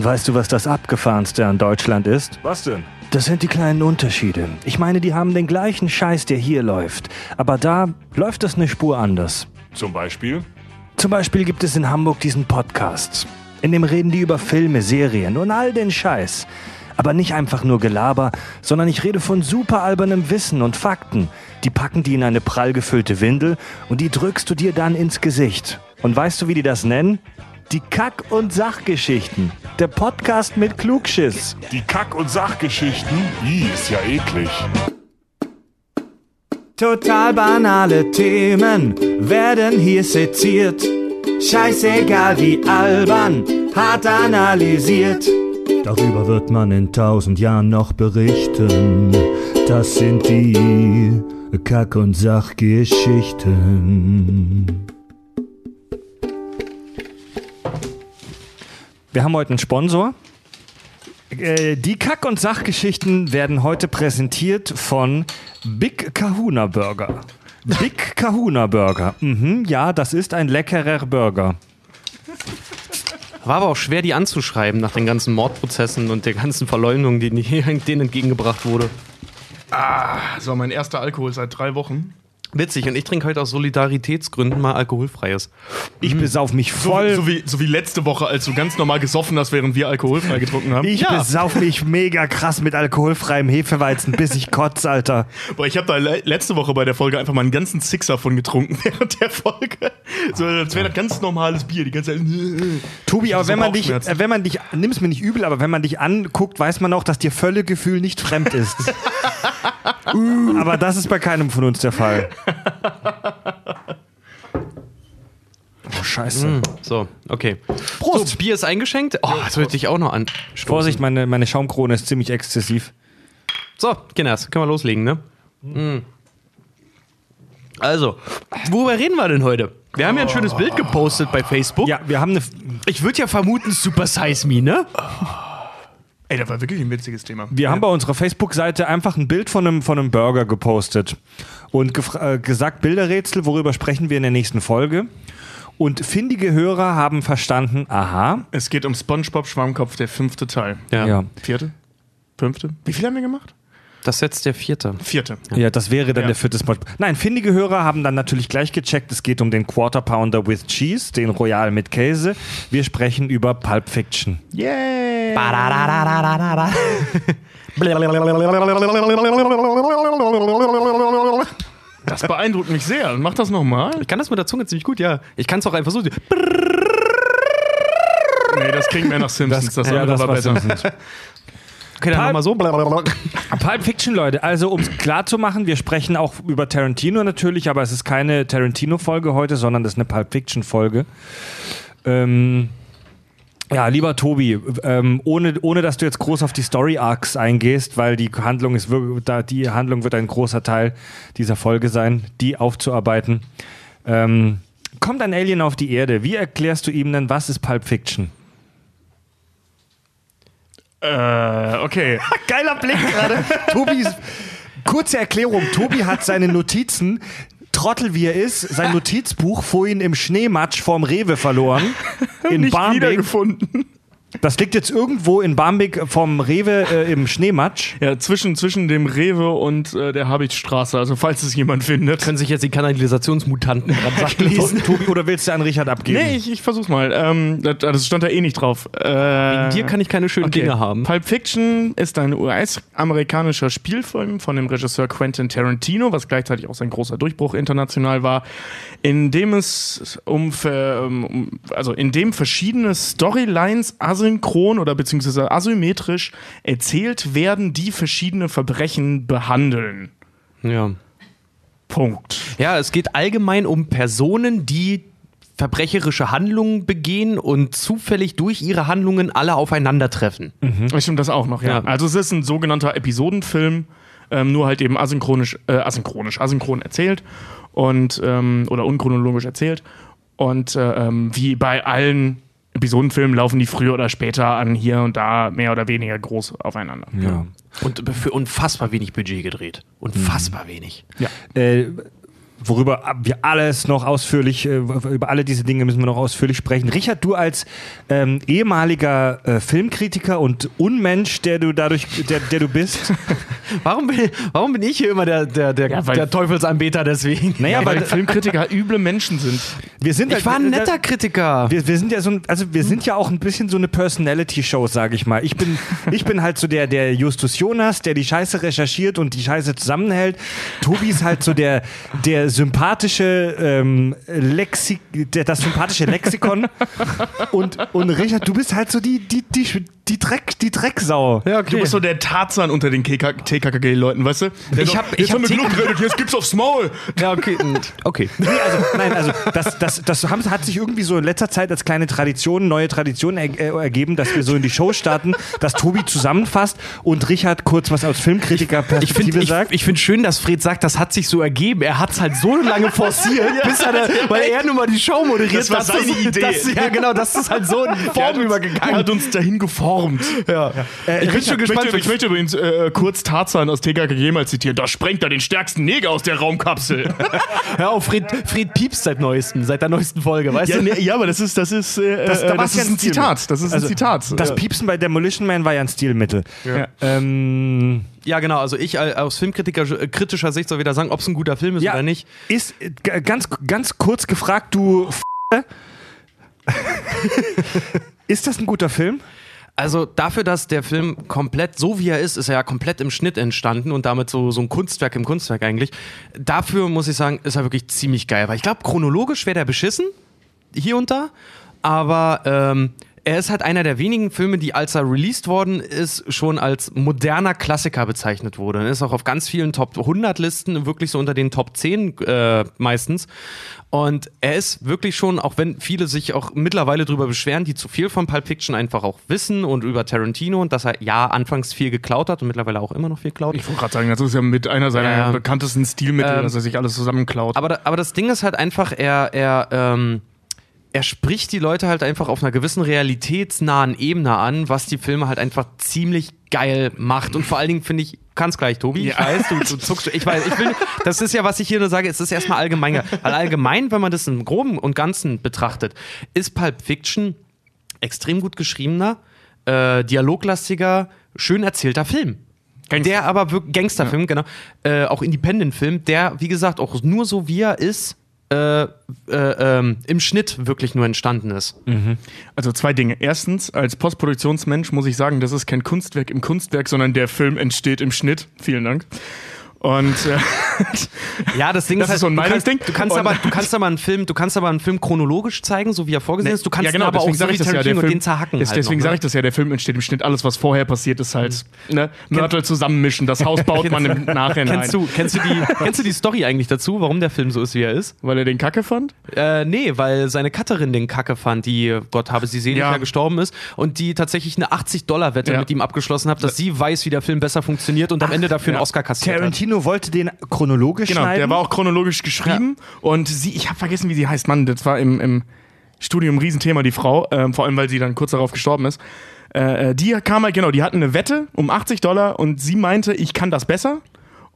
Und weißt du, was das Abgefahrenste an Deutschland ist? Was denn? Das sind die kleinen Unterschiede. Ich meine, die haben den gleichen Scheiß, der hier läuft. Aber da läuft es eine Spur anders. Zum Beispiel? Zum Beispiel gibt es in Hamburg diesen Podcast. In dem reden die über Filme, Serien und all den Scheiß. Aber nicht einfach nur Gelaber, sondern ich rede von super albernem Wissen und Fakten. Die packen die in eine prall gefüllte Windel und die drückst du dir dann ins Gesicht. Und weißt du, wie die das nennen? Die Kack- und Sachgeschichten. Der Podcast mit Klugschiss. Die Kack- und Sachgeschichten? Ih, ist ja eklig. Total banale Themen werden hier seziert. Scheißegal wie albern, hart analysiert. Darüber wird man in tausend Jahren noch berichten. Das sind die Kack- und Sachgeschichten. Wir haben heute einen Sponsor. Äh, Die Kack- und Sachgeschichten werden heute präsentiert von Big Kahuna Burger. Big Kahuna Burger. Mhm, ja, das ist ein leckerer Burger. War aber auch schwer, die anzuschreiben nach den ganzen Mordprozessen und der ganzen Verleumdung, die denen entgegengebracht wurde. So, mein erster Alkohol seit drei Wochen. Witzig, und ich trinke heute aus Solidaritätsgründen mal alkoholfreies. Ich besauf mich So, voll. so, wie, so wie letzte Woche, als du ganz normal gesoffen hast, während wir alkoholfrei getrunken haben. ich besauf mich mega krass mit alkoholfreiem Hefeweizen, bis ich kotz, Alter. Boah, ich habe da le letzte Woche bei der Folge einfach mal einen ganzen Sixer von getrunken während der Folge. So, als wäre das ganz normales Bier, die ganze Zeit. Tobi, aber so wenn man dich, äh, wenn man dich, nimm's mir nicht übel, aber wenn man dich anguckt, weiß man auch, dass dir Völlegefühl nicht fremd ist. Aber das ist bei keinem von uns der Fall. Oh, scheiße. So, okay. Prost. So, Bier ist eingeschenkt. Oh, das würde ich auch noch an. Vorsicht, meine, meine Schaumkrone ist ziemlich exzessiv. So, Kinders, können wir loslegen, ne? Mm. Also, worüber reden wir denn heute? Wir haben ja ein schönes Bild gepostet bei Facebook. Ja, wir haben eine. Ich würde ja vermuten, Super Size Me, ne? Ey, das war wirklich ein witziges Thema. Wir haben bei unserer Facebook-Seite einfach ein Bild von einem, von einem Burger gepostet und äh, gesagt, Bilderrätsel, worüber sprechen wir in der nächsten Folge. Und findige Hörer haben verstanden, aha, Es geht um SpongeBob Schwammkopf, der fünfte Teil. Ja. ja, Vierte? Fünfte? Wie viel haben wir gemacht? Das ist jetzt der vierte. Vierte. ja, das wäre dann Ja. der vierte Spot. Nein, findige Hörer haben dann natürlich gleich gecheckt, es geht um den Quarter Pounder with Cheese, den Royal mit Käse. Wir sprechen über Pulp Fiction. Yay! Das beeindruckt mich sehr. Mach das nochmal. Ich kann das mit der Zunge ziemlich gut, ja. Ich kann es auch einfach so. Nee, das klingt mehr nach Simpsons. Das, ja, andere das war besser. Simpsons. Okay, dann nochmal so. Pulp Fiction, Leute. Also, um es klar zu machen, wir sprechen auch über Tarantino natürlich, aber es ist keine Tarantino-Folge heute, sondern das ist eine Pulp Fiction-Folge. Ähm, ja, lieber Tobi, ähm, ohne, ohne dass du jetzt groß auf die Story-Arcs eingehst, weil die Handlung ist wirklich, da, die Handlung wird ein großer Teil dieser Folge sein, die aufzuarbeiten. Ähm, kommt ein Alien auf die Erde. Wie erklärst du ihm denn, was ist Pulp Fiction? Äh, okay. Geiler Blick gerade. Tobis kurze Erklärung. Tobi hat seine Notizen, Trottel wie er ist, sein Notizbuch vorhin im Schneematsch vorm Rewe verloren. In Nicht Barmbek. wiedergefunden. Das liegt jetzt irgendwo in Barmbek vom Rewe äh, im Schneematsch. Ja, zwischen, zwischen dem Rewe und äh, der Habichtsstraße. Also, falls es jemand findet. Können sich jetzt die Kanalisationsmutanten dran lesen. Tobi, oder willst du an Richard abgeben? Nee, ich, ich versuch's mal. Ähm, das, das stand da eh nicht drauf. Äh, Dir kann ich keine schönen Okay. Dinge haben. Pulp Fiction ist ein US-amerikanischer Spielfilm von dem Regisseur Quentin Tarantino, was gleichzeitig auch sein großer Durchbruch international war, in dem es um, ver- um also in dem verschiedene Storylines asynchron oder beziehungsweise asymmetrisch erzählt werden, die verschiedene Verbrechen behandeln. Ja. Punkt. Ja, es geht allgemein um Personen, die verbrecherische Handlungen begehen und zufällig durch ihre Handlungen alle aufeinandertreffen. Ich Stimmt das auch noch, ja. Ja. Also es ist ein sogenannter Episodenfilm, ähm, nur halt eben asynchronisch, äh, asynchronisch, asynchron erzählt und ähm, oder unchronologisch erzählt. Und äh, ähm, wie bei allen Episodenfilmen laufen die früher oder später an hier und da mehr oder weniger groß aufeinander. Ja. Und für unfassbar wenig Budget gedreht. Unfassbar wenig. Äh, worüber wir alles noch ausführlich, äh, über alle diese Dinge müssen wir noch ausführlich sprechen. Richard, du als ähm, ehemaliger äh, Filmkritiker und Unmensch, der du dadurch, der, der du bist. Warum bin, warum bin ich hier immer der, der, der, Ja, der Teufelsanbeter deswegen? Naja, Weil weil Filmkritiker üble Menschen sind. wir sind Ich war ein netter Kritiker. Wir, wir sind ja so ein, also wir sind ja auch ein bisschen so eine Personality-Show, sage ich mal. Ich bin, ich bin halt so der, der Justus Jonas, der die Scheiße recherchiert und die Scheiße zusammenhält. Tobi ist halt so der, der sympathische ähm, Lexik, das sympathische Lexikon. Und, und Richard, du bist halt so die, die, die, die Dreck, die Drecksau. Ja, okay. Du bist so der Tarzan unter den TKKG-Leuten, weißt du? Der Ich so, hab- jetzt ich hab genug geredet, jetzt gibt's aufs Maul. ja, okay. Okay. Nee, also, nein, also das, das, das haben, hat sich irgendwie so in letzter Zeit als kleine Tradition, neue Tradition er, äh, ergeben, dass wir so in die Show starten, dass Tobi zusammenfasst und Richard kurz was aus Filmkritiker-Perspektive finde ich, sagt. ich find schön, dass Fred sagt, das hat sich so ergeben. Er hat es halt so lange forciert, bis er, da, weil er nun mal die Show moderiert. Das war seine Idee. Das, ja, genau, das ist halt so in Form uns- übergegangen. hat uns dahin geformt. Ja. Äh, ich bin Richard, schon gespannt. Ich möchte, ich möchte übrigens äh, kurz Tarzan aus TKKG mal zitieren. Da sprengt er den stärksten Neger aus der Raumkapsel. Hör auf, Fred, Fred piepst seit neuestem, seit der neuesten Folge, weißt ja, du? ne, ja, aber das ist, das ist, äh, Das- da äh, das ja ist ein Stilmittel. Zitat. Das ist Also, ein Zitat. Das Ja. Piepsen bei Demolition Man war ja ein Stilmittel. Ähm, Ja, genau. Also ich äh, aus Filmkritiker äh, Sicht soll wieder sagen, ob es ein guter Film ist ja, oder nicht. Ist äh, ganz, ganz kurz gefragt, du Ist das ein guter Film? Also dafür, dass der Film komplett so wie er ist, ist er ja komplett im Schnitt entstanden und damit so, so ein Kunstwerk im Kunstwerk eigentlich. Dafür muss ich sagen, ist er wirklich ziemlich geil. Weil ich glaube, chronologisch wäre der beschissen, hier und da. Aber ähm, er ist halt einer der wenigen Filme, die, als er released worden ist, schon als moderner Klassiker bezeichnet wurde. Er ist auch auf ganz vielen Top 100 Listen, wirklich so unter den Top 10 äh, meistens. Und er ist wirklich schon, auch wenn viele sich auch mittlerweile darüber beschweren, die zu viel von Pulp Fiction einfach auch wissen und über Tarantino und dass er ja anfangs viel geklaut hat und mittlerweile auch immer noch viel klaut. Ich wollte gerade sagen, das ist ja mit einer seiner Ja. bekanntesten Stilmittel, Ähm, dass er sich alles zusammenklaut. Aber, aber das Ding ist halt einfach, er, er, ähm, er spricht die Leute halt einfach auf einer gewissen realitätsnahen Ebene an, was die Filme halt einfach ziemlich geil macht. Und vor allen Dingen finde ich, kannst gleich, Tobi, ich Ja. weiß, du, du zuckst, ich weiß, ich will, das ist ja, was ich hier nur sage, es ist erstmal allgemein. Weil allgemein, wenn man das im Groben und Ganzen betrachtet, ist Pulp Fiction extrem gut geschriebener, äh, dialoglastiger, schön erzählter Film. Gangster. Der aber wirklich Gangsterfilm, genau, äh, auch Independent-Film, der, wie gesagt, auch nur so wie er ist, äh, äh, ähm, im Schnitt wirklich nur entstanden ist. Also zwei Dinge. Erstens, als Postproduktionsmensch muss ich sagen, das ist kein Kunstwerk im Kunstwerk, sondern der Film entsteht im Schnitt. Vielen Dank. Und äh, Ja, das Ding Das ist halt, ist so ein du kannst, Meinungsding. du kannst Und- aber, du kannst aber einen Film, du kannst aber einen Film chronologisch zeigen, so wie er vorgesehen ist. Du kannst ja, genau, aber auch so wie das ja, Tarantino Film, den zerhacken. des- halt deswegen sage ne? ich das ja, der Film entsteht im Schnitt. Alles, was vorher passiert, ist halt ne, Mörtel zusammenmischen. Das Haus baut man im Nachhinein. Kennst du, kennst, du die, kennst du die Story eigentlich dazu, warum der Film so ist, wie er ist? Weil er den Kacke fand? Äh, nee, weil seine Cutterin den Kacke fand, die, Gott habe sie selig, Ja. ja. gestorben ist und die tatsächlich eine 80-Dollar-Wette Ja. mit ihm abgeschlossen hat, dass sie weiß, wie der Film besser funktioniert und am Ende dafür einen Oscar kassiert hat. Tarantino wollte den chronologisch Genau, schneiden. der war auch chronologisch geschrieben. Und sie, ich habe vergessen, wie sie heißt. Mann, das war im, im Studium ein Riesenthema, die Frau. Ähm, vor allem, weil sie dann kurz darauf gestorben ist. Äh, äh, die kam halt, genau, die hatten eine Wette um 80 Dollar und sie meinte, ich kann das besser.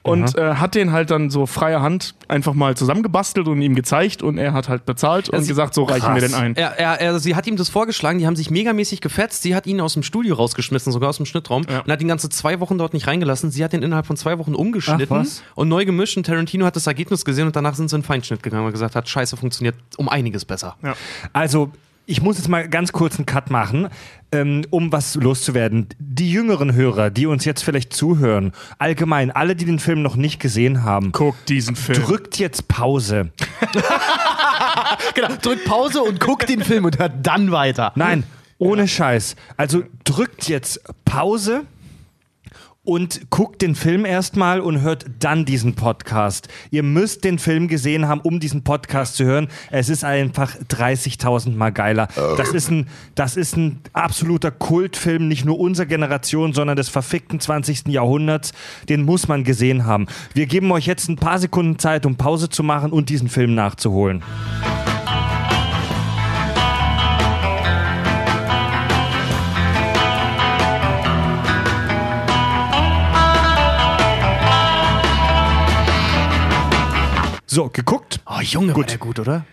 Und äh, hat den halt dann so freie Hand einfach mal zusammengebastelt und ihm gezeigt und er hat halt bezahlt und sie- gesagt, so reichen wir denn ein. Er, er, er, sie hat ihm das vorgeschlagen, die haben sich megamäßig gefetzt. Sie hat ihn aus dem Studio rausgeschmissen, sogar aus dem Schnittraum, Ja. und hat ihn ganze zwei Wochen dort nicht reingelassen. Sie hat ihn innerhalb von zwei Wochen umgeschnitten Ach, was? und neu gemischt. Und Tarantino hat das Ergebnis gesehen und danach sind sie in den Feinschnitt gegangen und gesagt hat, Scheiße, funktioniert um einiges besser. Also, ich muss jetzt mal ganz kurz einen Cut machen, ähm, um was loszuwerden. Die jüngeren Hörer, die uns jetzt vielleicht zuhören, allgemein, alle, die den Film noch nicht gesehen haben, Guck diesen Film. drückt jetzt Pause. Genau, drückt Pause und guckt den Film und hört dann weiter. Nein, ohne Scheiß. Also drückt jetzt Pause und guckt den Film erstmal und hört dann diesen Podcast. Ihr müsst den Film gesehen haben, um diesen Podcast zu hören. Es ist einfach 30.000 Mal geiler. Das ist ein, das ist ein absoluter Kultfilm, nicht nur unserer Generation, sondern des verfickten 20. Jahrhunderts. Den muss man gesehen haben. Wir geben euch jetzt ein paar Sekunden Zeit, um Pause zu machen und diesen Film nachzuholen. So, geguckt. Oh, Junge, war der gut, oder?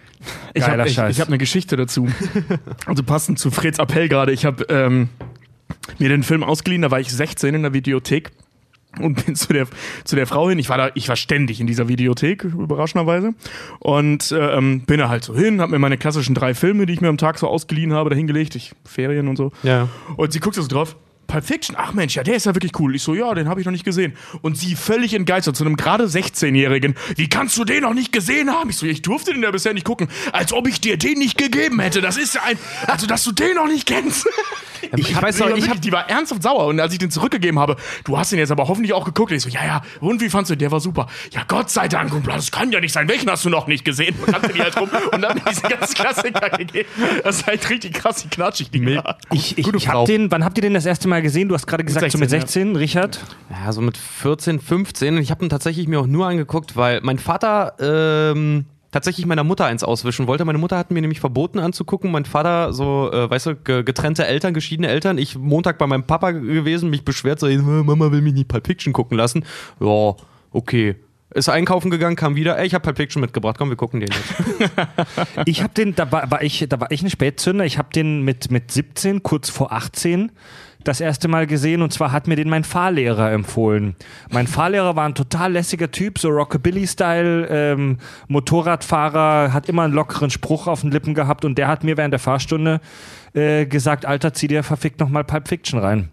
Ich Geiler habe ich, Scheiß. ich hab eine Geschichte dazu. Also passend zu Freds Appell gerade. Ich habe ähm, mir den Film ausgeliehen, da war ich 16 in der Videothek und bin zu der, zu der Frau hin. Ich war da, ich war ständig in dieser Videothek, überraschenderweise. Und äh, ähm, bin da halt so hin, habe mir meine klassischen drei Filme, die ich mir am Tag so ausgeliehen habe, da hingelegt. Ich, Ferien und so. Ja. Und sie guckt so drauf. Pulp Fiction, ach Mensch, ja, der ist ja wirklich cool. Ich so, ja, den habe ich noch nicht gesehen. Und sie völlig entgeistert zu einem gerade 16-Jährigen. Wie kannst du den noch nicht gesehen haben? Ich so, ich durfte den ja bisher nicht gucken. Als ob ich dir den nicht gegeben hätte. Das ist ja ein, also dass du den noch nicht kennst. Ich, weiß noch, ich hab, die war ernsthaft sauer. Und als ich den zurückgegeben habe, du hast ihn jetzt aber hoffentlich auch geguckt. Und ich so, ja, ja, und wie fandst du, den? der war super. Ja, Gott sei Dank. Und das kann ja nicht sein. Welchen hast du noch nicht gesehen? Und dann die halt rum und dann diese ganzen Klassiker gegeben. Das ist halt richtig krass, wie knatschig die war. Ich, ich, ich hab den, wann habt ihr den das erste Mal gesehen? Du hast gerade gesagt, so mit 16, 16, Richard. Ja, so mit 14, 15. Und ich habe ihn tatsächlich mir auch nur angeguckt, weil mein Vater ähm, tatsächlich meiner Mutter eins auswischen wollte. Meine Mutter hat mir nämlich verboten anzugucken. Mein Vater, so, äh, weißt du, ge- getrennte Eltern, geschiedene Eltern. Ich Montag bei meinem Papa gewesen, mich beschwert, so, "Äh, Mama will mich nicht Pulp Fiction gucken lassen. Ja, okay. Ist einkaufen gegangen, kam wieder, ey, ich habe Pulp Fiction mitgebracht, komm, wir gucken den jetzt. Ich habe den, da war, war ich, da war ich ein Spätzünder. Ich habe den mit, mit 17, kurz vor 18, das erste Mal gesehen und zwar hat mir den mein Fahrlehrer empfohlen. Mein Fahrlehrer war ein total lässiger Typ, so Rockabilly-Style, ähm, Motorradfahrer, hat immer einen lockeren Spruch auf den Lippen gehabt und der hat mir während der Fahrstunde äh, gesagt, Alter, zieh dir verfickt nochmal Pulp Fiction rein.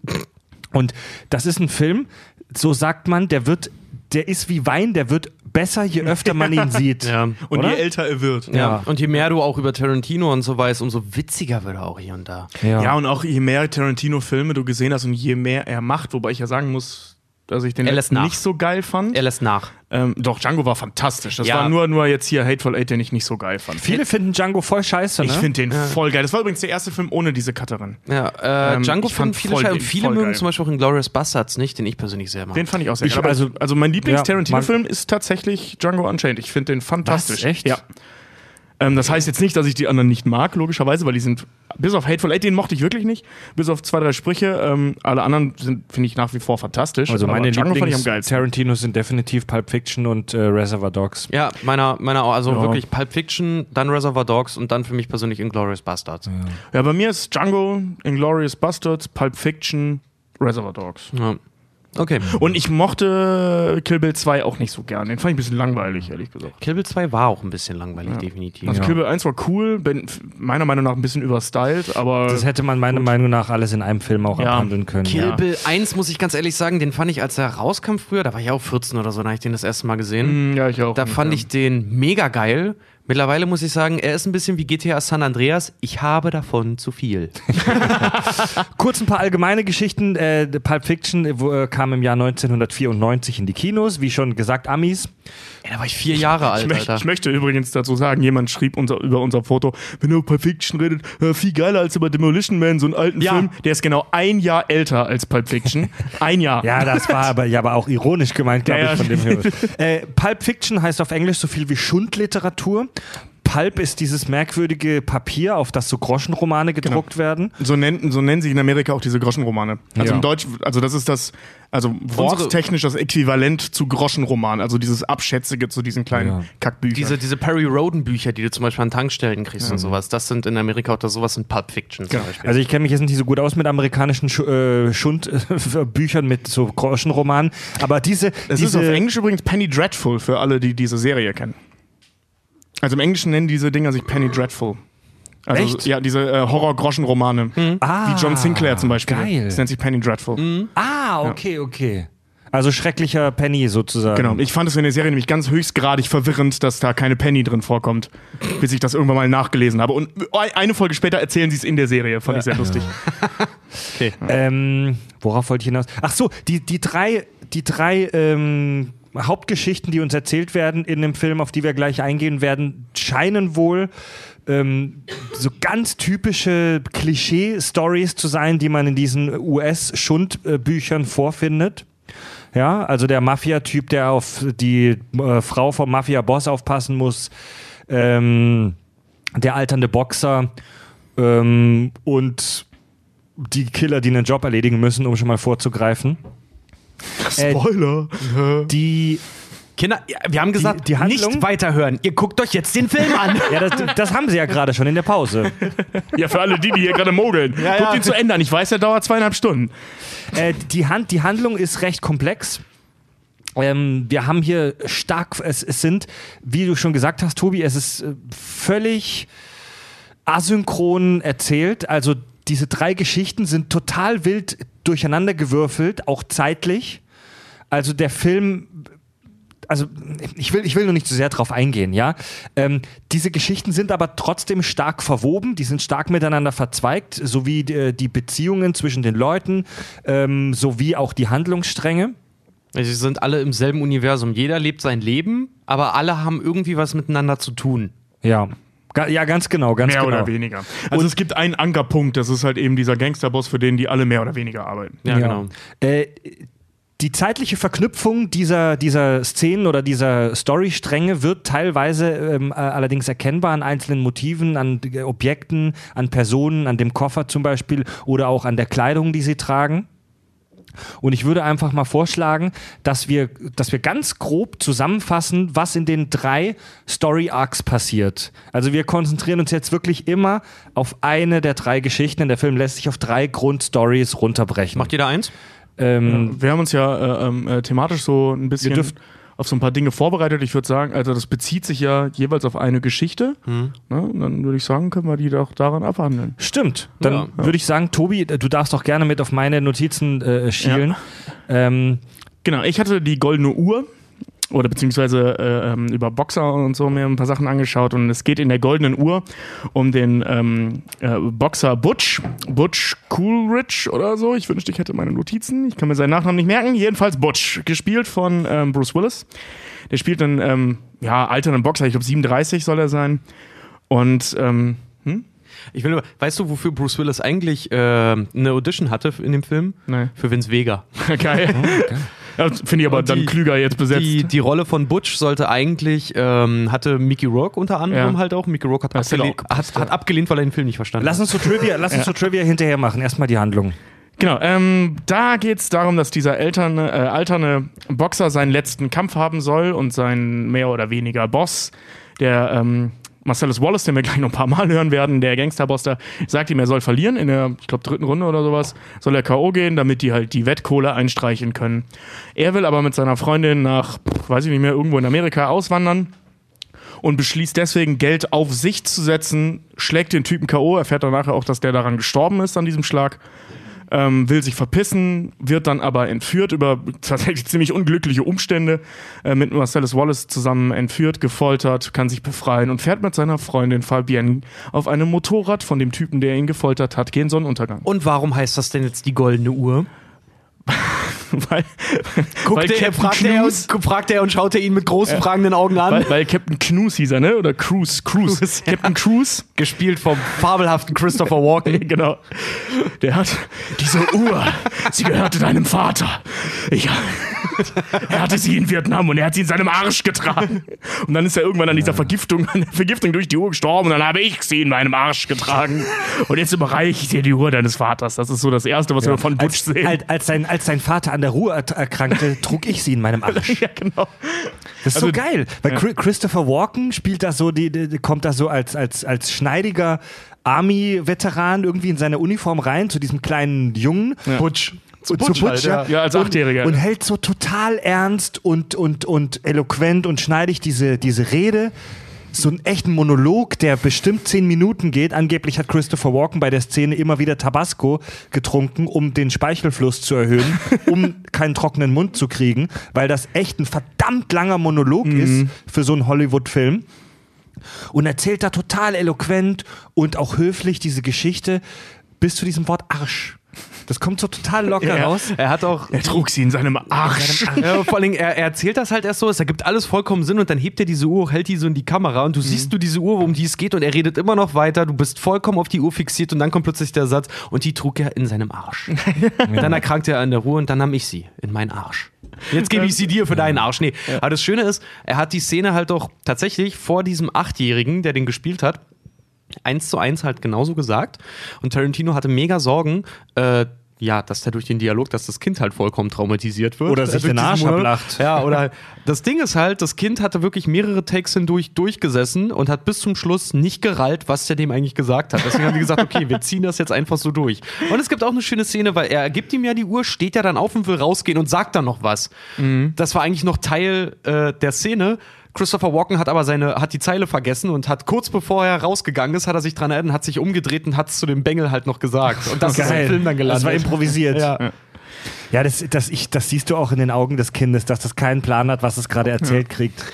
Und das ist ein Film, so sagt man, der wird, der ist wie Wein, der wird besser, je öfter man ihn sieht. Ja. Und Oder? je älter er wird. Ja. Und je mehr du auch über Tarantino und so weißt, umso witziger wird er auch hier und da. Ja. und auch je mehr Tarantino-Filme du gesehen hast und je mehr er macht, wobei ich ja sagen muss, dass ich den Er lässt nicht so geil fand. Er lässt nach. Ähm, doch, Django war fantastisch. Das Ja. war nur, nur jetzt hier Hateful Eight, den ich nicht so geil fand. Viele finden Django voll scheiße, ne? Ich finde den voll geil. Das war übrigens der erste Film ohne diese Cutterin. Ja, äh, Ähm, Django fand finden viele scheiße und viele mögen geil. zum Beispiel auch Inglourious Bastards nicht, den ich persönlich sehr mag. Den fand ich auch sehr Ich- geil. Aber also- also, mein Ja, Lieblings-Tarantino-Film ist tatsächlich Django Unchained. Ich finde den fantastisch. Was? Echt? Ja. Ähm, das heißt jetzt nicht, dass ich die anderen nicht mag, logischerweise, weil die sind, bis auf Hateful Eight, den mochte ich wirklich nicht. Bis auf zwei, drei Sprüche. Ähm, alle anderen sind, finde ich nach wie vor fantastisch. Also meine Django fand ich am Lieblings geilsten. Tarantinos sind definitiv Pulp Fiction und äh, Reservoir Dogs. ja, meiner, meiner auch. Also Ja. wirklich Pulp Fiction, dann Reservoir Dogs und dann für mich persönlich Inglourious Bastards. Ja, bei mir ist Django, Inglourious Bastards, Pulp Fiction, Reservoir Dogs. Ja. Okay. Und ich mochte Kill Bill 2 auch nicht so gern. Den fand ich ein bisschen langweilig, ehrlich gesagt. Kill Bill 2 war auch ein bisschen langweilig, definitiv. Also Ja. Kill Bill 1 war cool, ben- meiner Meinung nach ein bisschen überstylt, aber Das hätte man meiner Meinung nach alles in einem Film auch Ja. abhandeln können. Kill ja. Bill 1, muss ich ganz ehrlich sagen, den fand ich, als er rauskam früher, da war ich auch 14 oder so, da habe ich den das erste Mal gesehen. Mm, ja, ich auch. Da fand ich den mega geil. Mittlerweile muss ich sagen, er ist ein bisschen wie GTA San Andreas. Ich habe davon zu viel. Kurz ein paar allgemeine Geschichten. Äh, Pulp Fiction äh, äh, kam im Jahr 1994 in die Kinos. Wie schon gesagt, Amis. Ey, da war ich vier Jahre alt, Ich, Alter. ich möchte übrigens dazu sagen, jemand schrieb unser, über unser Foto, wenn ihr über Pulp Fiction redet, äh, viel geiler als über Demolition Man, so einen alten Ja. Film. Der ist genau ein Jahr älter als Pulp Fiction. ein Jahr. Ja, das war aber, ja, aber auch ironisch gemeint, glaube Ja, ich, ja. von dem Hörer. Äh, Pulp Fiction heißt auf Englisch so viel wie Schundliteratur. Pulp ist dieses merkwürdige Papier, auf das so Groschenromane gedruckt werden. So nennen, so nennen sich in Amerika auch diese Groschenromane. Also Ja. im Deutsch, also das ist das, also worttechnisch das Äquivalent zu Groschenroman. Also dieses Abschätzige zu diesen kleinen Ja. Kackbüchern. Diese, diese Perry Roden Bücher, die du zum Beispiel an Tankstellen kriegst und sowas, das sind in Amerika auch sowas sind Pulp Fiction zum Genau. Beispiel. Also ich kenne mich jetzt nicht so gut aus mit amerikanischen Schu äh, Schundbüchern mit so Groschenromanen, aber diese, Es diese ist auf Englisch übrigens Penny Dreadful für alle, die diese Serie kennen. Also im Englischen nennen diese Dinger sich Penny Dreadful. Also, Echt? Ja, diese äh, Horror-Groschen-Romane. ah, Wie John Sinclair zum Beispiel. Geil. Das nennt sich Penny Dreadful. Ah, okay, okay. Also schrecklicher Penny sozusagen. Genau. Ich fand es in der Serie nämlich ganz höchstgradig verwirrend, dass da keine Penny drin vorkommt, bis ich das irgendwann mal nachgelesen habe. Und eine Folge später erzählen sie es in der Serie. Fand ich sehr lustig. Ähm, worauf wollte ich hinaus? Ach so, die, die drei, die drei ähm, Hauptgeschichten, die uns erzählt werden in dem Film, auf die wir gleich eingehen werden, scheinen wohl ähm, so ganz typische Klischee-Stories zu sein, die man in diesen US-Schundbüchern vorfindet. Ja, also der Mafia-Typ, der auf die äh, Frau vom Mafia-Boss aufpassen muss, ähm, der alternde Boxer ähm, und die Killer, die einen Job erledigen müssen, um schon mal vorzugreifen. Äh, Spoiler. Die Kinder, wir haben gesagt, die Handlung- nicht weiterhören. Ihr guckt euch jetzt den Film an. Ja, das, das haben sie ja gerade schon in der Pause. Ja, für alle die, die hier gerade mogeln. Ja, Guckt ja. ihn zu Ende an. Ich weiß, der dauert zweieinhalb Stunden. Äh, die, Hand, die Handlung ist recht komplex. Ähm, wir haben hier stark, es, es sind, wie du schon gesagt hast, Tobi, es ist äh, völlig asynchron erzählt. Also diese drei Geschichten sind total wild durcheinandergewürfelt, auch zeitlich. Also der Film also ich will, ich will nur nicht zu sehr drauf eingehen, ja. Ähm, diese Geschichten sind aber trotzdem stark verwoben, die sind stark miteinander verzweigt, sowie die, die Beziehungen zwischen den Leuten, ähm, sowie auch die Handlungsstränge. Sie sind alle im selben Universum. Jeder lebt sein Leben, aber alle haben irgendwie was miteinander zu tun. Ja. Ja, ganz genau, ganz Mehr genau. oder weniger. Also es gibt einen Ankerpunkt, das ist halt eben dieser Gangsterboss, für den die alle mehr oder weniger arbeiten. Ja, genau. Äh, die zeitliche Verknüpfung dieser, dieser Szenen oder dieser Storystränge wird teilweise ähm, äh, allerdings erkennbar an einzelnen Motiven, an Objekten, an Personen, an dem Koffer zum Beispiel oder auch an der Kleidung, die sie tragen. Und ich würde einfach mal vorschlagen, dass wir, dass wir ganz grob zusammenfassen, was in den drei Story Arcs passiert. Also wir konzentrieren uns jetzt wirklich immer auf eine der drei Geschichten. Der Film lässt sich auf drei Grundstories runterbrechen. Macht jeder eins? ähm, Wir haben uns ja äh, ähm, äh, thematisch so ein bisschen Wir dürfen- auf so ein paar Dinge vorbereitet. Ich würde sagen, also das bezieht sich ja jeweils auf eine Geschichte. Hm. Ne? Und Dann würde ich sagen, können wir die doch daran abhandeln. Stimmt. Dann Ja. würde ich sagen, Tobi, du darfst doch gerne mit auf meine Notizen äh, schielen. Ähm, Genau, ich hatte die goldene Uhr oder beziehungsweise äh, ähm, über Boxer und so mir ein paar Sachen angeschaut und es geht in der goldenen Uhr um den ähm, äh, Boxer Butch, Butch Coolridge oder so. Ich wünschte, ich hätte meine Notizen. Ich kann mir seinen Nachnamen nicht merken. Jedenfalls Butch, gespielt von ähm, Bruce Willis. Der spielt einen ähm, ja, alternden Boxer, ich glaube 37 soll er sein. Und ähm, hm? Ich will, weißt du, wofür Bruce Willis eigentlich äh, eine Audition hatte in dem Film? Nee. Für Vince Vega. geil. Ja, Finde ich aber Und dann die- klüger jetzt besetzt. Die, die Rolle von Butch sollte eigentlich, ähm, hatte Mickey Rourke unter anderem Ja. halt auch. Mickey Rourke hat, auch gepasst, hat, hat abgelehnt, weil er den Film nicht verstanden lass hat. uns so Trivia, lass uns so Trivia hinterher machen. Erstmal die Handlung. Genau, ähm, da geht es darum, dass dieser elterne, äh, alterne Boxer seinen letzten Kampf haben soll und sein mehr oder weniger Boss, der ähm, Marcellus Wallace, den wir gleich noch ein paar Mal hören werden, der Gangsterboss da, sagt ihm, er soll verlieren in der, ich glaube, dritten Runde oder sowas, soll er K.O. gehen, damit die halt die Wettkohle einstreichen können. Er will aber mit seiner Freundin nach, weiß ich nicht mehr, irgendwo in Amerika auswandern und beschließt deswegen Geld auf sich zu setzen, schlägt den Typen K.O., erfährt dann nachher auch, dass der daran gestorben ist an diesem Schlag ähm, will sich verpissen, wird dann aber entführt über tatsächlich ziemlich unglückliche Umstände, äh, mit Marcellus Wallace zusammen entführt, gefoltert, kann sich befreien und fährt mit seiner Freundin Fabienne auf einem Motorrad von dem Typen, der ihn gefoltert hat, gegen Sonnenuntergang. Und warum heißt das denn jetzt die goldene Uhr? weil, Guckt weil, er, Captain fragt, er Knus, und, fragt er und schaut er ihn mit großen fragenden Augen an. weil, weil Captain Knus hieß er, ne? Oder Cruise, Cruise. Cruise, ja. Captain Cruise, Gespielt vom fabelhaften Christopher Walken. genau. Der hat diese Uhr, sie gehörte deinem Vater. Ich, er hatte sie in Vietnam und er hat sie in seinem Arsch getragen. Und dann ist er irgendwann an dieser Vergiftung, an der Vergiftung durch die Uhr gestorben und dann habe ich sie in meinem Arsch getragen. Und jetzt überreiche ich dir die Uhr deines Vaters. Das ist so das Erste, was wir von Butch Als, sehen. als, als, sein, als sein Vater an der Ruhe er- erkrankte, trug ich sie in meinem Arsch. ja, genau. Das ist Also- so geil, weil Chri- Christopher Walken spielt da so, die, die, kommt da so als, als, als schneidiger Army-Veteran irgendwie in seine Uniform rein, zu diesem kleinen Jungen. Butch. Und Butch zu halt, Butch, ja. Ja, als und, Achtjähriger. Und hält so total ernst und, und, und eloquent und schneidig diese, diese Rede. So einen echten Monolog, der bestimmt zehn Minuten geht. Angeblich hat Christopher Walken bei der Szene immer wieder Tabasco getrunken, um den Speichelfluss zu erhöhen, um keinen trockenen Mund zu kriegen, weil das echt ein verdammt langer Monolog ist für so einen Hollywood-Film und erzählt da total eloquent und auch höflich diese Geschichte bis zu diesem Wort Arsch. Das kommt so total locker Ja. raus. Er hat auch. Er trug sie in seinem Arsch. Ja, vor Dingen, er, er erzählt das halt erst so, es ergibt alles vollkommen Sinn und dann hebt er diese Uhr, hält die so in die Kamera und du siehst du diese Uhr, um die es geht und er redet immer noch weiter, du bist vollkommen auf die Uhr fixiert und dann kommt plötzlich der Satz und die trug er in seinem Arsch. Dann erkrankt er an der Ruhe und dann nahm ich sie in meinen Arsch. Jetzt gebe ich sie dir für deinen Arsch. Nee, aber das Schöne ist, er hat die Szene halt doch tatsächlich vor diesem Achtjährigen, der den gespielt hat, eins zu eins halt genauso gesagt. Und Tarantino hatte mega Sorgen, äh, ja, dass der durch den Dialog, dass das Kind halt vollkommen traumatisiert wird. Oder sich den Arsch ablacht. Ja, oder das Ding ist halt, das Kind hatte wirklich mehrere Takes hindurch durchgesessen und hat bis zum Schluss nicht gerallt, was der dem eigentlich gesagt hat. Deswegen haben die gesagt, okay, wir ziehen das jetzt einfach so durch. Und es gibt auch eine schöne Szene, weil er gibt ihm ja die Uhr, steht ja dann auf und will rausgehen und sagt dann noch was. Das war eigentlich noch Teil äh, der Szene. Christopher Walken hat aber seine, hat die Zeile vergessen und hat kurz bevor er rausgegangen ist, hat er sich dran erinnert, hat sich umgedreht und hat es zu dem Bengel halt noch gesagt. Und das ist im Film dann gelandet. Das war improvisiert. Ja. Ja, das, das, ich, das siehst du auch in den Augen des Kindes, dass das keinen Plan hat, was es gerade erzählt kriegt.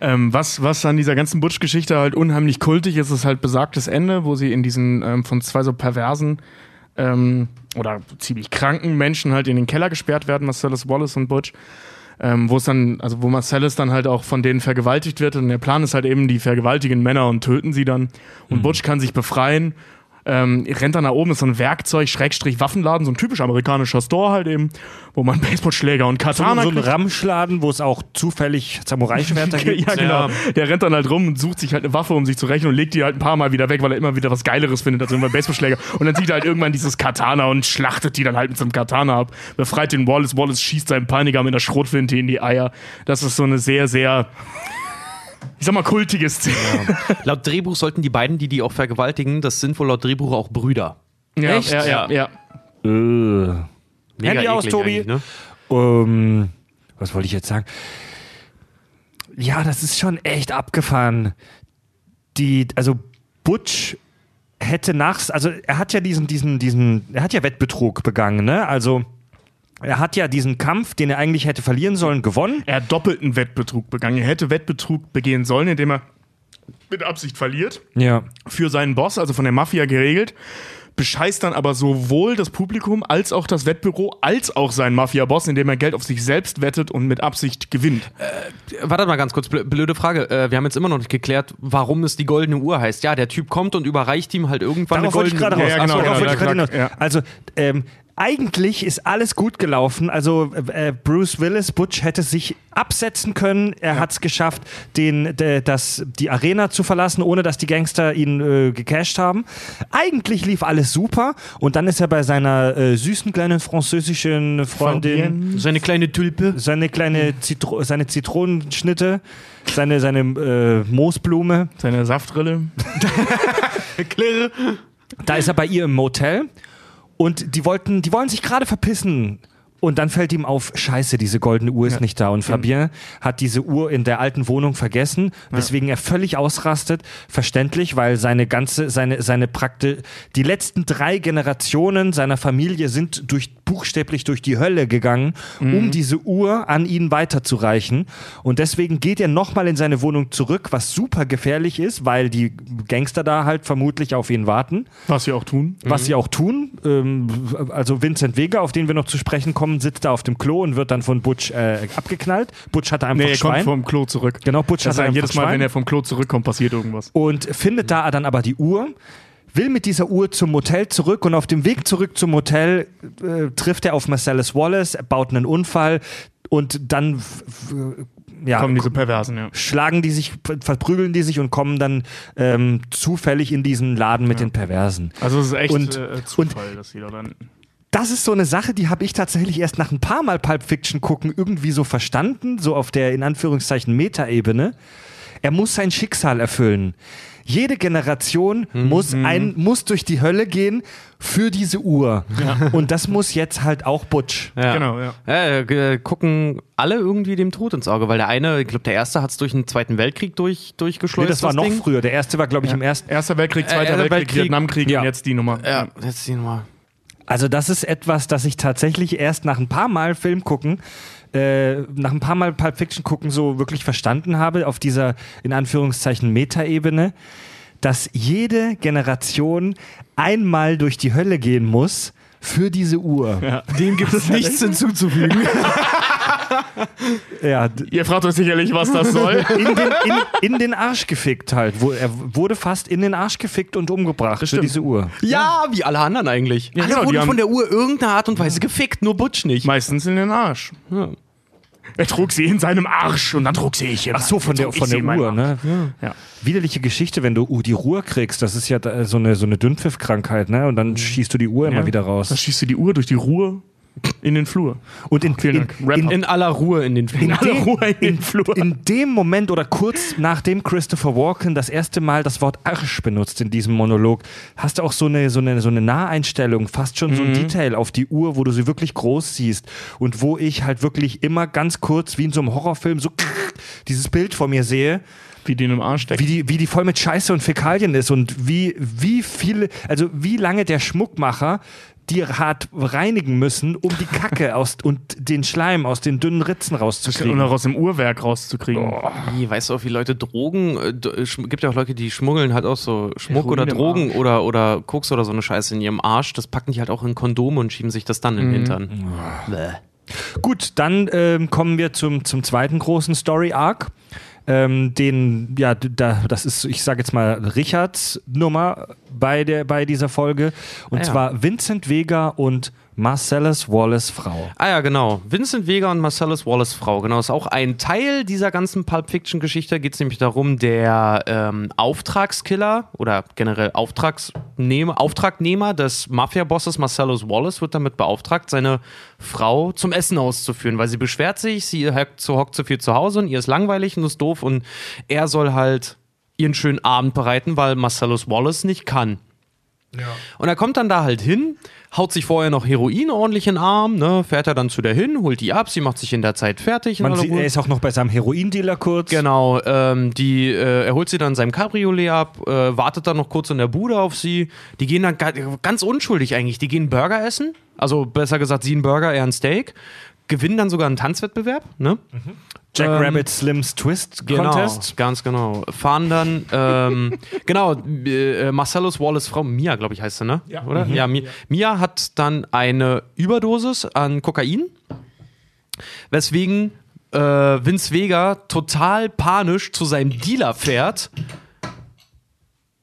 Ähm, was, was an dieser ganzen Butch-Geschichte halt unheimlich kultig ist, ist halt besagtes Ende, wo sie in diesen ähm, von zwei so perversen ähm, oder ziemlich kranken Menschen halt in den Keller gesperrt werden, Marcellus Wallace und Butch. Ähm, wo es dann, also wo Marcellus dann halt auch von denen vergewaltigt wird und der Plan ist halt eben, die vergewaltigen Männer und töten sie dann. Und Butch kann sich befreien, ähm, rennt dann nach oben, ist so ein Werkzeug, Schrägstrich Waffenladen, so ein typisch amerikanischer Store halt eben, wo man Baseballschläger und So, Katana so ein kriegt. Ramschladen, wo es auch zufällig Samurai-Schwerter gibt. Ja, genau. Ja. Der rennt dann halt rum und sucht sich halt eine Waffe, um sich zu rächen und legt die halt ein paar Mal wieder weg, weil er immer wieder was Geileres findet als irgendwann Baseballschläger. Und dann sieht er halt irgendwann dieses Katana und schlachtet die dann halt mit so einem Katana ab. Befreit den Wallace. Wallace schießt seinen Peiniger mit einer Schrotflinte in die Eier. Das ist so eine sehr, sehr, ich sag mal, kultige Szene. Laut Drehbuch sollten die beiden, die die auch vergewaltigen, das sind wohl laut Drehbuch auch Brüder. Ja, Echt? Ja, ja, ja. Äh. Handy aus, Tobi. Ne? Ähm, was wollte ich jetzt sagen? Ja, das ist schon echt abgefahren. Die, also Butch hätte nach, also er hat ja diesen, diesen, diesen, er hat ja Wettbetrug begangen, ne? Also er hat ja diesen Kampf, den er eigentlich hätte verlieren sollen, gewonnen. Er hat doppelten Wettbetrug begangen. Er hätte Wettbetrug begehen sollen, indem er mit Absicht verliert. Ja. für seinen Boss, also von der Mafia geregelt, bescheißt dann aber sowohl das Publikum als auch das Wettbüro als auch seinen Mafia-Boss, indem er Geld auf sich selbst wettet und mit Absicht gewinnt. Warte mal ganz kurz, blö- blöde Frage. Äh, wir haben jetzt immer noch nicht geklärt, warum es die goldene Uhr heißt. Ja, der Typ kommt und überreicht ihm halt irgendwann Darauf eine wollte ich goldene gerade Uhr. raus. Ja, genau, Ach so, genau, darauf wollte ich ja, gerade hinaus. ja. Also, ähm, eigentlich ist alles gut gelaufen. Also äh, Bruce Willis, Butch hätte sich absetzen können. Er hat es geschafft, den, de, das, die Arena zu verlassen, ohne dass die Gangster ihn äh, gecasht haben. Eigentlich lief alles super. Und dann ist er bei seiner äh, süßen kleinen französischen Freundin, So eine kleine Tulpe. seine kleine Zitro seine Zitronenschnitte, seine, seine äh, Moosblume. Seine Saftrille. Klirre. Da ist er bei ihr im Motel und die wollten, die wollen sich gerade verpissen. Und dann fällt ihm auf, scheiße, diese goldene Uhr ist nicht da. Und Fabien hat diese Uhr in der alten Wohnung vergessen, weswegen er völlig ausrastet. Verständlich, weil seine ganze, seine, seine Prakte, die letzten drei Generationen seiner Familie sind durch, buchstäblich durch die Hölle gegangen, um diese Uhr an ihn weiterzureichen. Und deswegen geht er nochmal in seine Wohnung zurück, was super gefährlich ist, weil die Gangster da halt vermutlich auf ihn warten Was sie auch tun. was sie auch tun. Ähm, also Vincent Vega, auf den wir noch zu sprechen kommen, sitzt da auf dem Klo und wird dann von Butch äh, abgeknallt. Butch hatte einfach Nee, er kommt Schwein. vom Klo zurück. Genau, Butch Das heißt, einfach jedes Mal, Schwein wenn er vom Klo zurückkommt, passiert irgendwas. und findet da dann aber die Uhr. Will mit dieser Uhr zum Motel zurück und auf dem Weg zurück zum Motel äh, trifft er auf Marcellus Wallace, er baut einen Unfall und dann ja, Kommen diese Perversen, ja. schlagen die sich, verprügeln die sich und kommen dann ähm, zufällig in diesen Laden mit den Perversen. Also es ist echt Und- äh, Zufall, dass sie da dann... das ist so eine Sache, die habe ich tatsächlich erst nach ein paar Mal Pulp Fiction gucken irgendwie so verstanden, so auf der in Anführungszeichen Metaebene. Er muss sein Schicksal erfüllen. Jede Generation muss, ein, muss durch die Hölle gehen für diese Uhr. Und das muss jetzt halt auch Butch. Ja. Genau, ja. Ja, äh, gucken alle irgendwie dem Tod ins Auge, weil der eine, ich glaube, der erste hat es durch den Zweiten Weltkrieg durch, Nee, durchgeschleust. das war noch Ding. früher. Der erste war, glaube ich, im ersten. Erster Weltkrieg, Zweiter Erster Weltkrieg, Weltkrieg. Vietnamkrieg Ja. und jetzt die Nummer. Ja, jetzt die Nummer. Also das ist etwas, das ich tatsächlich erst nach ein paar Mal Film gucken, äh, nach ein paar Mal Pulp Fiction gucken, so wirklich verstanden habe, auf dieser, in Anführungszeichen, Metaebene, dass jede Generation einmal durch die Hölle gehen muss für diese Uhr. Ja, Dem gibt es nichts hinzuzufügen. d- Ihr fragt euch sicherlich, was das soll. in, den, in, in den Arsch gefickt halt. Wo, er wurde fast in den Arsch gefickt und umgebracht für diese Uhr. ja, wie alle anderen eigentlich. alle genau, wurden von der Uhr irgendeiner Art und Weise gefickt, nur Butch nicht. Meistens in den Arsch. Er trug sie in seinem Arsch und dann trug sie ich. Ach so, von der, von der Uhr, ne? Ja. Widerliche Geschichte, wenn du uh, die Ruhr kriegst. Das ist ja da, so eine, so eine Dünnpfiffkrankheit, ne? Und dann schießt du die Uhr immer Ja. wieder Dann raus. schießt du die Uhr durch die Ruhe in den Flur. Und in, in, in, In aller Ruhe in den Film. in, aller Ruhe in den Flur. in dem Moment oder kurz nachdem Christopher Walken das erste Mal das Wort Arsch benutzt in diesem Monolog, hast du auch so eine, so eine, so eine Naheinstellung, fast schon so ein Detail auf die Uhr, wo du sie wirklich groß siehst und wo ich halt wirklich immer ganz kurz wie in so einem Horrorfilm so dieses Bild vor mir sehe, Wie die in einem Arsch steckt. wie die, wie die voll mit Scheiße und Fäkalien ist und wie, wie viele, also wie lange der Schmuckmacher die hat reinigen müssen, um die Kacke aus und den Schleim aus den dünnen Ritzen Und rauszukriegen. auch aus dem Uhrwerk rauszukriegen. Nee, weißt du auch, wie Leute Drogen, äh, sch- gibt ja auch Leute, die schmuggeln halt auch so Schmuck Heroin oder Drogen oder, oder Koks oder so eine Scheiße in ihrem Arsch. Das packen die halt auch in Kondome und schieben sich das dann in den Hintern. Bäh. Gut, dann ähm, kommen wir zum, zum zweiten großen Story-Arc. Ähm, den, ja, da, das ist, ich sage jetzt mal, Richards Nummer bei, der, bei dieser Folge. Und Ah, ja. zwar Vincent Vega und Marcellus Wallace Frau. Ah ja, genau. Vincent Vega und Marcellus Wallace Frau. Genau, ist auch ein Teil dieser ganzen Pulp Fiction Geschichte. Geht es nämlich darum, der ähm, Auftragskiller oder generell Auftragsnehmer, Auftragnehmer des Mafia-Bosses Marcellus Wallace wird damit beauftragt, seine Frau zum Essen auszuführen, weil sie beschwert sich, sie hockt zu, hockt zu viel zu Hause und ihr ist langweilig und ist doof und er soll halt ihren schönen Abend bereiten, weil Marcellus Wallace nicht kann. Und er kommt dann da halt hin, haut sich vorher noch Heroin ordentlich in den Arm, ne, fährt er dann zu der hin, holt die ab, sie macht sich in der Zeit fertig. Man sieht, er ist auch noch bei seinem Heroindealer kurz. Genau, ähm, die, äh, er holt sie dann in seinem Cabriolet ab, äh, wartet dann noch kurz in der Bude auf sie. Die gehen dann ga ganz unschuldig eigentlich. Die gehen Burger essen, also besser gesagt, sie einen Burger, er ein Steak, gewinnen dann sogar einen Tanzwettbewerb, ne? Jack Ähm, Rabbit Slims Twist Genau, Contest. ganz genau. Fahren dann, ähm, genau, äh, Marcellus Wallace Frau, Mia, glaube ich, heißt sie, ne? Ja. Oder? Ja, Mi Mia hat dann eine Überdosis an Kokain, weswegen äh, Vince Vega total panisch zu seinem Dealer fährt.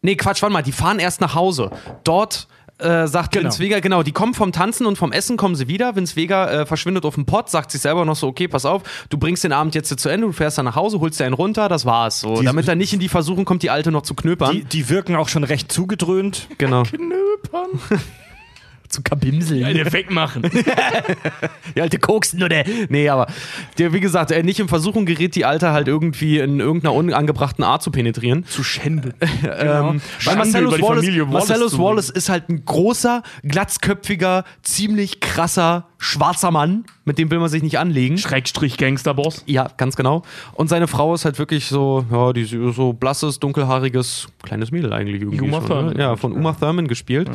Nee, Quatsch, warte mal, die fahren erst nach Hause. Dort äh, sagt Genau. Vince Vega, genau, die kommen vom Tanzen und vom Essen kommen sie wieder. Vince Vega äh, verschwindet auf dem Pott, sagt sich selber noch so, okay, pass auf, du bringst den Abend jetzt hier zu Ende, du fährst dann nach Hause, holst dir einen runter, das war's. So, Die- damit er nicht in die Versuchung kommt, die Alte noch zu knöpern. Die, die wirken auch schon recht zugedröhnt. genau. Knöpern. Zu kabimseln. Einen Effekt machen. Die alte koksen oder. Nee, aber der, wie gesagt, er nicht in Versuchung gerät, die Alte halt irgendwie in irgendeiner unangebrachten Art zu penetrieren. Zu Schände. Ähm, weil Schande Marcellus Wallace, Wallace Marcellus Wallace ist halt ein großer, glatzköpfiger, ziemlich krasser, schwarzer Mann. Mit dem will man sich nicht anlegen. Schrägstrich Gangsterboss. Ja, ganz genau. Und seine Frau ist halt wirklich so, ja, die ist so blasses, dunkelhaariges, kleines Mädel eigentlich irgendwie. Uma schon, Thurman. Ne? Ja, von Uma Thurman gespielt.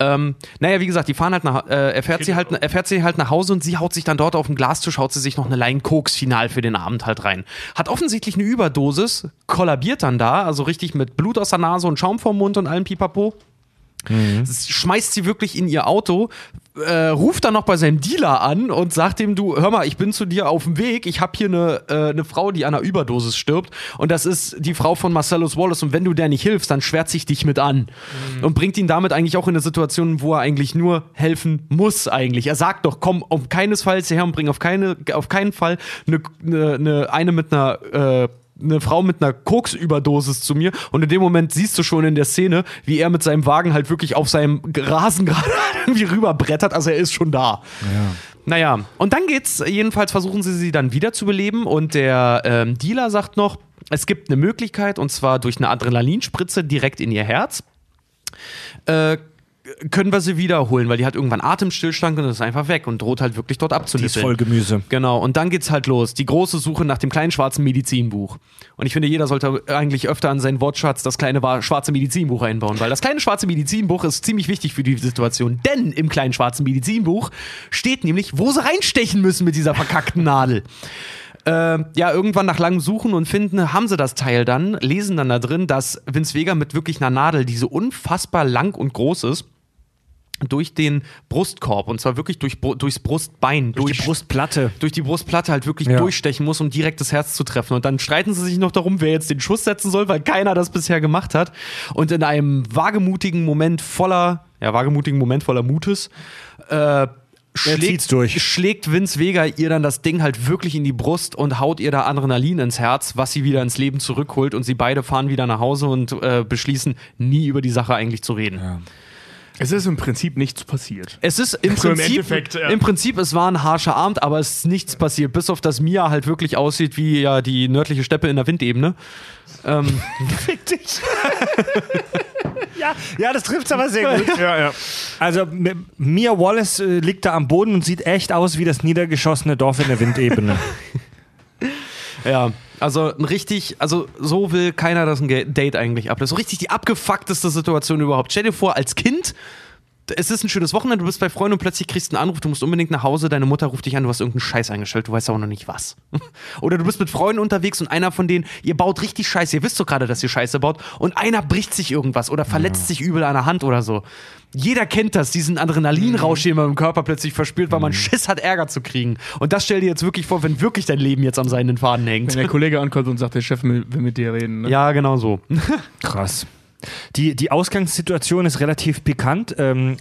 Ähm, naja, wie gesagt, die fahren halt nach, äh, er, fährt sie halt, er fährt sie halt nach Hause und sie haut sich dann dort auf den Glastisch, haut sie sich noch eine Line Koks final für den Abend halt rein. Hat offensichtlich eine Überdosis, kollabiert dann da, also richtig mit Blut aus der Nase und Schaum vom Mund und allem Pipapo. Das Schmeißt sie wirklich in ihr Auto, äh, ruft dann noch bei seinem Dealer an und sagt ihm, du, hör mal, ich bin zu dir auf dem Weg, ich habe hier eine, äh, eine Frau, die an einer Überdosis stirbt und das ist die Frau von Marcellus Wallace und wenn du der nicht hilfst, dann schwärze ich dich mit an. Und bringt ihn damit eigentlich auch in eine Situation, wo er eigentlich nur helfen muss eigentlich. Er sagt doch, komm um keinesfalls hierher und bring auf, keine, auf keinen Fall eine, eine, eine, eine mit einer äh, eine Frau mit einer Koksüberdosis zu mir und in dem Moment siehst du schon in der Szene, wie er mit seinem Wagen halt wirklich auf seinem Rasen gerade irgendwie rüberbrettert, also er ist schon da. Naja, und dann geht's, jedenfalls versuchen sie sie dann wieder zu beleben und der ähm, Dealer sagt noch, es gibt eine Möglichkeit und zwar durch eine Adrenalinspritze direkt in ihr Herz. Äh, können wir sie wiederholen, weil die hat irgendwann Atemstillstand und ist einfach weg und droht halt wirklich dort Die ist abzunippeln. voll Gemüse. Genau, und dann geht's halt los. Die große Suche nach dem kleinen schwarzen Medizinbuch. Und ich finde, jeder sollte eigentlich öfter an seinen Wortschatz das kleine wa- schwarze Medizinbuch einbauen, weil das kleine schwarze Medizinbuch ist ziemlich wichtig für die Situation. Denn im kleinen schwarzen Medizinbuch steht nämlich, wo sie reinstechen müssen mit dieser verkackten Nadel. Äh, ja, irgendwann nach langem Suchen und Finden haben sie das Teil dann, lesen dann da drin, dass Vince Vega mit wirklich einer Nadel, die so unfassbar lang und groß ist, durch den Brustkorb und zwar wirklich durch, durchs Brustbein, Durch die Brustplatte. durch die Brustplatte halt wirklich Ja. durchstechen muss, um direkt das Herz zu treffen. Und dann streiten sie sich noch darum, wer jetzt den Schuss setzen soll, weil keiner das bisher gemacht hat. Und in einem wagemutigen Moment voller, ja, wagemutigen Moment voller Mutes, äh, schlägt, durch. schlägt Vince Vega ihr dann das Ding halt wirklich in die Brust und haut ihr da Adrenalin ins Herz, was sie wieder ins Leben zurückholt und sie beide fahren wieder nach Hause und äh, beschließen, nie über die Sache eigentlich zu reden. Es ist im Prinzip nichts passiert. Es ist im So im Prinzip, Endeffekt, ja. im Prinzip, es war ein harscher Abend, aber es ist nichts passiert, bis auf dass Mia halt wirklich aussieht wie ja die nördliche Steppe in der Windebene. Ähm, Fick dich. ja, ja, das trifft's aber sehr gut. Ja, ja. Also Mia Wallace äh, liegt da am Boden und sieht echt aus wie das niedergeschossene Dorf in der Windebene. ja, also ein richtig, also so will keiner, dass ein Date eigentlich abläuft. So richtig die abgefuckteste Situation überhaupt. Stell dir vor, als Kind, es ist ein schönes Wochenende, du bist bei Freunden und plötzlich kriegst du einen Anruf, du musst unbedingt nach Hause, deine Mutter ruft dich an, du hast irgendeinen Scheiß eingestellt, du weißt aber noch nicht was. Oder du bist mit Freunden unterwegs und einer von denen, ihr baut richtig Scheiße, ihr wisst doch gerade, dass ihr Scheiße baut und einer bricht sich irgendwas oder verletzt sich übel an der Hand oder so. Jeder kennt das, diesen Adrenalinrausch, den man im Körper plötzlich verspürt, weil man Schiss hat, Ärger zu kriegen. Und das stell dir jetzt wirklich vor, wenn wirklich dein Leben jetzt am seinen Faden hängt. Wenn der Kollege ankommt und sagt, der Chef will, will mit dir reden. Ne? Ja, genau so. Krass. Die, die Ausgangssituation ist relativ pikant. Ähm,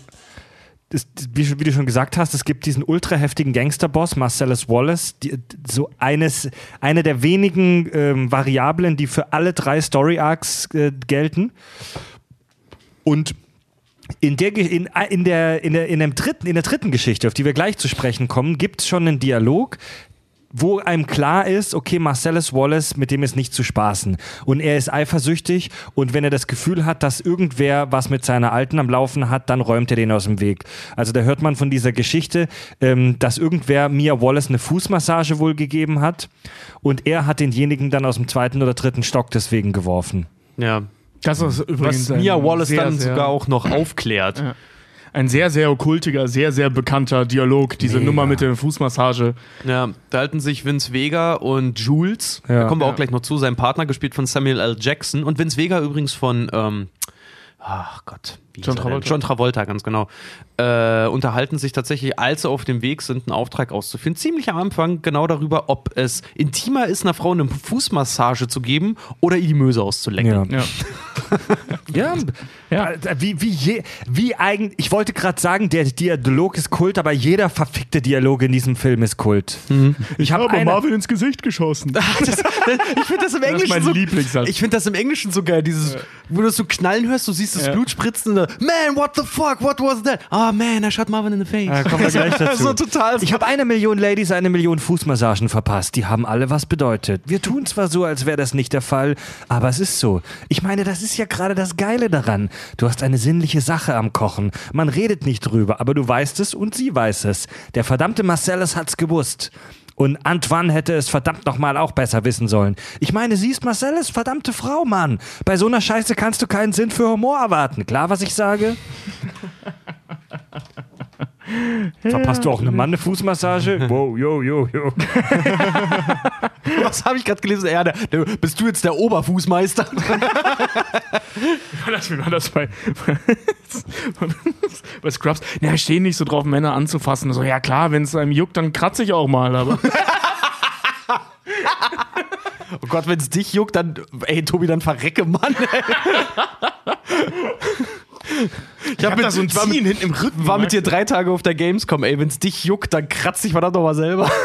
das, wie, wie du schon gesagt hast, es gibt diesen ultra heftigen Gangsterboss, Marcellus Wallace, die, so eines, eine der wenigen ähm, Variablen, die für alle drei Story Arcs äh, gelten. Und in der, in, in, der, in, der, in, dem dritten, in der dritten Geschichte, auf die wir gleich zu sprechen kommen, gibt es schon einen Dialog, wo einem klar ist, okay, Marcellus Wallace, mit dem ist nicht zu spaßen. Und er ist eifersüchtig und wenn er das Gefühl hat, dass irgendwer was mit seiner Alten am Laufen hat, dann räumt er den aus dem Weg. Also da hört man von dieser Geschichte, ähm, dass irgendwer Mia Wallace eine Fußmassage wohl gegeben hat und er hat denjenigen dann aus dem zweiten oder dritten Stock deswegen geworfen. Ja. Das ist übrigens Was Mia Wallace sehr, dann sehr, sogar auch noch aufklärt. Ein sehr, sehr okkultiger, sehr, sehr bekannter Dialog, diese Mega. Nummer mit der Fußmassage. Ja, da halten sich Vince Vega und Jules, Ja. da kommen wir Ja. auch gleich noch zu, sein Partner gespielt von Samuel L. Jackson und Vince Vega übrigens von, ähm, ach Gott, wie John? Travolta. John Travolta, ganz genau, äh, unterhalten sich tatsächlich, als sie auf dem Weg sind, einen Auftrag auszuführen. Ziemlich am Anfang genau darüber, ob es intimer ist, einer Frau eine Fußmassage zu geben oder ihr die Möse auszulecken. Ja. Ja, Ja. Äh, Wie, wie, je, wie eigentlich, ich wollte gerade sagen, der Dialog ist Kult, aber jeder verfickte Dialog in diesem Film ist Kult. Ich habe habe eine, Marvin ins Gesicht geschossen. Das, ich finde das im Das ist Englischen mein so, Lieblingssatz. Ich finde das im Englischen so geil, dieses, wo du das so knallen hörst, du siehst das Ja. Blut spritzen und dann, man, what the fuck, what was that? Oh man, I shot Marvin in the face. Ja, kommen wir gleich dazu. so total. Ich habe eine Million Ladies, eine Million Fußmassagen verpasst. Die haben alle was bedeutet. Wir tun zwar so, als wäre das nicht der Fall, aber es ist so. Ich meine, das ist ja gerade das Geile daran. Du hast eine sinnliche Sache am Kochen. Man redet nicht drüber, aber du weißt es und sie weiß es. Der verdammte Marcellus hat's gewusst. Und Antoine hätte es verdammt nochmal auch besser wissen sollen. Ich meine, sie ist Marcellus verdammte Frau, Mann. Bei so einer Scheiße kannst du keinen Sinn für Humor erwarten. Klar, was ich sage? Verpasst du auch Mann eine Fußmassage? Wow, yo, yo, yo. was habe ich gerade gelesen? Ja, bist du jetzt der Oberfußmeister? Das, wie war das bei, bei Scrubs? Na, ich stehe nicht so drauf, Männer anzufassen. So, ja klar, wenn es einem juckt, dann kratze ich auch mal. Aber Oh Gott, wenn es dich juckt, dann, ey, Tobi, dann verrecke, Mann. Ey. Ich, hab hab da so ein ich war mit, Ziehen hinten im Rücken. war mit dir drei Tage auf der Gamescom, ey. Wenn es dich juckt, dann kratz dich verdammt nochmal selber.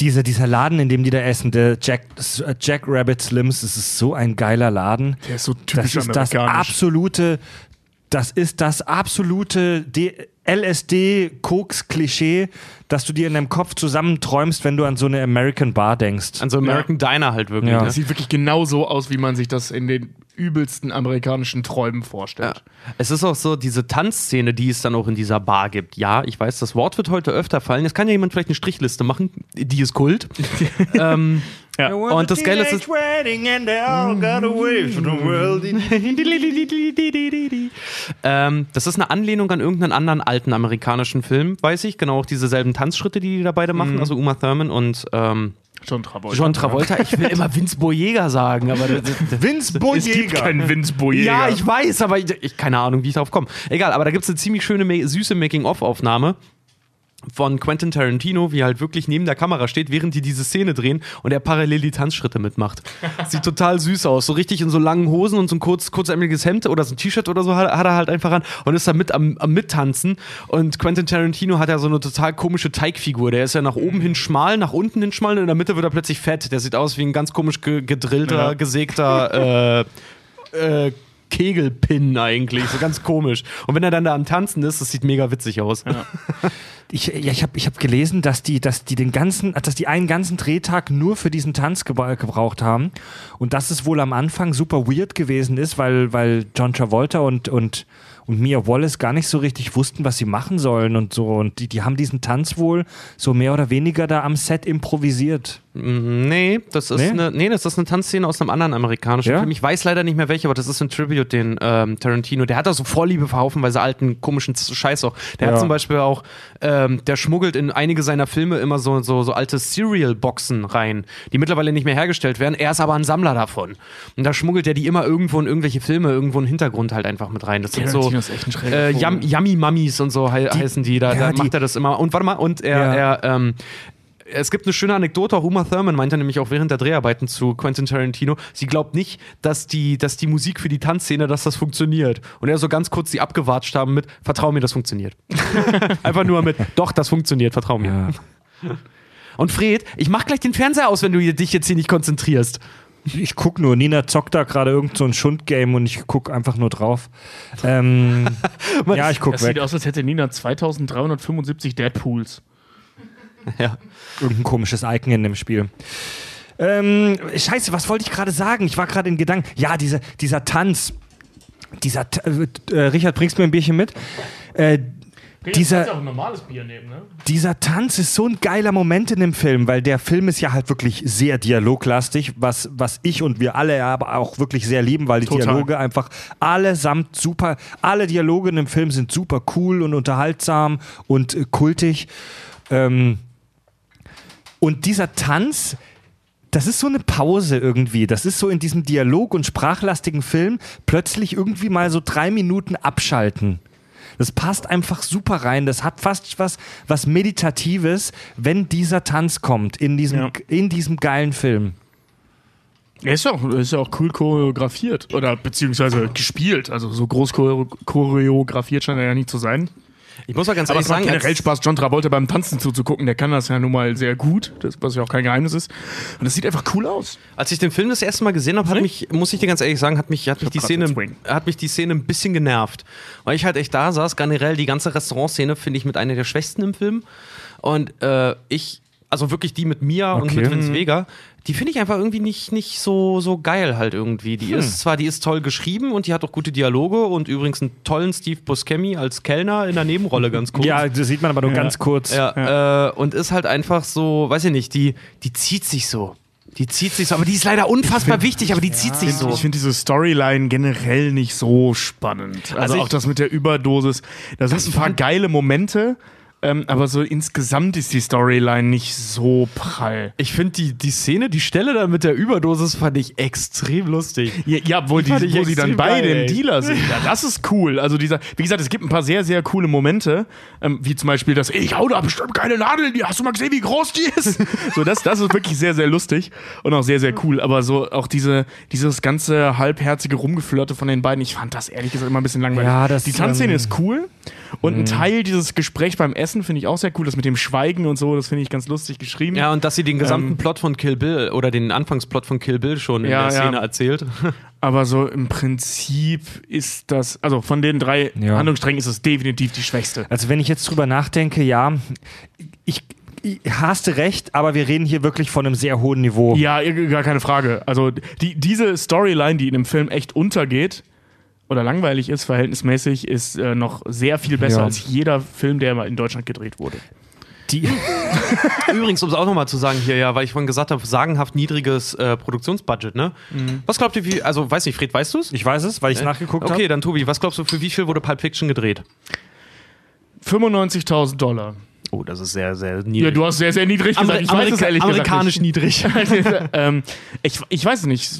Dieser, dieser Laden, in dem die da essen, der Jack, Jack Rabbit Slims, das ist so ein geiler Laden. Der ist so Das typisch ist das absolute, das ist das absolute D- LSD-Koks-Klischee, dass du dir in deinem Kopf zusammenträumst, wenn du an so eine American Bar denkst. An so American Diner halt wirklich. Ja. Ne? Das sieht wirklich genau so aus, wie man sich das in den übelsten amerikanischen Träumen vorstellt. Ja. Es ist auch so, diese Tanzszene, die es dann auch in dieser Bar gibt. Ja, ich weiß, das Wort wird heute öfter fallen. Jetzt kann ja jemand vielleicht eine Strichliste machen. Die ist Kult. ähm, Ja. Und das Geile ist, ähm, das ist eine Anlehnung an irgendeinen anderen alten amerikanischen Film, weiß ich. Genau auch dieselben Tanzschritte, die die da beide machen. Also Uma Thurman und ähm, John Travolta. John Travolta. Ich will immer Vince Boyega sagen, aber das, das, Vince Es gibt keinen Vince Boyega. ja, ich weiß, aber ich, ich keine Ahnung, wie ich darauf komme. Egal, aber da gibt es eine ziemlich schöne, süße Making-of-Aufnahme. Von Quentin Tarantino, wie er halt wirklich neben der Kamera steht, während die diese Szene drehen und er parallel die Tanzschritte mitmacht. Sieht total süß aus. So richtig in so langen Hosen und so ein kurz, kurzärmeliges Hemd oder so ein T-Shirt oder so hat, hat er halt einfach an und ist da mit am, am Mittanzen. Und Quentin Tarantino hat ja so eine total komische Teigfigur. Der ist ja nach oben hin schmal, nach unten hin schmal und in der Mitte wird er plötzlich fett. Der sieht aus wie ein ganz komisch ge gedrillter, Ja. gesägter äh, äh, Kegelpin eigentlich. So ganz komisch. Und wenn er dann da am Tanzen ist, das sieht mega witzig aus. Ich, ja, ich habe ich hab gelesen, dass die, dass die den ganzen, dass die einen ganzen Drehtag nur für diesen Tanz gebra gebraucht haben und dass es wohl am Anfang super weird gewesen ist, weil, weil John Travolta und, und, und Mia Wallace gar nicht so richtig wussten, was sie machen sollen und so und die, die haben diesen Tanz wohl so mehr oder weniger da am Set improvisiert. Mm, Nee, das ist Nee? eine, nee, das ist eine Tanzszene aus einem anderen amerikanischen Ja? Film. Ich weiß leider nicht mehr welche, aber das ist ein Tribute, den ähm, Tarantino. Der hat da so Vorliebe für haufenweise alten, komischen Scheiß auch. Der Ja. hat zum Beispiel auch, ähm, der schmuggelt in einige seiner Filme immer so, so, so alte Cereal-Boxen rein, die mittlerweile nicht mehr hergestellt werden. Er ist aber ein Sammler davon. Und da schmuggelt er die immer irgendwo in irgendwelche Filme, irgendwo in den Hintergrund halt einfach mit rein. Das sind so Tarantino ist echt ein schräger äh. Yum, Yummy Mummies und so hei heißen die. Da, ja, da die- macht er das immer. Und warte mal, und er, er ähm, es gibt eine schöne Anekdote, auch Uma Thurman meinte nämlich auch während der Dreharbeiten zu Quentin Tarantino, sie glaubt nicht, dass die, dass die Musik für die Tanzszene, dass das funktioniert. Und er so ganz kurz sie abgewatscht haben mit, vertrau mir, das funktioniert. Einfach nur mit, doch, das funktioniert, vertrau mir. Und Fred, ich mach gleich den Fernseher aus, wenn du dich jetzt hier nicht konzentrierst. Ich guck nur, Nina zockt da gerade irgend so ein Schundgame und ich guck einfach nur drauf. Ähm, ja, ich guck Das weg. sieht aus, als hätte Nina 2375 Deadpools. Ja. Irgendein komisches Icon in dem Spiel. Ähm, scheiße, was wollte ich gerade sagen? Ich war gerade in Gedanken. Ja, diese, dieser Tanz. Dieser, äh, äh, Richard, bringst du mir ein Bierchen mit? Äh, dieser, auch ein normales Bier nehmen, ne? dieser Tanz ist so ein geiler Moment in dem Film, weil der Film ist ja halt wirklich sehr dialoglastig, was, was ich und wir alle aber auch wirklich sehr lieben, weil die Total. Dialoge einfach allesamt super, alle Dialoge in dem Film sind super cool und unterhaltsam und äh, kultig. Ähm, und dieser Tanz, das ist so eine Pause irgendwie. Das ist so in diesem Dialog- und sprachlastigen Film plötzlich irgendwie mal so drei Minuten abschalten. Das passt einfach super rein. Das hat fast was, was Meditatives, wenn dieser Tanz kommt in diesem, Ja. in diesem geilen Film. Er ist ja auch, ist auch cool choreografiert oder beziehungsweise gespielt. Also so groß choreo choreografiert scheint er ja nicht zu sein. Ich muss mal ganz Aber ehrlich sagen, generell Spaß, John Travolta beim Tanzen zuzugucken. Der kann das ja nun mal sehr gut, das, was ja auch kein Geheimnis ist. Und das sieht einfach cool aus. Als ich den Film das erste Mal gesehen habe, hat mich, muss ich dir ganz ehrlich sagen, hat mich, hat mich, die Szene, hat mich die Szene ein bisschen genervt. Weil ich halt echt da saß, generell die ganze Restaurantszene finde ich mit einer der schwächsten im Film. Und äh, ich, also wirklich die mit Mia und Okay. mit Vince Vega, die finde ich einfach irgendwie nicht, nicht so, so geil halt irgendwie. Die ist zwar, die ist toll geschrieben und die hat auch gute Dialoge und übrigens einen tollen Steve Buscemi als Kellner in der Nebenrolle ganz cool. Ja, das sieht man aber nur ganz kurz. Ja, Äh, und ist halt einfach so, weiß ich nicht, die, die zieht sich so. Die zieht sich so, aber die ist leider unfassbar wichtig, aber die zieht sich so. Ich finde diese Storyline generell nicht so spannend. Also, Also ich- auch das mit der Überdosis. Da sind ein paar geile Momente, ähm, aber so insgesamt ist die Storyline nicht so prall. Ich finde die, die Szene, die Stelle da mit der Überdosis fand ich extrem lustig. Ja, ja obwohl die, wo sie dann bei dem. Dealer sind. Ja, das ist cool. Also dieser, wie gesagt, es gibt ein paar sehr, sehr coole Momente, ähm, wie zum Beispiel das, ich hau da bestimmt keine Nadel in die, hast du mal gesehen, wie groß die ist? so, das, das ist wirklich sehr, sehr lustig und auch sehr, sehr cool. Aber so auch diese, dieses ganze halbherzige Rumgeflirte von den beiden, ich fand das ehrlich gesagt immer ein bisschen langweilig. Ja, das, die Tanzszene ähm, ist cool und ein Teil dieses Gesprächs beim Essen finde ich auch sehr cool. Das mit dem Schweigen und so, das finde ich ganz lustig geschrieben. Ja, und dass sie den gesamten Ähm, Plot von Kill Bill oder den Anfangsplot von Kill Bill schon in Ja, der ja. Szene erzählt. Aber so im Prinzip ist das, also von den drei Ja. Handlungssträngen ist es definitiv die schwächste. Also wenn ich jetzt drüber nachdenke, ja, ich, ich hast du recht, aber wir reden hier wirklich von einem sehr hohen Niveau. Ja, gar keine Frage. Also die, diese Storyline, die in dem Film echt untergeht oder langweilig ist, verhältnismäßig, ist äh, noch sehr viel besser Ja. als jeder Film, der mal in Deutschland gedreht wurde. Die, Übrigens, um es auch nochmal zu sagen hier, ja, weil ich vorhin gesagt habe, sagenhaft niedriges äh, Produktionsbudget, ne? Was glaubt ihr, wie, also weiß nicht, Fred, weißt du es? ich weiß es, weil ich es nachgeguckt habe. Okay, dann Tobi, was glaubst du, für wie viel wurde Pulp Fiction gedreht? 95.000 Dollar. Oh, das ist sehr, sehr Ja, niedrig. du hast sehr, sehr niedrig gesagt. Ich weiß es ehrlich amerikanisch gesagt niedrig. nicht. ähm, ich, ich weiß es nicht.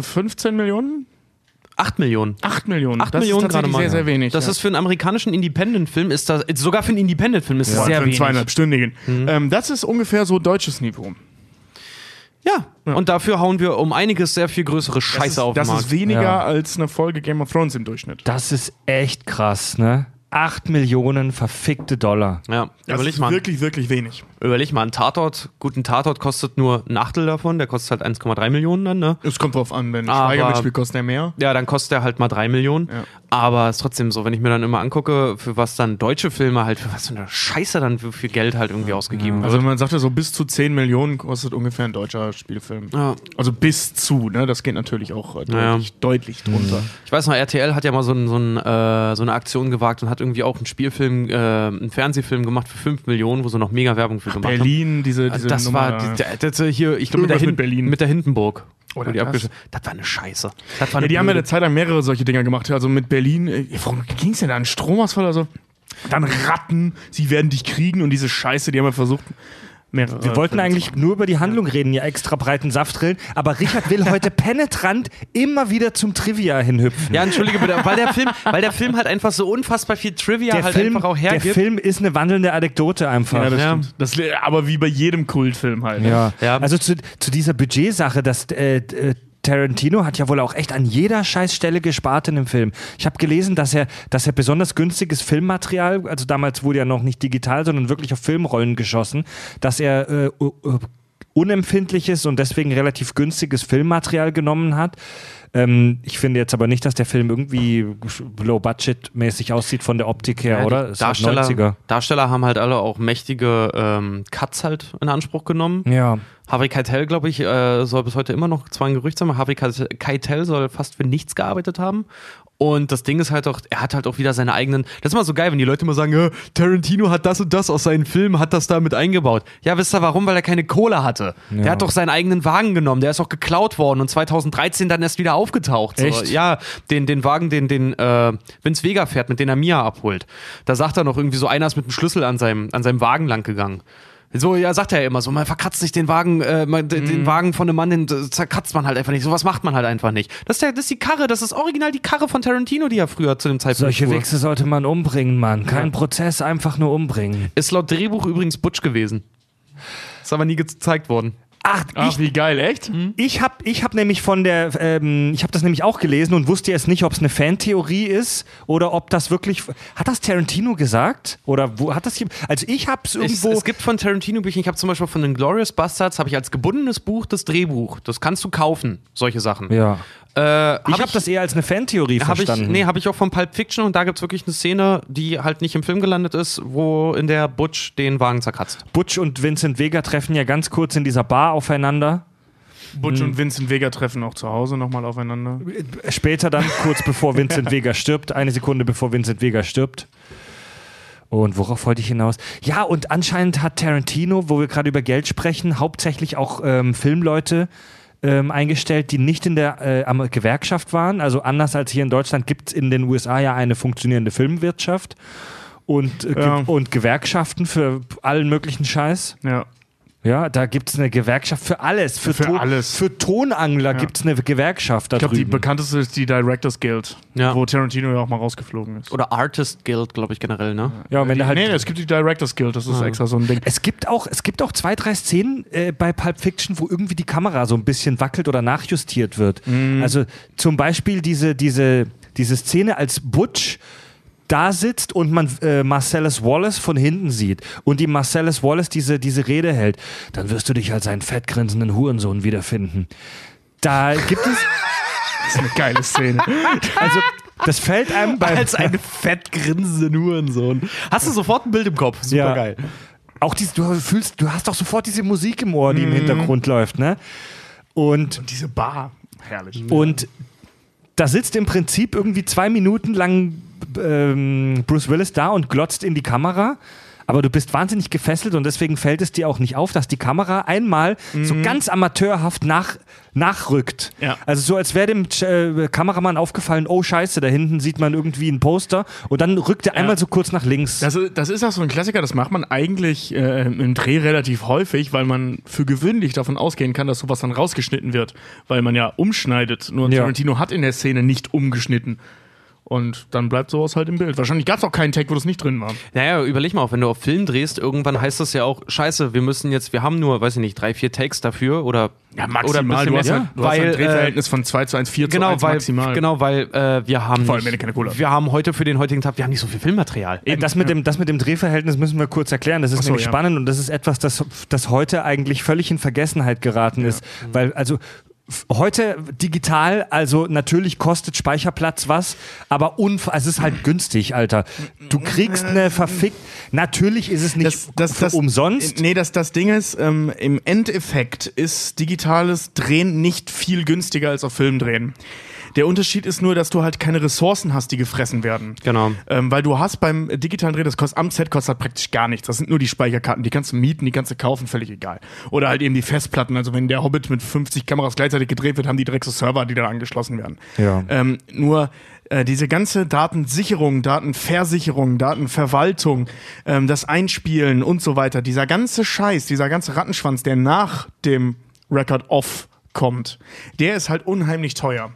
15 Millionen? 8 Millionen. 8 Millionen. 8 das Millionen ist gerade mal. sehr, sehr wenig. Das ja. ist für einen amerikanischen Independent-Film, ist das, sogar für einen Independent-Film ist das Boah, sehr für einen wenig. zweieinhalbstündigen. Ähm, das ist ungefähr so deutsches Niveau. Ja. und dafür hauen wir um einiges sehr viel größere Scheiße das ist, auf den das Markt. ist weniger Ja. als eine Folge Game of Thrones im Durchschnitt. Das ist echt krass, ne? 8 Millionen verfickte Dollar. ja, Das überleg ist mal. wirklich, wirklich wenig. Überleg mal, ein Tatort, gut, ein Tatort kostet nur ein Achtel davon, der kostet halt 1,3 Millionen dann, ne? Es kommt drauf an, wenn Schweiger mitspielt, kostet er mehr. Ja, dann kostet er halt mal 3 Millionen. Ja. Aber es ist trotzdem so, wenn ich mir dann immer angucke, für was dann deutsche Filme halt, für was für eine Scheiße dann für viel Geld halt irgendwie ausgegeben wird. Also man sagt ja so, bis zu 10 Millionen kostet ungefähr ein deutscher Spielfilm. Ja. Also bis zu, ne? Das geht natürlich auch äh, Ja. deutlich, deutlich drunter. Ich weiß noch, RTL hat ja mal so, ein, so, ein, äh, so eine Aktion gewagt und hat irgendwie auch einen Spielfilm, äh, einen Fernsehfilm gemacht für 5 Millionen, wo sie noch mega Werbung für gemacht Berlin, diese, diese haben. Das Nummer war die, das, das hier, ich glaube, mit, der Irgendwas Hin mit Berlin. mit der Hindenburg. Oder die das. das war eine Scheiße. Das war Ja, eine die haben ja blöde- eine Zeit lang mehrere solche Dinger gemacht. Also mit Berlin, äh, warum ging es denn da? Ein Stromausfall oder so? Dann Ratten, sie werden dich kriegen und diese Scheiße, die haben ja versucht, mehrere. Wir wollten Filme eigentlich machen. nur über die Handlung reden, ja extra breiten Saft drillen, aber Richard will heute penetrant immer wieder zum Trivia hinhüpfen. Ja, entschuldige bitte, weil der Film, weil der Film halt einfach so unfassbar viel Trivia der, halt Film, einfach auch der hergibt. Film ist eine wandelnde Anekdote einfach. Ja, das Ja. stimmt. Das, aber wie bei jedem Kultfilm halt. Ja. Ja. Also zu, zu dieser Budgetsache, dass äh, äh, Tarantino hat ja wohl auch echt an jeder Scheißstelle gespart in dem Film. Ich habe gelesen, dass er, dass er besonders günstiges Filmmaterial, also damals wurde ja noch nicht digital, sondern wirklich auf Filmrollen geschossen, dass er äh, unempfindliches und deswegen relativ günstiges Filmmaterial genommen hat. Ähm, ich finde jetzt aber nicht, dass der Film irgendwie low-budget-mäßig aussieht von der Optik her, Ja, oder? Darsteller, 90er. Darsteller haben halt alle auch mächtige ähm, Cuts halt in Anspruch genommen. Ja. Harvey Keitel, glaube ich, äh, soll bis heute immer noch zwar ein Gerücht sein, aber Harvey Keitel- soll fast für nichts gearbeitet haben. Und das Ding ist halt auch, er hat halt auch wieder seine eigenen. Das ist immer so geil, wenn die Leute immer sagen, ja, Tarantino hat das und das aus seinen Filmen, hat das da mit eingebaut. Ja, wisst ihr warum? Weil er keine Kohle hatte. Der hat doch seinen eigenen Wagen genommen, der ist auch geklaut worden und 2013 dann erst wieder aufgetaucht. So. Echt? Ja, den, den Wagen, den, den äh, Vince Vega fährt, mit dem er Mia abholt. Da sagt er noch irgendwie so, einer ist mit dem Schlüssel an seinem, an seinem Wagen lang gegangen. So, ja, sagt er ja immer so, man verkratzt nicht den Wagen, äh, man, den, Mhm. den Wagen von einem Mann, den zerkratzt man halt einfach nicht. Sowas macht man halt einfach nicht. Das ist, der, das ist die Karre, das ist original die Karre von Tarantino, die er früher zu dem Zeitpunkt Solche fuhr. Wichse sollte man umbringen, Mann. Kein Prozess, einfach nur umbringen. Ist laut Drehbuch übrigens Butch gewesen. Ist aber nie gezeigt worden. Ach, Ach, wie geil, echt? Ich habe ich hab nämlich von der, ähm, ich habe das nämlich auch gelesen und wusste jetzt nicht, ob es eine Fantheorie ist oder ob das wirklich, hat das Tarantino gesagt? Oder wo hat das hier, also ich habe es Es, irgendwo, es gibt von Tarantino Bücher, ich habe zum Beispiel von den Glorious Bastards, habe ich als gebundenes Buch das Drehbuch. Das kannst du kaufen, solche Sachen. ja. Äh, Ich habe das eher als eine Fantheorie ich, verstanden. nee, habe ich auch von Pulp Fiction und da gibt es wirklich eine Szene, die halt nicht im Film gelandet ist, wo in der Butch den Wagen zerkratzt. Butch und Vincent Vega treffen ja ganz kurz in dieser Bar aufeinander. Butch und Vincent Vega treffen auch zu Hause nochmal aufeinander. Später dann, kurz bevor Vincent Vega stirbt, eine Sekunde bevor Vincent Vega stirbt. Und worauf wollte ich hinaus? Ja, und anscheinend hat Tarantino, wo wir gerade über Geld sprechen, hauptsächlich auch ähm, Filmleute ähm, eingestellt, die nicht in der äh, Gewerkschaft waren. Also anders als hier in Deutschland gibt es in den USA ja eine funktionierende Filmwirtschaft und, äh, Ja. Und Gewerkschaften für allen möglichen Scheiß. Ja. Ja, da gibt es eine Gewerkschaft für alles. Für, Für To- alles. Für Tonangler gibt es eine Gewerkschaft da Ich glaube, die bekannteste ist die Directors Guild, Ja. wo Tarantino ja auch mal rausgeflogen ist. Oder Artist Guild, glaube ich, generell, ne? ja, wenn die, da halt nee, es gibt die Directors Guild, das ist extra so ein Ding. Es gibt auch, es gibt auch zwei, drei Szenen äh, bei Pulp Fiction, wo irgendwie die Kamera so ein bisschen wackelt oder nachjustiert wird. Also zum Beispiel diese, diese, diese Szene, als Butch da sitzt und man äh, Marcellus Wallace von hinten sieht und die Marcellus Wallace diese, diese Rede hält, dann wirst du dich als einen fettgrinsenden Hurensohn wiederfinden. Da gibt es, Das ist eine geile Szene. also das fällt einem bei, Als einen fett grinsenden Hurensohn. Hast du sofort ein Bild im Kopf? Super Ja. geil. auch diese, du fühlst, du hast doch sofort diese Musik im Ohr, die im Hintergrund läuft, ne? Und Diese Bar. Herrlich. Und da sitzt im Prinzip irgendwie zwei Minuten lang ähm, Bruce Willis da und glotzt in die Kamera. aber du bist wahnsinnig gefesselt und deswegen fällt es dir auch nicht auf, dass die Kamera einmal so ganz amateurhaft nach, nachrückt. Ja. Also so, als wäre dem äh, Kameramann aufgefallen, oh scheiße, da hinten sieht man irgendwie ein Poster und dann rückt er einmal so kurz nach links. Das, ist- das ist auch so ein Klassiker, das macht man eigentlich äh, im Dreh relativ häufig, weil man für gewöhnlich davon ausgehen kann, dass sowas dann rausgeschnitten wird, weil man ja umschneidet. Nur Ja. Tarantino hat in der Szene nicht umgeschnitten. Und dann bleibt sowas halt im Bild. Wahrscheinlich gab es auch keinen Tag, wo das nicht drin war. Naja, überleg mal, auch wenn du auf Film drehst, irgendwann heißt das ja auch, scheiße, wir müssen jetzt, wir haben nur, weiß ich nicht, drei, vier Takes dafür oder Ja, oder ein bisschen du hast, halt, du hast weil, ein äh, Drehverhältnis von 2 zu 1, 4 zu genau, 1 weil, maximal. genau, weil äh, wir haben Vor allem, nicht, wenn keine habt. wir haben heute für den heutigen Tag, wir haben nicht so viel Filmmaterial. Äh, Das mit, dem, das mit dem Drehverhältnis müssen wir kurz erklären. Das ist so, nämlich ja. spannend und das ist etwas, das, das heute eigentlich völlig in Vergessenheit geraten ist. Weil, also. Heute digital, also natürlich kostet Speicherplatz was, aber unf also es ist halt günstig, Alter. Du kriegst eine verfickt. Natürlich ist es nicht das, das, umsonst. Nee, das, das Ding ist, ähm, im Endeffekt ist digitales Drehen nicht viel günstiger als auf Film drehen. Der Unterschied ist nur, dass du halt keine Ressourcen hast, die gefressen werden. Genau. Ähm, weil du hast beim digitalen Dreh, das kostet am Set kostet halt praktisch gar nichts. Das sind nur die Speicherkarten, die kannst du mieten, die kannst du kaufen, völlig egal. Oder halt eben die Festplatten. Also wenn der Hobbit mit 50 Kameras gleichzeitig gedreht wird, haben die direkt so Server, die da angeschlossen werden. Ja. Ähm, nur äh, diese ganze Datensicherung, Datenversicherung, Datenverwaltung, ähm, das Einspielen und so weiter, dieser ganze Scheiß, dieser ganze Rattenschwanz, der nach dem Record Off kommt, der ist halt unheimlich teuer.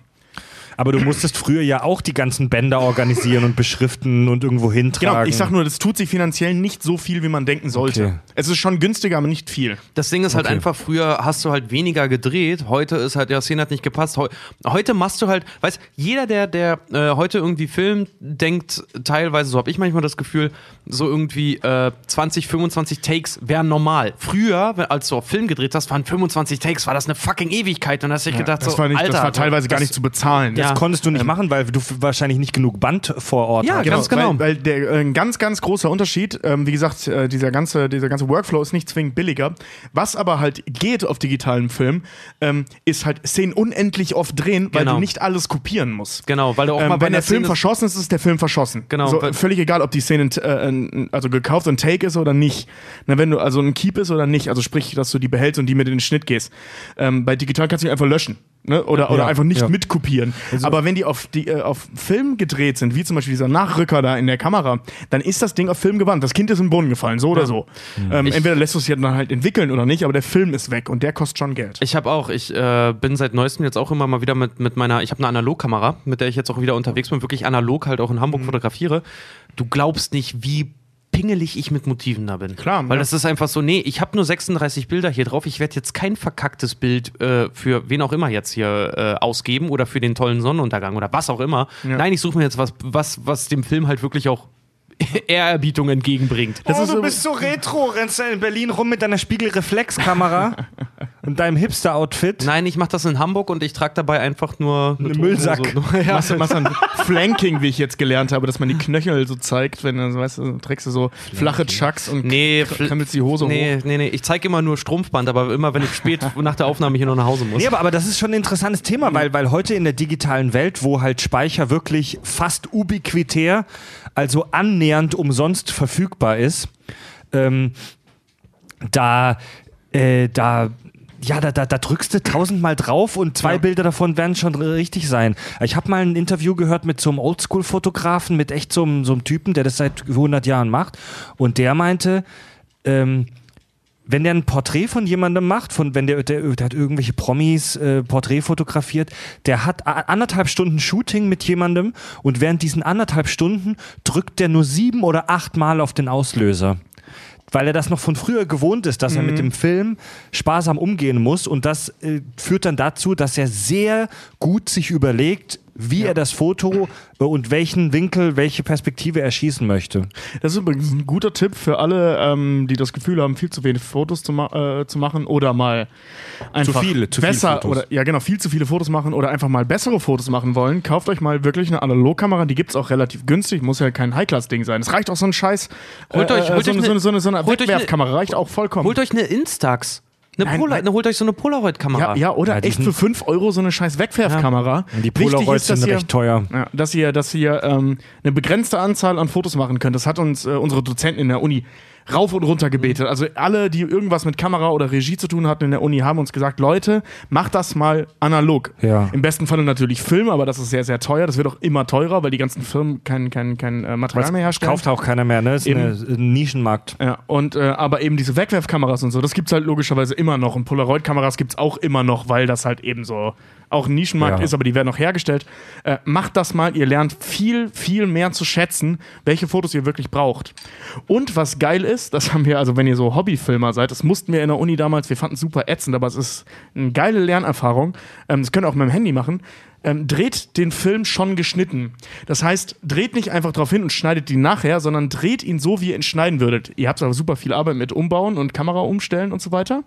Aber du musstest früher ja auch die ganzen Bänder organisieren und beschriften und irgendwo hintragen. Genau, ich sag nur, das tut sich finanziell nicht so viel, wie man denken sollte. Okay. Es ist schon günstiger, aber nicht viel. Das Ding ist halt Okay. einfach, früher hast du halt weniger gedreht, heute ist halt, ja, Szene hat nicht gepasst. Heu heute machst du halt, weißt jeder, der, der äh, heute irgendwie filmt, denkt teilweise, so habe ich manchmal das Gefühl, so irgendwie äh, 20, 25 Takes wären normal. Früher, als du auf Film gedreht hast, waren 25 Takes, war das eine fucking Ewigkeit. Und hast dich gedacht, das, so, war nicht, Alter, das war teilweise gar das- nicht zu bezahlen. Ja. Das konntest du nicht machen, weil du wahrscheinlich nicht genug Band vor Ort Ja, hattest. Ganz genau. Weil, weil der, äh, ein ganz, ganz großer Unterschied, ähm, wie gesagt, äh, dieser, ganze, dieser ganze Workflow ist nicht zwingend billiger. Was aber halt geht auf digitalem Film, ähm, ist halt Szenen unendlich oft drehen, weil Genau. du nicht alles kopieren musst. Genau, weil du auch Ähm, mal bei wenn der einer Film verschossen ist, ist der Film verschossen. Genau, So, völlig egal, ob die Szene äh, also gekauft und Take ist oder nicht. Na, wenn du also ein Keep ist oder nicht, also sprich, dass du die behältst und die mit in den Schnitt gehst. Ähm, bei digital kannst du die einfach löschen. Ne? Oder, oder Ja, einfach nicht ja. mitkopieren. Aber wenn die auf, die äh, auf Film gedreht sind, wie zum Beispiel dieser Nachrücker da in der Kamera, dann ist das Ding auf Film gewandt. Das Kind ist im Boden gefallen, so oder so. Ähm, entweder lässt du es ja dann halt entwickeln oder nicht, aber der Film ist weg und der kostet schon Geld. Ich habe auch, ich äh, bin seit neuestem jetzt auch immer mal wieder mit, mit meiner, ich habe eine Analogkamera, mit der ich jetzt auch wieder unterwegs bin, wirklich analog halt auch in Hamburg fotografiere. Du glaubst nicht, wie pingelig ich mit Motiven da bin. Klar, Weil ja. das ist einfach so, nee, ich habe nur 36 Bilder hier drauf, ich werde jetzt kein verkacktes Bild äh, für wen auch immer jetzt hier äh, ausgeben oder für den tollen Sonnenuntergang oder was auch immer. Ja. Nein, ich suche mir jetzt was, was, was dem Film halt wirklich auch Ehrerbietung entgegenbringt. Das oh, ist du bist so retro, rennst in Berlin rum mit deiner Spiegelreflexkamera und deinem Hipster-Outfit. Nein, ich mache das in Hamburg und ich trage dabei einfach nur Eine Müllsack. Turnschuhe. ja. Machst du, machst ein Flanking, wie ich jetzt gelernt habe, dass man die Knöchel so zeigt, wenn du, weißt du, trägst du so flache Chucks und Nee, kr- krempelst die Hose nee, hoch. nee, nee, ich zeige immer nur Strumpfband, aber immer wenn ich spät nach der Aufnahme hier noch nach Hause muss. Nee, aber, aber das ist schon ein interessantes Thema, weil, weil heute in der digitalen Welt, wo halt Speicher wirklich fast ubiquitär, also annähernd umsonst verfügbar ist, ähm, da, äh, da, ja, da, da, da drückst du tausendmal drauf und zwei Ja. Bilder davon werden schon richtig sein. Ich habe mal ein Interview gehört mit so einem Oldschool-Fotografen, mit echt so einem, so einem Typen, der das seit 100 Jahren macht. Und der meinte, ähm, wenn der ein Porträt von jemandem macht, von wenn der, der, der hat irgendwelche Promis äh, Porträt fotografiert, der hat anderthalb Stunden Shooting mit jemandem und während diesen anderthalb Stunden drückt der nur sieben oder acht Mal auf den Auslöser. Weil er das noch von früher gewohnt ist, dass er mit dem Film sparsam umgehen muss. Und das äh, führt dann dazu, dass er sehr gut sich überlegt, wie er das Foto äh, und welchen Winkel, welche Perspektive er schießen möchte. Das ist übrigens ein guter Tipp für alle, ähm, die das Gefühl haben, viel zu wenig Fotos zu, ma äh, zu machen oder mal einfach viele, zu viele besser Fotos. oder ja genau viel zu viele Fotos machen oder einfach mal bessere Fotos machen wollen. Kauft euch mal wirklich eine Analogkamera, die gibt's auch relativ günstig, muss ja kein High-Class-Ding sein. Es reicht auch so ein Scheiß. Holt euch- holt so, euch eine, so, ne- eine, so eine, so eine ne- Wegwerfkamera reicht auch vollkommen. Holt euch eine Instax. Eine Nein, Polar, nein. ne, holt euch so eine Polaroid-Kamera. ja, ja, oder Ja, die echt für 5 Euro so eine scheiß Wegwerfkamera. Die Wichtig Polaroids sind ihr- recht teuer. Ja, dass ihr, dass ihr ähm, eine begrenzte Anzahl an Fotos machen könnt. Das hat uns äh, unsere Dozenten in der Uni rauf und runter gebetet. Also alle, die irgendwas mit Kamera oder Regie zu tun hatten in der Uni, haben uns gesagt, Leute, macht das mal analog. Ja. Im besten Falle natürlich Film, aber das ist sehr, sehr teuer. Das wird auch immer teurer, weil die ganzen Firmen kein, kein, kein äh, Material mehr herstellen. Kauft auch keiner mehr, ne? Ist Eben. ein Nischenmarkt. Ja, und äh, aber eben diese Wegwerfkameras und so, das gibt's halt logischerweise immer noch. Und Polaroid-Kameras gibt's auch immer noch, weil das halt eben so auch ein Nischenmarkt Ja. ist, aber die werden noch hergestellt. Äh, macht das mal, ihr lernt viel, viel mehr zu schätzen, welche Fotos ihr wirklich braucht. Und was geil ist, das haben wir, also wenn ihr so Hobbyfilmer seid, das mussten wir in der Uni damals, wir fanden es super ätzend, aber es ist eine geile Lernerfahrung. Ähm, das könnt ihr auch mit dem Handy machen. Ähm, dreht den Film schon geschnitten. Das heißt, dreht nicht einfach drauf hin und schneidet ihn nachher, sondern dreht ihn so, wie ihr ihn schneiden würdet. Ihr habt aber super viel Arbeit mit Umbauen und Kamera umstellen und so weiter.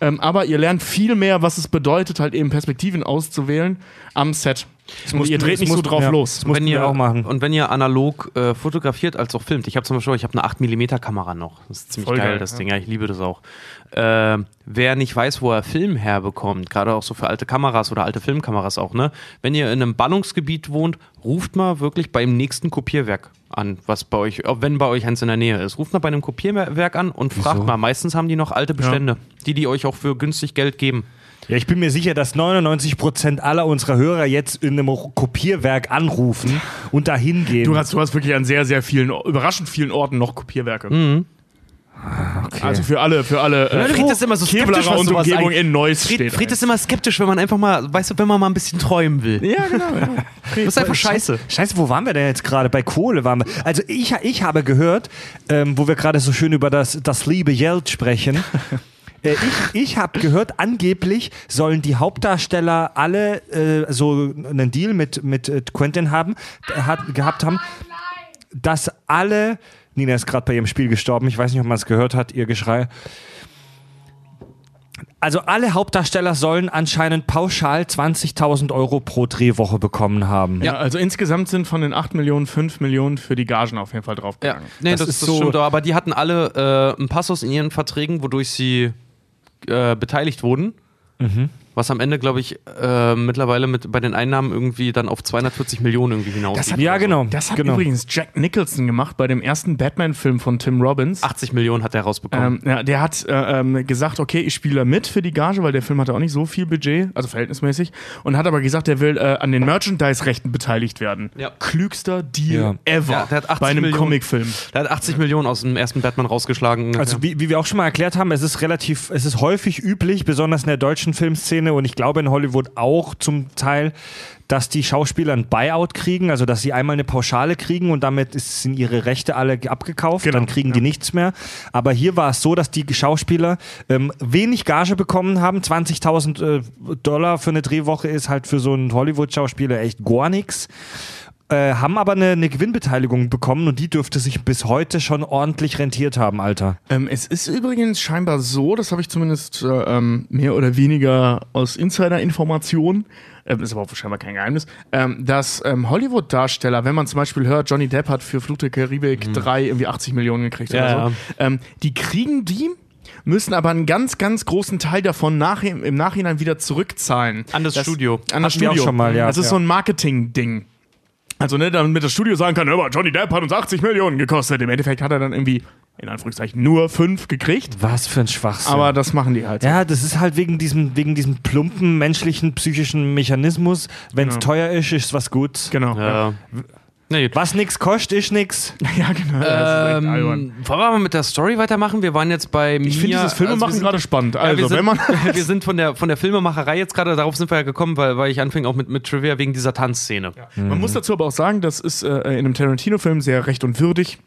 Ähm, aber ihr lernt viel mehr, was es bedeutet, halt eben Perspektiven auszuwählen am Set. Und ihr dreht nicht so mussten- drauf ja. los. Das wenn wir ihr auch machen. Und wenn ihr analog äh, fotografiert als auch filmt. Ich habe zum Beispiel, ich habe eine 8mm Kamera noch. Das ist ziemlich Voll geil, geil, das ja. Ding. Ja, ich liebe das auch. Äh, wer nicht weiß, wo er Film herbekommt, gerade auch so für alte Kameras oder alte Filmkameras auch, ne? Wenn ihr in einem Ballungsgebiet wohnt, ruft mal wirklich beim nächsten Kopierwerk an, was bei euch, wenn bei euch eins in der Nähe ist. Ruft mal bei einem Kopierwerk an und fragt mal. Meistens haben die noch alte Bestände, die die euch auch für günstig Geld geben. Ja, ich bin mir sicher, dass 99% aller unserer Hörer jetzt in einem Kopierwerk anrufen und dahin gehen. Du hast, du hast wirklich an sehr, sehr vielen, überraschend vielen Orten noch Kopierwerke. Mhm. Also für alle, für alle äh, Fried ist immer so skeptisch, was und sowas Umgebung in Neuss Fried, steht. Fried ist immer skeptisch, wenn man einfach mal, weißt du, wenn man mal ein bisschen träumen will. ja, genau. Ja. Das ist einfach scheiße. Scheiße, wo waren wir denn jetzt gerade? Bei Kohle waren wir. Also ich, ich habe gehört, ähm, wo wir gerade so schön über das, das liebe Geld sprechen. Äh, ich ich habe gehört, angeblich sollen die Hauptdarsteller alle äh, so einen Deal mit, mit äh, Quentin haben, hat, gehabt haben, dass alle. Nina ist gerade bei ihrem Spiel gestorben. Ich weiß nicht, ob man es gehört hat, ihr Geschrei. Also alle Hauptdarsteller sollen anscheinend pauschal 20.000 Euro pro Drehwoche bekommen haben. Ja, also insgesamt sind von den 8 Millionen 5 Millionen für die Gagen auf jeden Fall Ja, draufgegangen. nee, das, Das das, ist so- stimmt. Aber die hatten alle äh, einen Passus in ihren Verträgen, wodurch sie äh, beteiligt wurden. Was am Ende, glaube ich, äh, mittlerweile mit, bei den Einnahmen irgendwie dann auf 240 Millionen irgendwie hinaus. Das hat- Ja, genau. Das hat genau. übrigens Jack Nicholson gemacht bei dem ersten Batman-Film von Tim Robbins. 80 Millionen hat er rausbekommen. Ähm, ja, der hat äh, ähm, gesagt, okay, ich spiele mit für die Gage, weil der Film hatte auch nicht so viel Budget, also verhältnismäßig, und hat aber gesagt, er will äh, an den Merchandise-Rechten beteiligt werden. Ja. Klügster Deal Ja. ever Ja, der hat 80 bei einem. Comicfilm. Der hat 80 Millionen aus dem ersten Batman rausgeschlagen. Also wie, wie wir auch schon mal erklärt haben, es ist relativ, es ist häufig üblich, besonders in der deutschen Filmszene und ich glaube in Hollywood auch zum Teil, dass die Schauspieler ein Buyout kriegen, also dass sie einmal eine Pauschale kriegen und damit ist, sind ihre Rechte alle abgekauft, Genau, dann kriegen die nichts mehr. Aber hier war es so, dass die Schauspieler ähm, wenig Gage bekommen haben. 20.000 äh, Dollar für eine Drehwoche ist halt für so einen Hollywood-Schauspieler echt gar nichts. Äh, haben aber eine, eine Gewinnbeteiligung bekommen und die dürfte sich bis heute schon ordentlich rentiert haben, Alter. Ähm, es ist übrigens scheinbar so, das habe ich zumindest äh, ähm, mehr oder weniger aus Insider-Informationen, ähm, ist aber auch scheinbar kein Geheimnis, ähm, dass ähm, Hollywood-Darsteller, wenn man zum Beispiel hört, Johnny Depp hat für Flut der Karibik 3 irgendwie 80 Millionen gekriegt Ja, oder so, ähm, die kriegen die, müssen aber einen ganz, ganz großen Teil davon nach, im Nachhinein wieder zurückzahlen. An das Studio. An das Hatten wir auch Studio. schon mal, ja. Das ist Ja. so ein Marketing-Ding. Also, ne, damit das Studio sagen kann, hör mal, Johnny Depp hat uns 80 Millionen gekostet. Im Endeffekt hat er dann irgendwie, in Anführungszeichen, nur 5 gekriegt. Was für ein Schwachsinn. Aber das machen die halt. ja, das ist halt wegen diesem, wegen diesem plumpen menschlichen psychischen Mechanismus. Wenn es Genau. teuer ist, ist was gut. Genau. Ja, Ja. Na gut. Was nix kostet, ist nix. ja genau. Ähm, wollen wir mal mit der Story weitermachen? Wir waren jetzt bei Ich finde dieses Filmemachen gerade spannend. Also, wir sind, wenn man. wir sind von der, von der Filmemacherei jetzt gerade, darauf sind wir ja gekommen, weil, weil ich anfing auch mit, mit Trivia wegen dieser Tanzszene. Man muss dazu aber auch sagen, das ist äh, in einem Tarantino-Film sehr recht und würdig,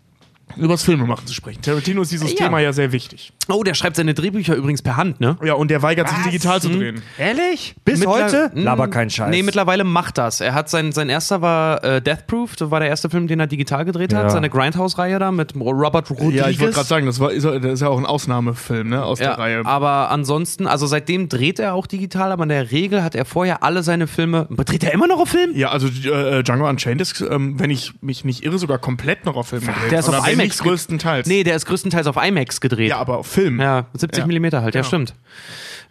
über das Filmemachen zu sprechen. Tarantino ist dieses Ja. Thema ja sehr wichtig. Oh, der schreibt seine Drehbücher übrigens per Hand, ne? Ja, und der weigert sich digital zu drehen. Ehrlich? Bis Mittler- heute? Mm, Laber kein Scheiß. Nee, mittlerweile macht das. Er hat sein, sein erster war äh, Death Proof, das war der erste Film, den er digital gedreht hat. Ja. Seine Grindhouse-Reihe da mit Robert Rodriguez. Ja, ich wollte gerade sagen, das, war, ist, ja- das ist ja auch ein Ausnahmefilm ne, aus Ja, der Reihe. aber ansonsten, also seitdem dreht er auch digital, aber in der Regel hat er vorher alle seine Filme. Dreht er immer noch auf Film? Ja, also äh, Django Unchained ist, ähm, wenn ich mich nicht irre, sogar komplett noch auf Film gedreht. Der ist auf wenn IMAX nicht größtenteils. Nee, der ist größtenteils auf IMAX gedreht. Ja, aber auf Film. Ja, 70 Ja. Millimeter halt, ja, Ja. stimmt.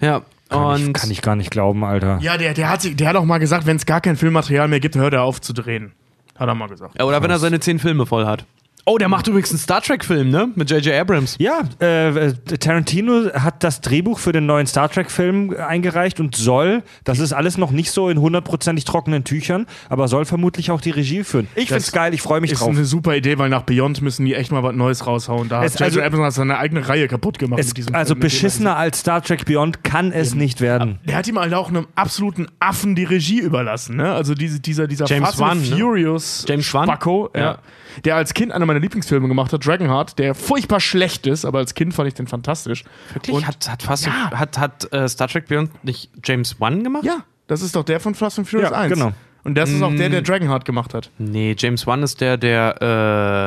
Ja, kann, und ich, kann ich gar nicht glauben, Alter. Ja, der, der, hat, sich- der hat auch mal gesagt, wenn es gar kein Filmmaterial mehr gibt, hört er auf zu drehen. Hat er mal gesagt. ja, oder wenn er seine 10 Filme voll hat. Oh, der macht übrigens einen Star Trek-Film, ne? Mit J.J. Abrams. Ja, äh, Tarantino hat das Drehbuch für den neuen Star Trek-Film eingereicht und soll, das ist alles noch nicht so in hundertprozentig trockenen Tüchern, aber soll vermutlich auch die Regie führen. Ich Das find's geil, ich freue mich Ist drauf. eine super Idee, weil nach Beyond müssen die echt mal was Neues raushauen. Da Es- hat J.J. also- Abrams seine eigene Reihe kaputt gemacht. Es, mit diesem also Film, er beschissener als Star Trek Beyond kann es nicht werden. Der hat ihm halt auch einem absoluten Affen die Regie überlassen, ne? Also diese, dieser, dieser James Wan, ne? Furious James Wan? Spacko, ja. Ja. Der als Kind einer meiner Lieblingsfilme gemacht hat, Dragonheart, der furchtbar schlecht ist, aber als Kind fand ich den fantastisch. Wirklich? Und- hat, hat, fast Ja. hat, hat äh, Star Trek Beyond nicht James Wan gemacht? Ja, das ist doch der von Fast and Furious Ja, 1. genau. Und das ist auch der, Mm. der Dragonheart gemacht hat. Nee, James Wan ist der, der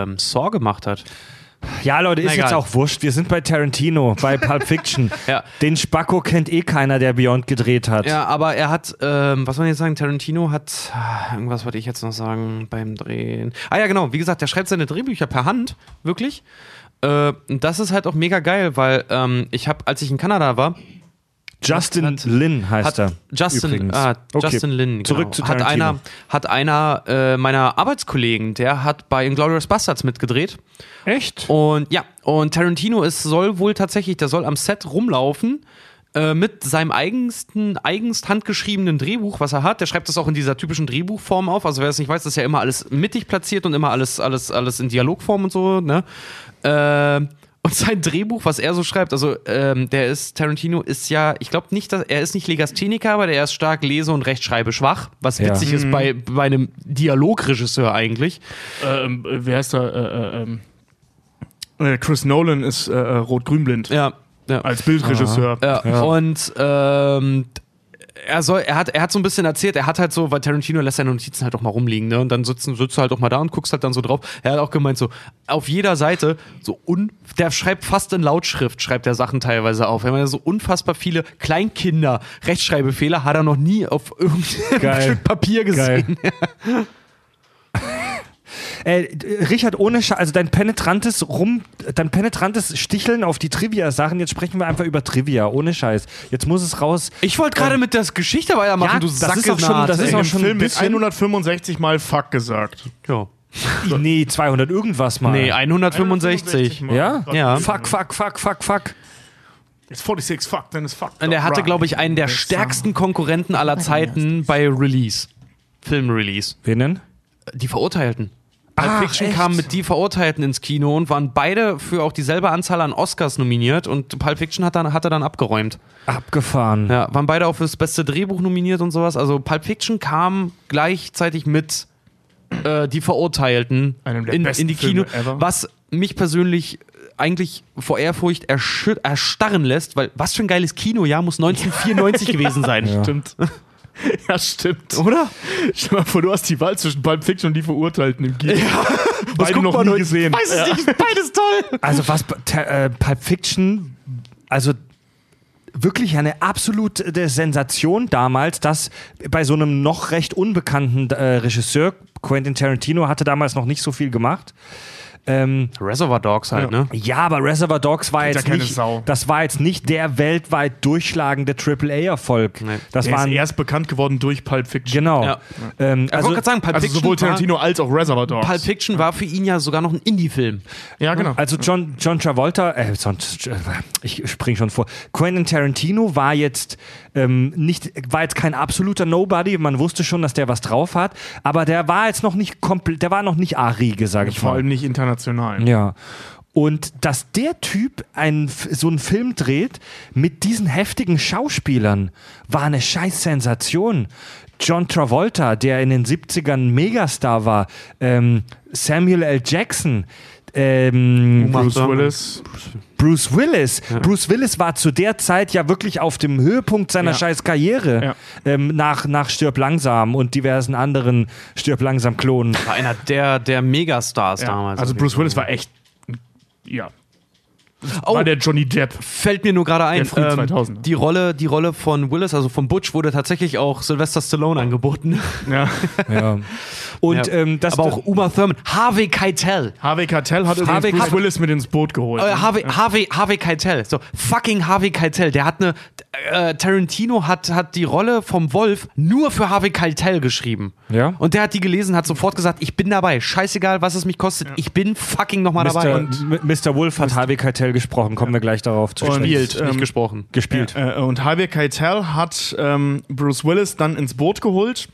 ähm, Saw gemacht hat. Ja, Leute, ist Na, jetzt egal. auch wurscht. Wir sind bei Tarantino, bei Pulp Fiction. Ja. Den Spacko kennt eh keiner, der Beyond gedreht hat. Ja, aber er hat, ähm, was soll man jetzt sagen, Tarantino hat, ah, irgendwas wollte ich jetzt noch sagen beim Drehen. Ah ja, genau, wie gesagt, der schreibt seine Drehbücher per Hand, wirklich. Äh, das ist halt auch mega geil, weil ähm, ich habe, als ich in Kanada war, Justin Hat- Lin heißt hat er. Justin, übrigens. ah, Okay. Justin Lin, Zurück genau. zu hat Tarantino. einer, hat einer äh, meiner Arbeitskollegen, der hat bei Inglourious Bastards mitgedreht. Echt? Und ja, und Tarantino ist, soll wohl tatsächlich, der soll am Set rumlaufen äh, mit seinem eigensten, eigenst handgeschriebenen Drehbuch, was er hat. Der schreibt das auch in dieser typischen Drehbuchform auf. Also wer es nicht weiß, das ist ja immer alles mittig platziert und immer alles, alles, alles in Dialogform und so, ne? Äh, und sein Drehbuch, was er so schreibt, also ähm, der ist, Tarantino ist ja, ich glaube nicht, dass er ist nicht Legastheniker, aber der ist stark lese- und rechtschreibeschwach, was Ja. witzig ist bei, bei einem Dialogregisseur eigentlich. Ähm, äh, wer heißt da? Äh, äh, ähm, äh, Chris Nolan ist äh, äh, rot-grün-blind. Ja. ja. Als Bildregisseur. Ja, und ähm, er soll, er hat, er hat so ein bisschen erzählt, er hat halt so, weil Tarantino lässt seine Notizen halt auch mal rumliegen, ne? Und dann sitzt, sitzt du halt auch mal da und guckst halt dann so drauf. Er hat auch gemeint, so, auf jeder Seite, so un, der schreibt fast in Lautschrift, schreibt er Sachen teilweise auf. Er meinte, so unfassbar viele Kleinkinder, Rechtschreibfehler hat er noch nie auf irgendeinem. Stück Papier gesehen. Äh, Richard, ohne Sche also dein penetrantes Rum, dein penetrantes Sticheln auf die Trivia-Sachen. Jetzt sprechen wir einfach über Trivia, ohne Scheiß. Jetzt muss es raus. Ich wollte gerade mit der Geschichte weitermachen, Ja, du das ist auch schon- das ist auch schon ein Film mit bisschen- 165 Mal Fuck gesagt. ja. Nee, 200 irgendwas mal. Nee, 165. Mal. Ja? Ja. Fuck, fuck, fuck, fuck, fuck. It's 46 Fuck, then it's Fuck. Und er hatte, glaube ich, einen der stärksten Konkurrenten aller Zeiten bei Release. Film-Release. Wen denn? Die Verurteilten. Pulp Ach, Fiction echt? kam mit Die Verurteilten ins Kino und waren beide für auch dieselbe Anzahl an Oscars nominiert und Pulp Fiction hat, dann, hat er dann abgeräumt. Abgefahren. Ja, waren beide auch fürs beste Drehbuch nominiert und sowas. Also Pulp Fiction kam gleichzeitig mit äh, Die Verurteilten Einem der in, besten in die Kino, Filme ever. was mich persönlich eigentlich vor Ehrfurcht erstarren lässt, weil was für ein geiles Kinojahr muss 1994 gewesen sein. Stimmt. Ja, stimmt. Oder? Stell dir mal vor, du hast die Wahl zwischen Pulp Fiction und die Verurteilten im Kino. Ja. Beide noch nie heute? gesehen. Weiß es nicht, ist beides toll. Also was äh, Pulp Fiction, also wirklich eine absolute Sensation damals, dass bei so einem noch recht unbekannten äh, Regisseur, Quentin Tarantino hatte damals noch nicht so viel gemacht. Ähm, Reservoir Dogs halt, Ja. ne? ja, aber Reservoir Dogs war ja jetzt keine nicht, Sau. das war jetzt nicht der weltweit durchschlagende AAA-Erfolg. Nee. Das Der ist erst bekannt geworden durch Pulp Fiction. genau. Ja. Ähm, Also, ich wollte gerade sagen, Pulp Also Fiction, sowohl war, Tarantino als auch Reservoir Dogs. Pulp Fiction war für ihn ja sogar noch ein Indie-Film. ja, genau. Also John, John Travolta, äh, sonst, ich spring schon vor. Quentin Tarantino war jetzt ähm, nicht, war jetzt kein absoluter Nobody. Man wusste schon, dass der was drauf hat, aber der war jetzt noch nicht komplett, der war noch nicht Ari, sage ich Vor mal. allem nicht international. Ja. Und dass der Typ einen, so einen Film dreht mit diesen heftigen Schauspielern, war eine scheiß Sensation. John Travolta, der in den 70ern Megastar war, ähm, Samuel L. Jackson, ähm, Bruce. Willis. Bruce Willis. Bruce Willis war zu der Zeit ja wirklich auf dem Höhepunkt seiner Ja. scheiß Karriere. Ja. Ähm, nach, nach Stirb langsam und diversen anderen Stirb langsam Klonen. War einer der, der Megastars Ja. damals. Also Bruce Willis war echt. Ja. Oh. war der Johnny Depp. Fällt mir nur gerade ein, Der 2000er. die Rolle, die Rolle von Willis, also von Butch, wurde tatsächlich auch Sylvester Stallone angeboten. Ja. Ja. Und Ja. ähm, das Aber auch Uma Thurman, Harvey Keitel. Harvey Keitel hat Harvey Bruce Keitel- Willis mit ins Boot geholt. Äh, Harvey, Harvey, Harvey Keitel. So, fucking Harvey Keitel. Der hat eine. Äh, Tarantino hat, hat die Rolle vom Wolf nur für Harvey Keitel geschrieben. Ja. Und der hat die gelesen, hat sofort gesagt: Ich bin dabei. Scheißegal, was es mich kostet. Ich bin fucking nochmal dabei. Mr. M- Mr. Wolf hat Harvey Keitel gesprochen, kommen wir gleich darauf zu sprechen. Gespielt, ähm, nicht gesprochen. Gespielt. Äh, und Harvey Keitel hat ähm, Bruce Willis dann ins Boot geholt,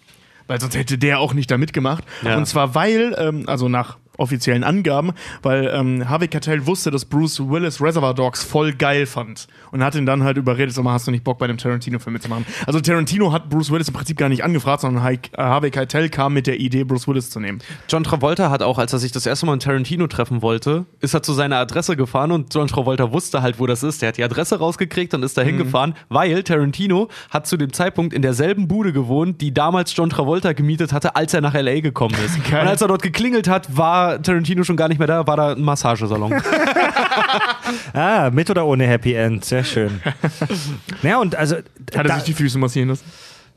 weil sonst hätte der auch nicht da mitgemacht. Ja. Und zwar weil, ähm, also nach offiziellen Angaben, weil ähm, Harvey Keitel wusste, dass Bruce Willis Reservoir Dogs voll geil fand und hat ihn dann halt überredet, sag mal, hast du nicht Bock bei einem Tarantino-Film mitzumachen? Also Tarantino hat Bruce Willis im Prinzip gar nicht angefragt, sondern äh, Harvey Keitel kam mit der Idee, Bruce Willis zu nehmen. John Travolta hat auch, als er sich das erste Mal in Tarantino treffen wollte, ist er zu seiner Adresse gefahren und John Travolta wusste halt, wo das ist. Der hat die Adresse rausgekriegt und ist da hingefahren, weil Tarantino hat zu dem Zeitpunkt in derselben Bude gewohnt, die damals John Travolta gemietet hatte, als er nach L.A. gekommen ist. Geil. Und als er dort geklingelt hat, war Tarantino schon gar nicht mehr da, war da ein Massagesalon. Ah, mit oder ohne Happy End, sehr schön. ja, und also. Hat er sich die Füße massieren lassen?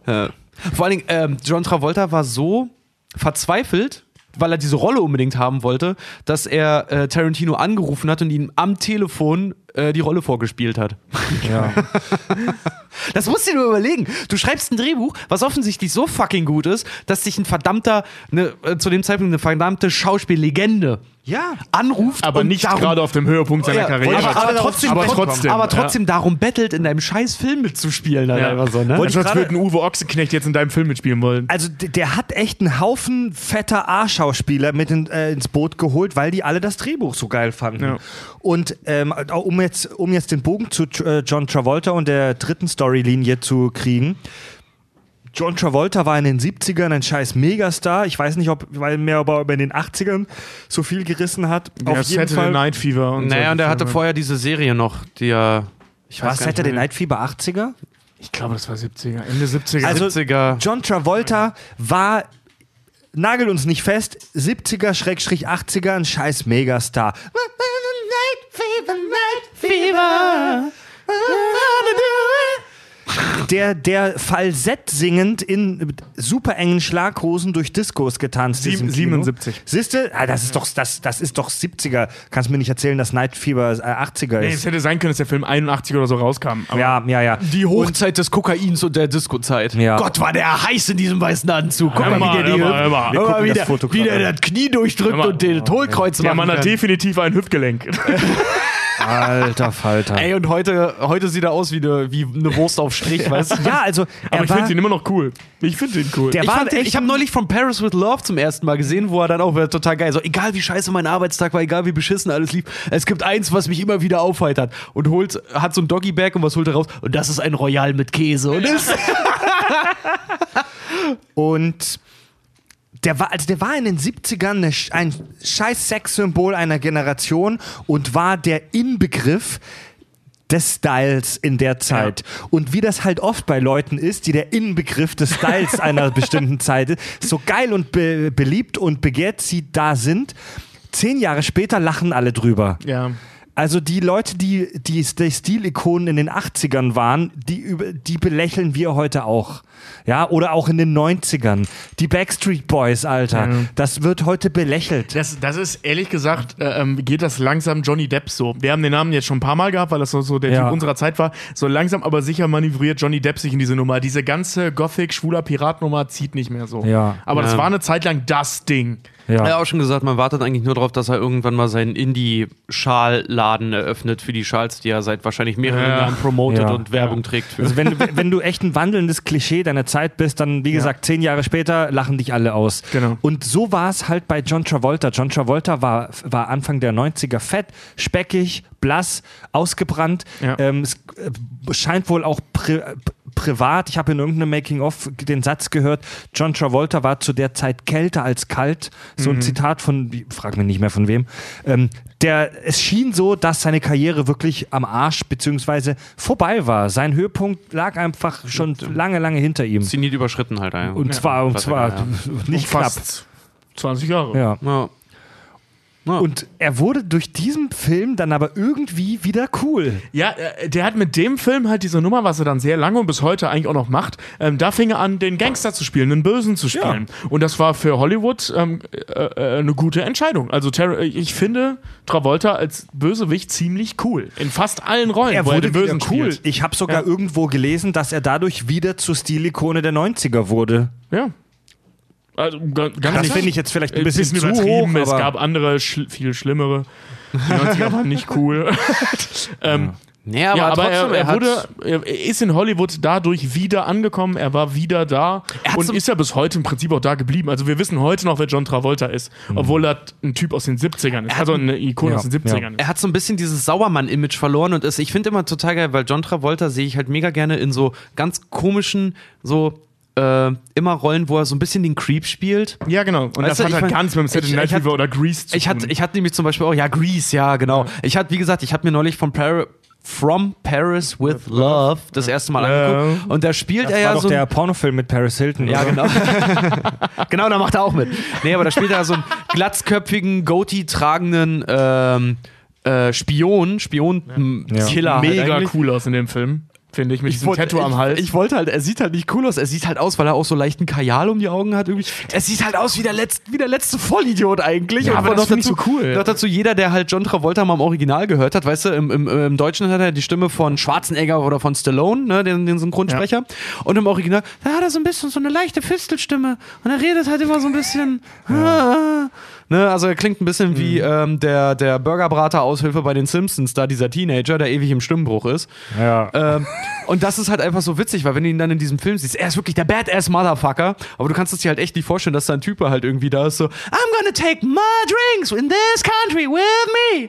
Ja. Vor allen Dingen, ähm, John Travolta war so verzweifelt, weil er diese Rolle unbedingt haben wollte, dass er äh, Tarantino angerufen hat und ihm am Telefon äh, die Rolle vorgespielt hat. ja. Das musst du dir nur überlegen. Du schreibst ein Drehbuch, was offensichtlich so fucking gut ist, dass dich ein verdammter, ne, äh, zu dem Zeitpunkt eine verdammte Schauspiellegende ja. anruft. Aber und nicht darum- gerade auf dem Höhepunkt seiner Ja, Karriere. aber, aber, trotzdem, aber trotzdem, trotzdem, aber ja. trotzdem darum bettelt, in deinem scheiß Film mitzuspielen. Halt Ja. einfach so, ne? Wollte ich als gerade- würde ein Uwe Ochsenknecht jetzt in deinem Film mitspielen wollen. Also der hat echt einen Haufen fetter A-Schauspieler mit in, äh, ins Boot geholt, weil die alle das Drehbuch so geil fanden. Ja. Und ähm, auch um, jetzt, um jetzt den Bogen zu äh, John Travolta und der dritten Storylinie zu kriegen. John Travolta war in den 70ern ein scheiß Megastar. Ich weiß nicht, ob weil mehr aber in den 80ern so viel gerissen hat. Ja, Auf jeden Saturday Fall. Night Fever und Naja, so. und er hatte vorher diese Serie noch, die er. Ich nicht Saturday. Night Fieber 80er? Ich glaube, das war 70er, Ende 70er. Also 70er. John Travolta war nagel uns nicht fest, 70er Schrägstrich 80er ein scheiß Megastar. Der, der Falsett singend in super engen Schlaghosen durch Discos getanzt ist. Sieben- im Kino. 77. Siehste? Ah, das ist doch das, das ist doch 70er. Kannst mir nicht erzählen, dass Night Fever äh, 80er nee, ist. es hätte sein können, dass der Film 81 oder so rauskam. Aber ja, ja, ja. Die Hochzeit des Kokains und der Disco-Zeit. Ja. Gott, war der heiß in diesem weißen Anzug. Guck mal, wie der die hör mal, hör mal. Wie das der, der das Knie durchdrückt und den Hohlkreuz der machen Mann hat definitiv ein Hüftgelenk. Alter Falter. Ey, und heute, heute sieht er aus wie eine, wie eine Wurst auf Strich, weißt du? ja, also Aber er ich finde ihn immer noch cool. Ich finde ihn cool. Der Ich, war echt ich habe neulich von Paris with Love zum ersten Mal gesehen, wo er dann auch wieder total geil so, egal wie scheiße mein Arbeitstag war, egal wie beschissen alles lief, es gibt eins, was mich immer wieder aufheitert und holt, hat so ein Doggy-Bag und was holt er raus? Und das ist ein Royal mit Käse. Und ist, Und der war, also der war in den 70ern eine, ein scheiß Sexsymbol einer Generation und war der Inbegriff des Styles in der Zeit. Und wie das halt oft bei Leuten ist, die der Inbegriff des Styles einer bestimmten Zeit ist, so geil und be beliebt und begehrt sie da sind, zehn Jahre später lachen alle drüber. ja. Also die Leute, die, die, die Stilikonen in den 80ern waren, die, über- die belächeln wir heute auch. Ja, oder auch in den 90ern. Die Backstreet Boys, Alter. Das wird heute belächelt. Das, das ist ehrlich gesagt, äh, ähm, geht das langsam Johnny Depp so. Wir haben den Namen jetzt schon ein paar Mal gehabt, weil das so, so der Ja. Typ unserer Zeit war. So langsam aber sicher manövriert Johnny Depp sich in diese Nummer. Diese ganze Gothic-schwuler Piratnummer zieht nicht mehr so. Ja. Aber das Ja. war eine Zeit lang das Ding. Er Ja. hat auch schon gesagt, man wartet eigentlich nur darauf, dass er irgendwann mal seinen Indie-Schalladen eröffnet für die Schals, die er seit wahrscheinlich mehreren Ja. Jahren promotet Ja. und Werbung trägt für. Also wenn, du- wenn du echt ein wandelndes Klischee deiner Zeit bist, dann, wie gesagt, zehn Jahre später lachen dich alle aus. Genau. Und so war es halt bei John Travolta. John Travolta war, war Anfang der 90er fett, speckig, blass, ausgebrannt. Ähm, es äh, scheint wohl auch privat, ich habe in irgendeinem Making-of den Satz gehört, John Travolta war zu der Zeit kälter als kalt. So Mhm. ein Zitat von, ich frag mich nicht mehr von wem. Ähm, der, es schien so, dass seine Karriere wirklich am Arsch beziehungsweise vorbei war. Sein Höhepunkt lag einfach schon lange, lange hinter ihm. Zenit überschritten halt. Ja. Und zwar, und zwar egal, nicht Um knapp. fast 20 Jahre. Ja. ja. Ja. Und er wurde durch diesen Film dann aber irgendwie wieder cool. Ja, äh, der hat mit dem Film halt diese Nummer, was er dann sehr lange und bis heute eigentlich auch noch macht, ähm, da fing er an, den Gangster zu spielen, den Bösen zu spielen. Und das war für Hollywood ähm, äh, äh, eine gute Entscheidung. Also Ter ich finde Travolta als Bösewicht ziemlich cool. In fast allen Rollen, Er wurde den Bösen cool. spielt. Ich habe sogar Ja. irgendwo gelesen, dass er dadurch wieder zur Stilikone der 90er wurde. Ja. Also, Das finde ich jetzt vielleicht ein Äh, bisschen zu hoch, übertrieben. Es gab andere, schl viel schlimmere. Die 90er waren nicht cool. ähm, Nee, aber, ja, aber trotzdem, er, er, wurde, er ist in Hollywood dadurch wieder angekommen. Er war wieder da und so- ist ja bis heute im Prinzip auch da geblieben. Also wir wissen heute noch, wer John Travolta ist, obwohl er ein Typ aus den 70ern ist. hat- Also eine Ikone Ja, aus den 70ern Er hat so ein bisschen dieses Sauermann-Image verloren und ist, ich finde immer total geil, weil John Travolta sehe ich halt mega gerne in so ganz komischen, so äh, immer Rollen, wo er so ein bisschen den Creep spielt. Ja, genau. Und Weißt das du, hat halt mein, nichts mit dem Saturday Night Fever oder Grease zu Ich hatte, tun. ich hatte nämlich zum Beispiel auch, ja, Grease, ja, genau. Ich hatte, wie gesagt, ich hatte mir neulich von Par From Paris with Love das erste Mal Ja. angeguckt und da spielt das er war ja doch so der Pornofilm mit Paris Hilton. Ja, oder? genau. genau, da macht er auch mit. Nee, aber da spielt er so einen glatzköpfigen, Goatee tragenden ähm, äh, Spion, Spion-Killer. halt Mega eigentlich. cool aus in dem Film, finde ich, mit diesem wollte- Tattoo am ich, Hals. Ich wollte halt, er sieht halt nicht cool aus. Er sieht halt aus, weil er auch so leichten Kajal um die Augen hat. Irgendwie. Er sieht halt aus wie der, Letz-, wie der letzte Vollidiot eigentlich. Ja, Und aber noch das ich dazu, so cool. Noch dazu jeder, der halt John Travolta mal im Original gehört hat, weißt du, im, im, im Deutschen hat er die Stimme von Schwarzenegger oder von Stallone, ne, den, den Synchronsprecher. Und im Original, da hat er so ein bisschen so eine leichte Fistelstimme. Und er redet halt immer so ein bisschen. Ah, Ne, also er klingt ein bisschen wie ähm, der, der Burgerbrater-Aushilfe bei den Simpsons, da dieser Teenager, der ewig im Stimmbruch ist. Ja. Ähm, und das ist halt einfach so witzig, weil wenn du ihn dann in diesem Film siehst, er ist wirklich der Badass Motherfucker, aber du kannst es dir halt echt nicht vorstellen, dass da ein Typ halt irgendwie da ist, so, I'm gonna take my drinks in this country with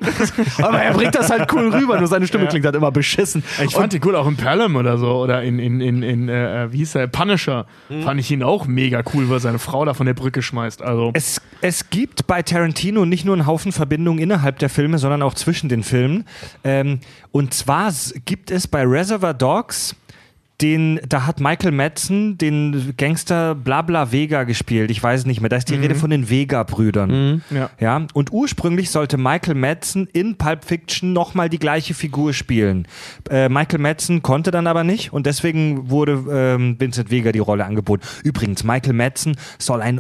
me. aber er bringt das halt cool rüber, nur seine Stimme klingt halt immer beschissen. Ich fand ihn cool, auch in Pelham oder so, oder in, in, in, in äh, wie hieß der, Punisher, Mhm. fand ich ihn auch mega cool, weil seine Frau da von der Brücke schmeißt. Also, Es, es gibt bei Tarantino nicht nur einen Haufen Verbindungen innerhalb der Filme, sondern auch zwischen den Filmen. Ähm, und zwar gibt es bei Reservoir Dogs den, da hat Michael Madsen den Gangster Blabla Vega gespielt. Ich weiß es nicht mehr. Da ist die Rede von den Vega-Brüdern. ja. Ja, und ursprünglich sollte Michael Madsen in Pulp Fiction nochmal die gleiche Figur spielen. Äh, Michael Madsen konnte dann aber nicht und deswegen wurde ähm, Vincent Vega die Rolle angeboten. Übrigens, Michael Madsen soll ein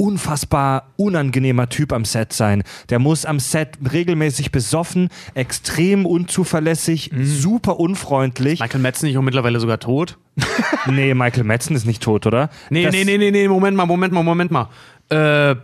unfassbar unangenehmer Typ am Set sein. Der muss am Set regelmäßig besoffen, extrem unzuverlässig, super unfreundlich. Michael Madsen nicht auch mittlerweile sogar tot? nee, Michael Madsen ist nicht tot, oder? Nee, Das- nee, nee, nee, nee, Moment mal, Moment mal, Moment mal. Äh,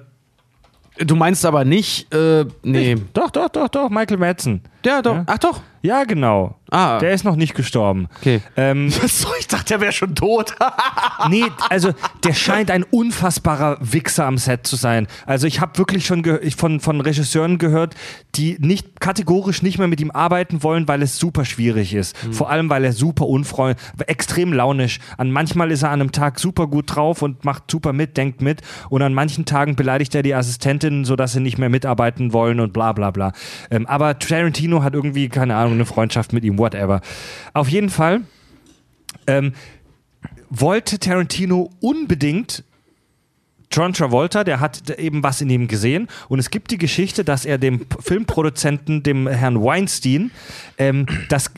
du meinst aber nicht, äh, nee. Doch, doch, doch, doch, Michael Madsen. Ja, doch. Ja. Ach doch. Ja, genau. Ah. Der ist noch nicht gestorben. Okay. Ähm, So, ich dachte, der wäre schon tot. nee, also der scheint ein unfassbarer Wichser am Set zu sein. Also ich habe wirklich schon von, von Regisseuren gehört, die nicht kategorisch nicht mehr mit ihm arbeiten wollen, weil es super schwierig ist. Vor allem, weil er super unfreundlich, extrem launisch. An manchmal ist er an einem Tag super gut drauf und macht super mit, denkt mit. Und an manchen Tagen beleidigt er die Assistentin, sodass sie nicht mehr mitarbeiten wollen und bla bla bla. Ähm, aber Tarantino hat irgendwie, keine Ahnung, eine Freundschaft mit ihm, whatever. Auf jeden Fall ähm, wollte Tarantino unbedingt John Travolta, der hat eben was in ihm gesehen und es gibt die Geschichte, dass er dem Filmproduzenten, dem Herrn Weinstein, ähm, das,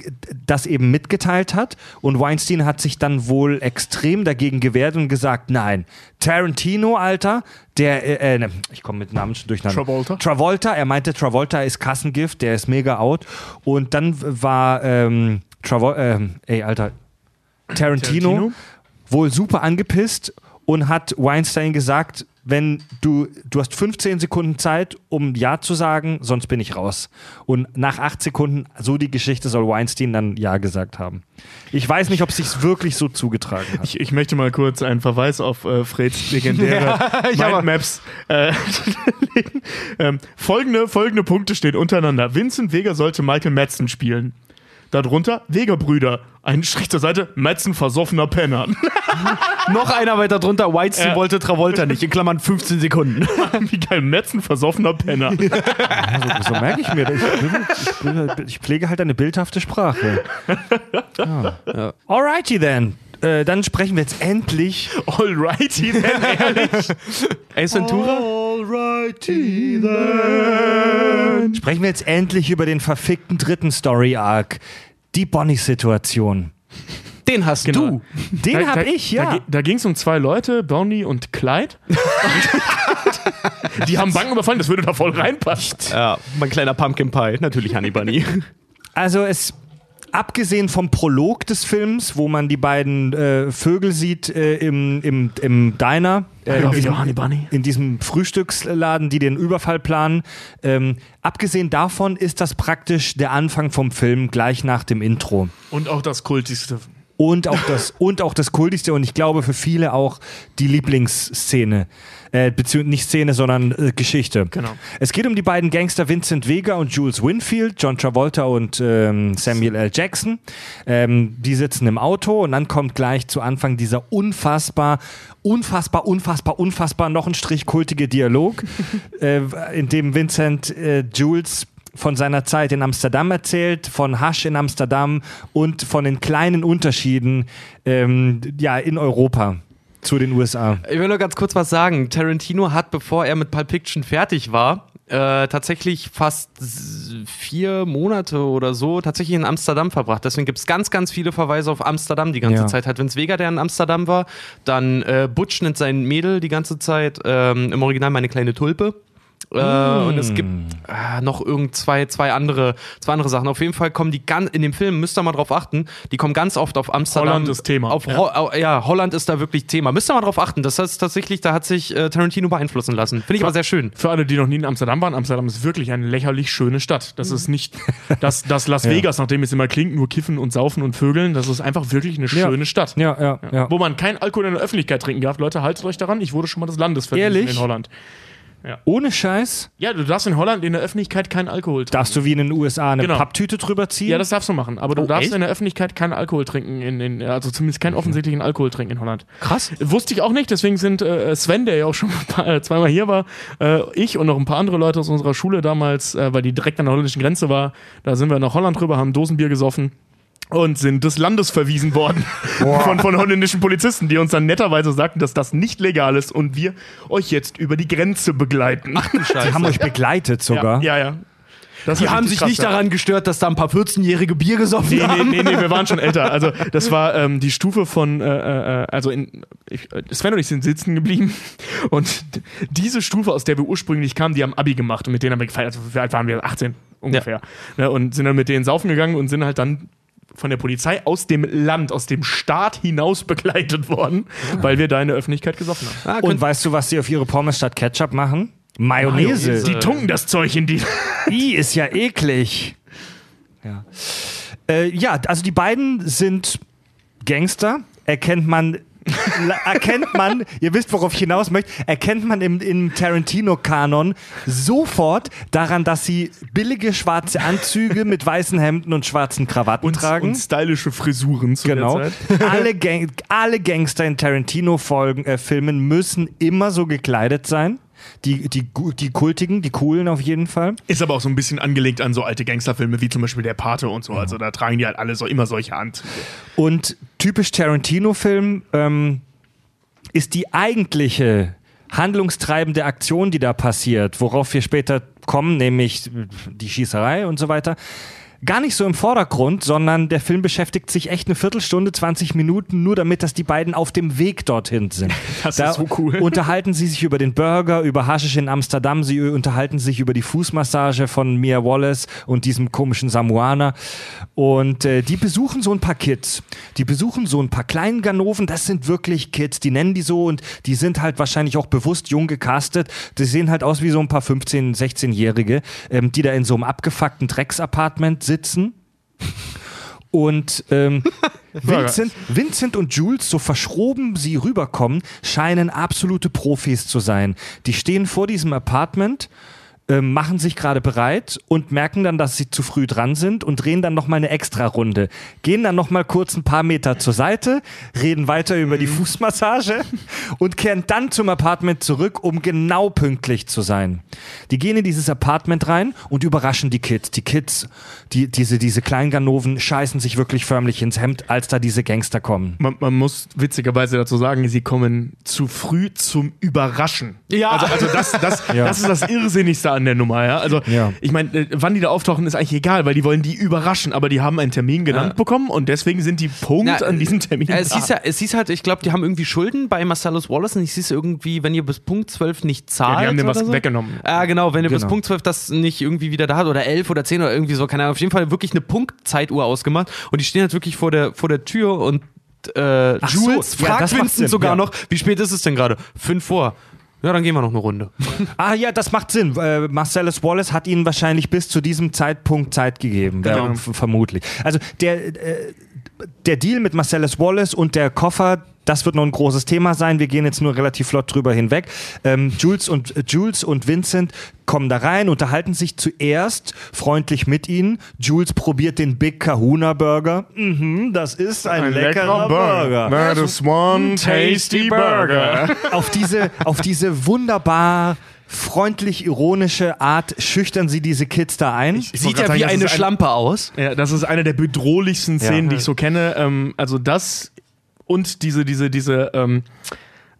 das eben mitgeteilt hat und Weinstein hat sich dann wohl extrem dagegen gewehrt und gesagt, nein, Tarantino, Alter, der, äh, äh, ne, ich komme mit Namen schon durcheinander. Travolta? Travolta, er meinte, Travolta ist Kassengift, der ist mega out und dann war ähm, Travol ähm, ey, Alter, Tarantino, Tarantino? wohl super angepisst und hat Weinstein gesagt, wenn du, du hast 15 Sekunden Zeit, um Ja zu sagen, sonst bin ich raus. Und nach 8 Sekunden, so die Geschichte, soll Weinstein dann Ja gesagt haben. Ich weiß nicht, ob es sich wirklich so zugetragen hat. Ich, ich möchte mal kurz einen Verweis auf äh, Freds legendäre Mindmaps äh, legen. Ähm, folgende, folgende Punkte stehen untereinander. Vincent Vega sollte Michael Madsen spielen. Darunter Vega-Brüder. Ein Strich zur Seite, Madsen versoffener Penner. Noch einer weiter drunter, Weinstein Ja. wollte Travolta nicht, in Klammern 15 Sekunden. Michael Madsen versoffener Penner. So, so merke ich mir. Ich, ich, ich pflege halt eine bildhafte Sprache. Ja. Alrighty then. Äh, dann sprechen wir jetzt endlich Alrighty, then, ehrlich. Ace Ventura? Alrighty then. Sprechen wir jetzt endlich über den verfickten dritten Story-Arc. Die Bonnie-Situation. Den hast Genau. du. Den hab ich, ja. Da, da ging es um zwei Leute, Bonnie und Clyde. die haben Banken überfallen, das würde da voll reinpassen. Ja, mein kleiner Pumpkin Pie. Natürlich Honey Bunny. Also es, abgesehen vom Prolog des Films, wo man die beiden äh, Vögel sieht äh, im, im, im Diner, äh, in, diesem, Honey Bunny. in diesem Frühstücksladen, die den Überfall planen, ähm, abgesehen davon ist das praktisch der Anfang vom Film gleich nach dem Intro. Und auch das Kultigste. Und auch das, und auch das Kultigste und ich glaube für viele auch die Lieblingsszene. Äh, beziehungsweise nicht Szene, sondern äh, Geschichte. Genau. Es geht um die beiden Gangster Vincent Vega und Jules Winfield, John Travolta und ähm, Samuel L. Jackson. Ähm, die sitzen im Auto und dann kommt gleich zu Anfang dieser unfassbar, unfassbar, unfassbar, unfassbar noch ein Strich kultige Dialog, äh, in dem Vincent äh, Jules von seiner Zeit in Amsterdam erzählt, von Hasch in Amsterdam und von den kleinen Unterschieden ähm, ja, in Europa zu den USA. Ich will nur ganz kurz was sagen. Tarantino hat, bevor er mit Pulp Fiction fertig war, äh, tatsächlich fast vier Monate oder so tatsächlich in Amsterdam verbracht. Deswegen gibt es ganz, ganz viele Verweise auf Amsterdam die ganze Ja. Zeit. Hat Vince Vega, der in Amsterdam war, dann äh, Butch nennt sein Mädel die ganze Zeit, ähm, im Original meine kleine Tulpe. Äh, Und es gibt äh, noch irgend zwei, zwei andere, zwei andere Sachen. Auf jeden Fall kommen die ganz in dem Film, müsst ihr mal drauf achten, die kommen ganz oft auf Amsterdam. Holland ist Thema. Auf Ja. Ho ja, Holland ist da wirklich Thema. Müsst ihr mal drauf achten. Das heißt tatsächlich, da hat sich äh, Tarantino beeinflussen lassen. Finde ich aber sehr schön. Für alle, die noch nie in Amsterdam waren, Amsterdam ist wirklich eine lächerlich schöne Stadt. Das ist nicht das, das Las Vegas, nachdem es immer klingt, nur kiffen und saufen und vögeln. Das ist einfach wirklich eine schöne Stadt. Ja, ja, ja. Wo man kein Alkohol in der Öffentlichkeit trinken darf. Leute, haltet euch daran. Ich wurde schon mal des Landes verwiesen in Holland. Ohne Scheiß Ja, du darfst in Holland in der Öffentlichkeit keinen Alkohol trinken. darfst du wie in den USA eine Genau. Papptüte drüber ziehen. Ja, das darfst du machen. Aber du Oh, darfst echt? in der Öffentlichkeit keinen Alkohol trinken. In, in, also zumindest keinen offensichtlichen Alkohol trinken in Holland. Krass. Wusste ich auch nicht, deswegen sind äh, Sven, der ja auch schon paar, äh, zweimal hier war, äh, ich und noch ein paar andere Leute aus unserer Schule damals, äh, weil die direkt an der holländischen Grenze war, da sind wir nach Holland rüber, haben Dosenbier gesoffen und sind des Landes verwiesen worden von, von holländischen Polizisten, die uns dann netterweise sagten, dass das nicht legal ist und wir euch jetzt über die Grenze begleiten. die haben euch begleitet sogar. ja, ja. ja. Das Die haben sich krass, nicht ja. daran gestört, dass da ein paar 14-jährige Bier gesoffen Nee, nee, haben. nee, nee, wir waren schon älter. Also das war ähm, die Stufe von, äh, äh, also in, ich, Sven und ich sind sitzen geblieben und diese Stufe, aus der wir ursprünglich kamen, die haben Abi gemacht und mit denen haben wir gefeiert. Also wie alt waren wir? 18 ungefähr. Ne, und sind dann mit denen saufen gegangen und sind halt dann von der Polizei aus dem Land, aus dem Staat hinaus begleitet worden, weil wir da in der Öffentlichkeit gesoffen haben. Ah, Und weißt du, was sie auf ihre Pommes statt Ketchup machen? Mayonnaise. Die tunken das Zeug in die. I ist ja eklig. Ja. Äh, ja, also die beiden sind Gangster. Erkennt man, erkennt man, ihr wisst, worauf ich hinaus möchte, erkennt man im, im Tarantino-Kanon sofort daran, dass sie billige schwarze Anzüge mit weißen Hemden und schwarzen Krawatten tragen. Und stylische Frisuren zu Genau. der Zeit. Alle, Gang alle Gangster in Tarantino-Folgen, äh, müssen immer so gekleidet sein. Die, die, die kultigen, die coolen auf jeden Fall. Ist aber auch so ein bisschen angelegt an so alte Gangsterfilme wie zum Beispiel Der Pate und so. Also da tragen die halt alle so immer solche Anzüge. Und typisch Tarantino-Film ähm, ist die eigentliche handlungstreibende Aktion, die da passiert, worauf wir später kommen, nämlich die Schießerei und so weiter. Gar nicht so im Vordergrund, sondern der Film beschäftigt sich echt eine Viertelstunde, 20 Minuten, nur damit, dass die beiden auf dem Weg dorthin sind. Das da ist so cool. Unterhalten sie sich über den Burger, über Haschisch in Amsterdam, sie unterhalten sich über die Fußmassage von Mia Wallace und diesem komischen Samoaner. Und äh, die besuchen so ein paar Kids. Die besuchen so ein paar kleinen Ganoven, das sind wirklich Kids, die nennen die so und die sind halt wahrscheinlich auch bewusst jung gecastet. Die sehen halt aus wie so ein paar 15-, 16-Jährige, ähm, die da in so einem abgefuckten Drecksapartment sitzen. Und ähm, Vincent, Vincent und Jules, so verschroben sie rüberkommen, scheinen absolute Profis zu sein. Die stehen vor diesem Apartment äh, machen sich gerade bereit und merken dann, dass sie zu früh dran sind und drehen dann nochmal eine extra Runde. Gehen dann nochmal kurz ein paar Meter zur Seite, reden weiter über die Fußmassage und kehren dann zum Apartment zurück, um genau pünktlich zu sein. Die gehen in dieses Apartment rein und überraschen die Kids. Die Kids, die, diese, diese kleinen Ganoven scheißen sich wirklich förmlich ins Hemd, als da diese Gangster kommen. Man, man muss witzigerweise dazu sagen, sie kommen zu früh zum Überraschen. Ja. Also, also das, das, Ja. das ist das Irrsinnigste an der Nummer. Ja? Also Ja. ich meine, äh, wann die da auftauchen, ist eigentlich egal, weil die wollen die überraschen, aber die haben einen Termin genannt bekommen und deswegen sind die Punkt Na, an diesem Termin. äh, Es hieß, ja, es hieß halt, ich glaube, die haben irgendwie Schulden bei Marcellus Wallace und es hieß irgendwie, wenn ihr bis Punkt 12 nicht zahlt. Ja, die haben dem was so. weggenommen. Ja, genau, wenn ihr bis Genau. Punkt 12 das nicht irgendwie wieder da hat oder 11 oder 10 oder irgendwie so, keine Ahnung, auf jeden Fall wirklich eine Punktzeituhr ausgemacht und die stehen halt wirklich vor der, vor der Tür und äh, Ach so, Jules ja, fragt macht Vincent sogar ja. noch, wie spät ist es denn gerade? Fünf vor. Ja, dann gehen wir noch eine Runde. Ah ja, das macht Sinn. Äh, Marcellus Wallace hat ihnen wahrscheinlich bis zu diesem Zeitpunkt Zeit gegeben, Genau. vermutlich. Also der, äh, der Deal mit Marcellus Wallace und der Koffer, das wird noch ein großes Thema sein. Wir gehen jetzt nur relativ flott drüber hinweg. Ähm, Jules, und, äh, Jules und Vincent kommen da rein, unterhalten sich zuerst freundlich mit ihnen. Jules probiert den Big Kahuna Burger. Mhm, das ist ein, leckerer, Burger. That is one tasty burger. auf diese, auf diese wunderbar freundlich ironische Art schüchtern sie diese Kids da ein. Ich Sieht ja sagen, wie eine ein- Schlampe aus. Ja, das ist eine der bedrohlichsten Szenen, Ja. die ich so kenne. Ähm, also das und diese, diese, diese ähm,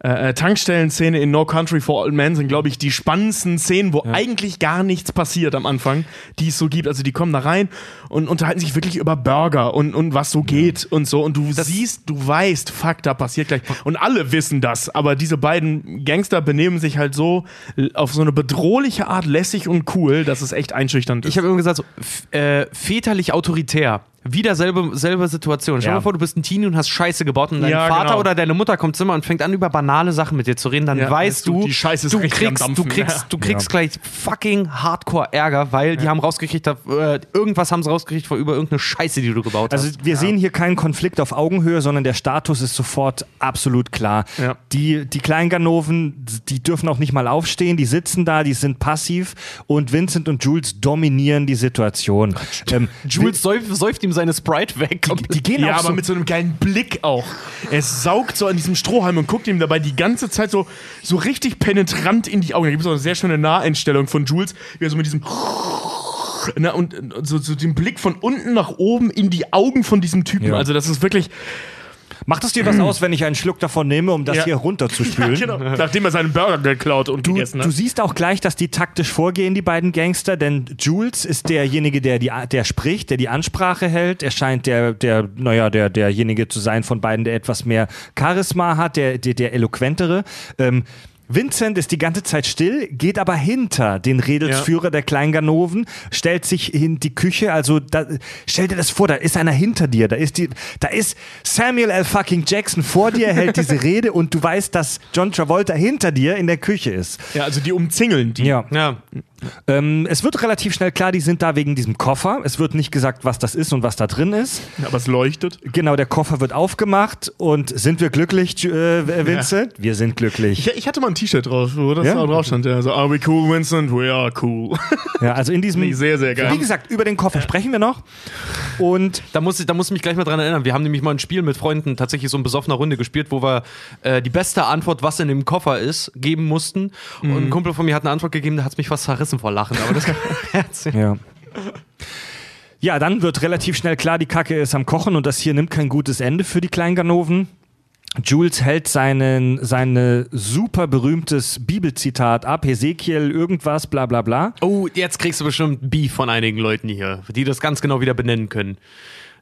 äh, äh, Tankstellen-Szene in No Country for Old Men sind, glaube ich, die spannendsten Szenen, wo eigentlich gar nichts passiert am Anfang, die es so gibt. Also die kommen da rein und unterhalten sich wirklich über Burger und, und was so geht und so. Und du siehst, du weißt, fuck, da passiert gleich. Und alle wissen das, aber diese beiden Gangster benehmen sich halt so auf so eine bedrohliche Art lässig und cool, dass es echt einschüchternd ist. Ich habe immer gesagt, so, äh, väterlich autoritär. Wieder selbe, selbe Situation. Stell dir Ja. mal vor, du bist ein Teenie und hast Scheiße gebaut und dein Ja, Vater genau. oder deine Mutter kommt Zimmer und fängt an, über banale Sachen mit dir zu reden. Dann Ja, weißt du, du, du kriegst, du Dampfen. kriegst, Ja. du kriegst gleich fucking Hardcore-Ärger, weil die haben rausgekriegt, äh, irgendwas haben sie rausgekriegt vor über irgendeine Scheiße, die du gebaut Also hast. wir sehen hier keinen Konflikt auf Augenhöhe, sondern der Status ist sofort absolut klar. Die, die Kleinganoven, die dürfen auch nicht mal aufstehen, die sitzen da, die sind passiv und Vincent und Jules dominieren die Situation. Ähm, Jules säuft, säuft ihm seine Sprite weg. die, die gehen Ja, auch aber so, mit so einem geilen Blick auch. Er saugt so an diesem Strohhalm und guckt ihm dabei die ganze Zeit so, so richtig penetrant in die Augen. Da gibt es auch eine sehr schöne Naheinstellung von Jules, wie er so mit diesem Na, und so, so den Blick von unten nach oben in die Augen von diesem Typen. Ja. Also das ist wirklich, Macht es dir was aus, wenn ich einen Schluck davon nehme, um das Ja. hier runterzuspülen? genau, nachdem er seinen Burger geklaut und Du, gegessen du hat. siehst auch gleich, dass die taktisch vorgehen, die beiden Gangster, denn Jules ist derjenige, der, die, der spricht, der die Ansprache hält. Er scheint der, der, naja, der, derjenige zu sein von beiden, der etwas mehr Charisma hat, der, der, der eloquentere. Ähm, Vincent ist die ganze Zeit still, geht aber hinter den Redelsführer der Kleinganoven, stellt sich in die Küche, also da, stell dir das vor, da ist einer hinter dir, da ist die, da ist Samuel L. fucking Jackson vor dir, hält diese Rede und du weißt, dass John Travolta hinter dir in der Küche ist. Ja, also die umzingeln die. Ja. Ja. Ähm, es wird relativ schnell klar, die sind da wegen diesem Koffer. Es wird nicht gesagt, was das ist und was da drin ist. Aber es leuchtet. Genau, der Koffer wird aufgemacht und sind wir glücklich, äh, Vincent? Wir sind glücklich. Ich, ich hatte mal ein T-Shirt drauf, wo das Ja? da drauf stand. Ja, so, are we cool, Vincent? We are cool. Ja, also in diesem. Sehr, sehr geil. Wie gesagt, über den Koffer sprechen wir noch. Und Da muss, ich, da muss ich mich gleich mal dran erinnern. Wir haben nämlich mal ein Spiel mit Freunden tatsächlich so in besoffener Runde gespielt, wo wir äh, die beste Antwort, was in dem Koffer ist, geben mussten. Und ein Kumpel von mir hat eine Antwort gegeben, da hat es mich fast zerrissen vor Lachen. Aber das kann man erzählen. Ja. Ja, dann wird relativ schnell klar, die Kacke ist am Kochen und das hier nimmt kein gutes Ende für die Kleinganoven. Jules hält seinen, seine super berühmtes Bibelzitat ab, Hesekiel irgendwas, bla bla bla. Oh, jetzt kriegst du bestimmt Beef von einigen Leuten hier, die das ganz genau wieder benennen können.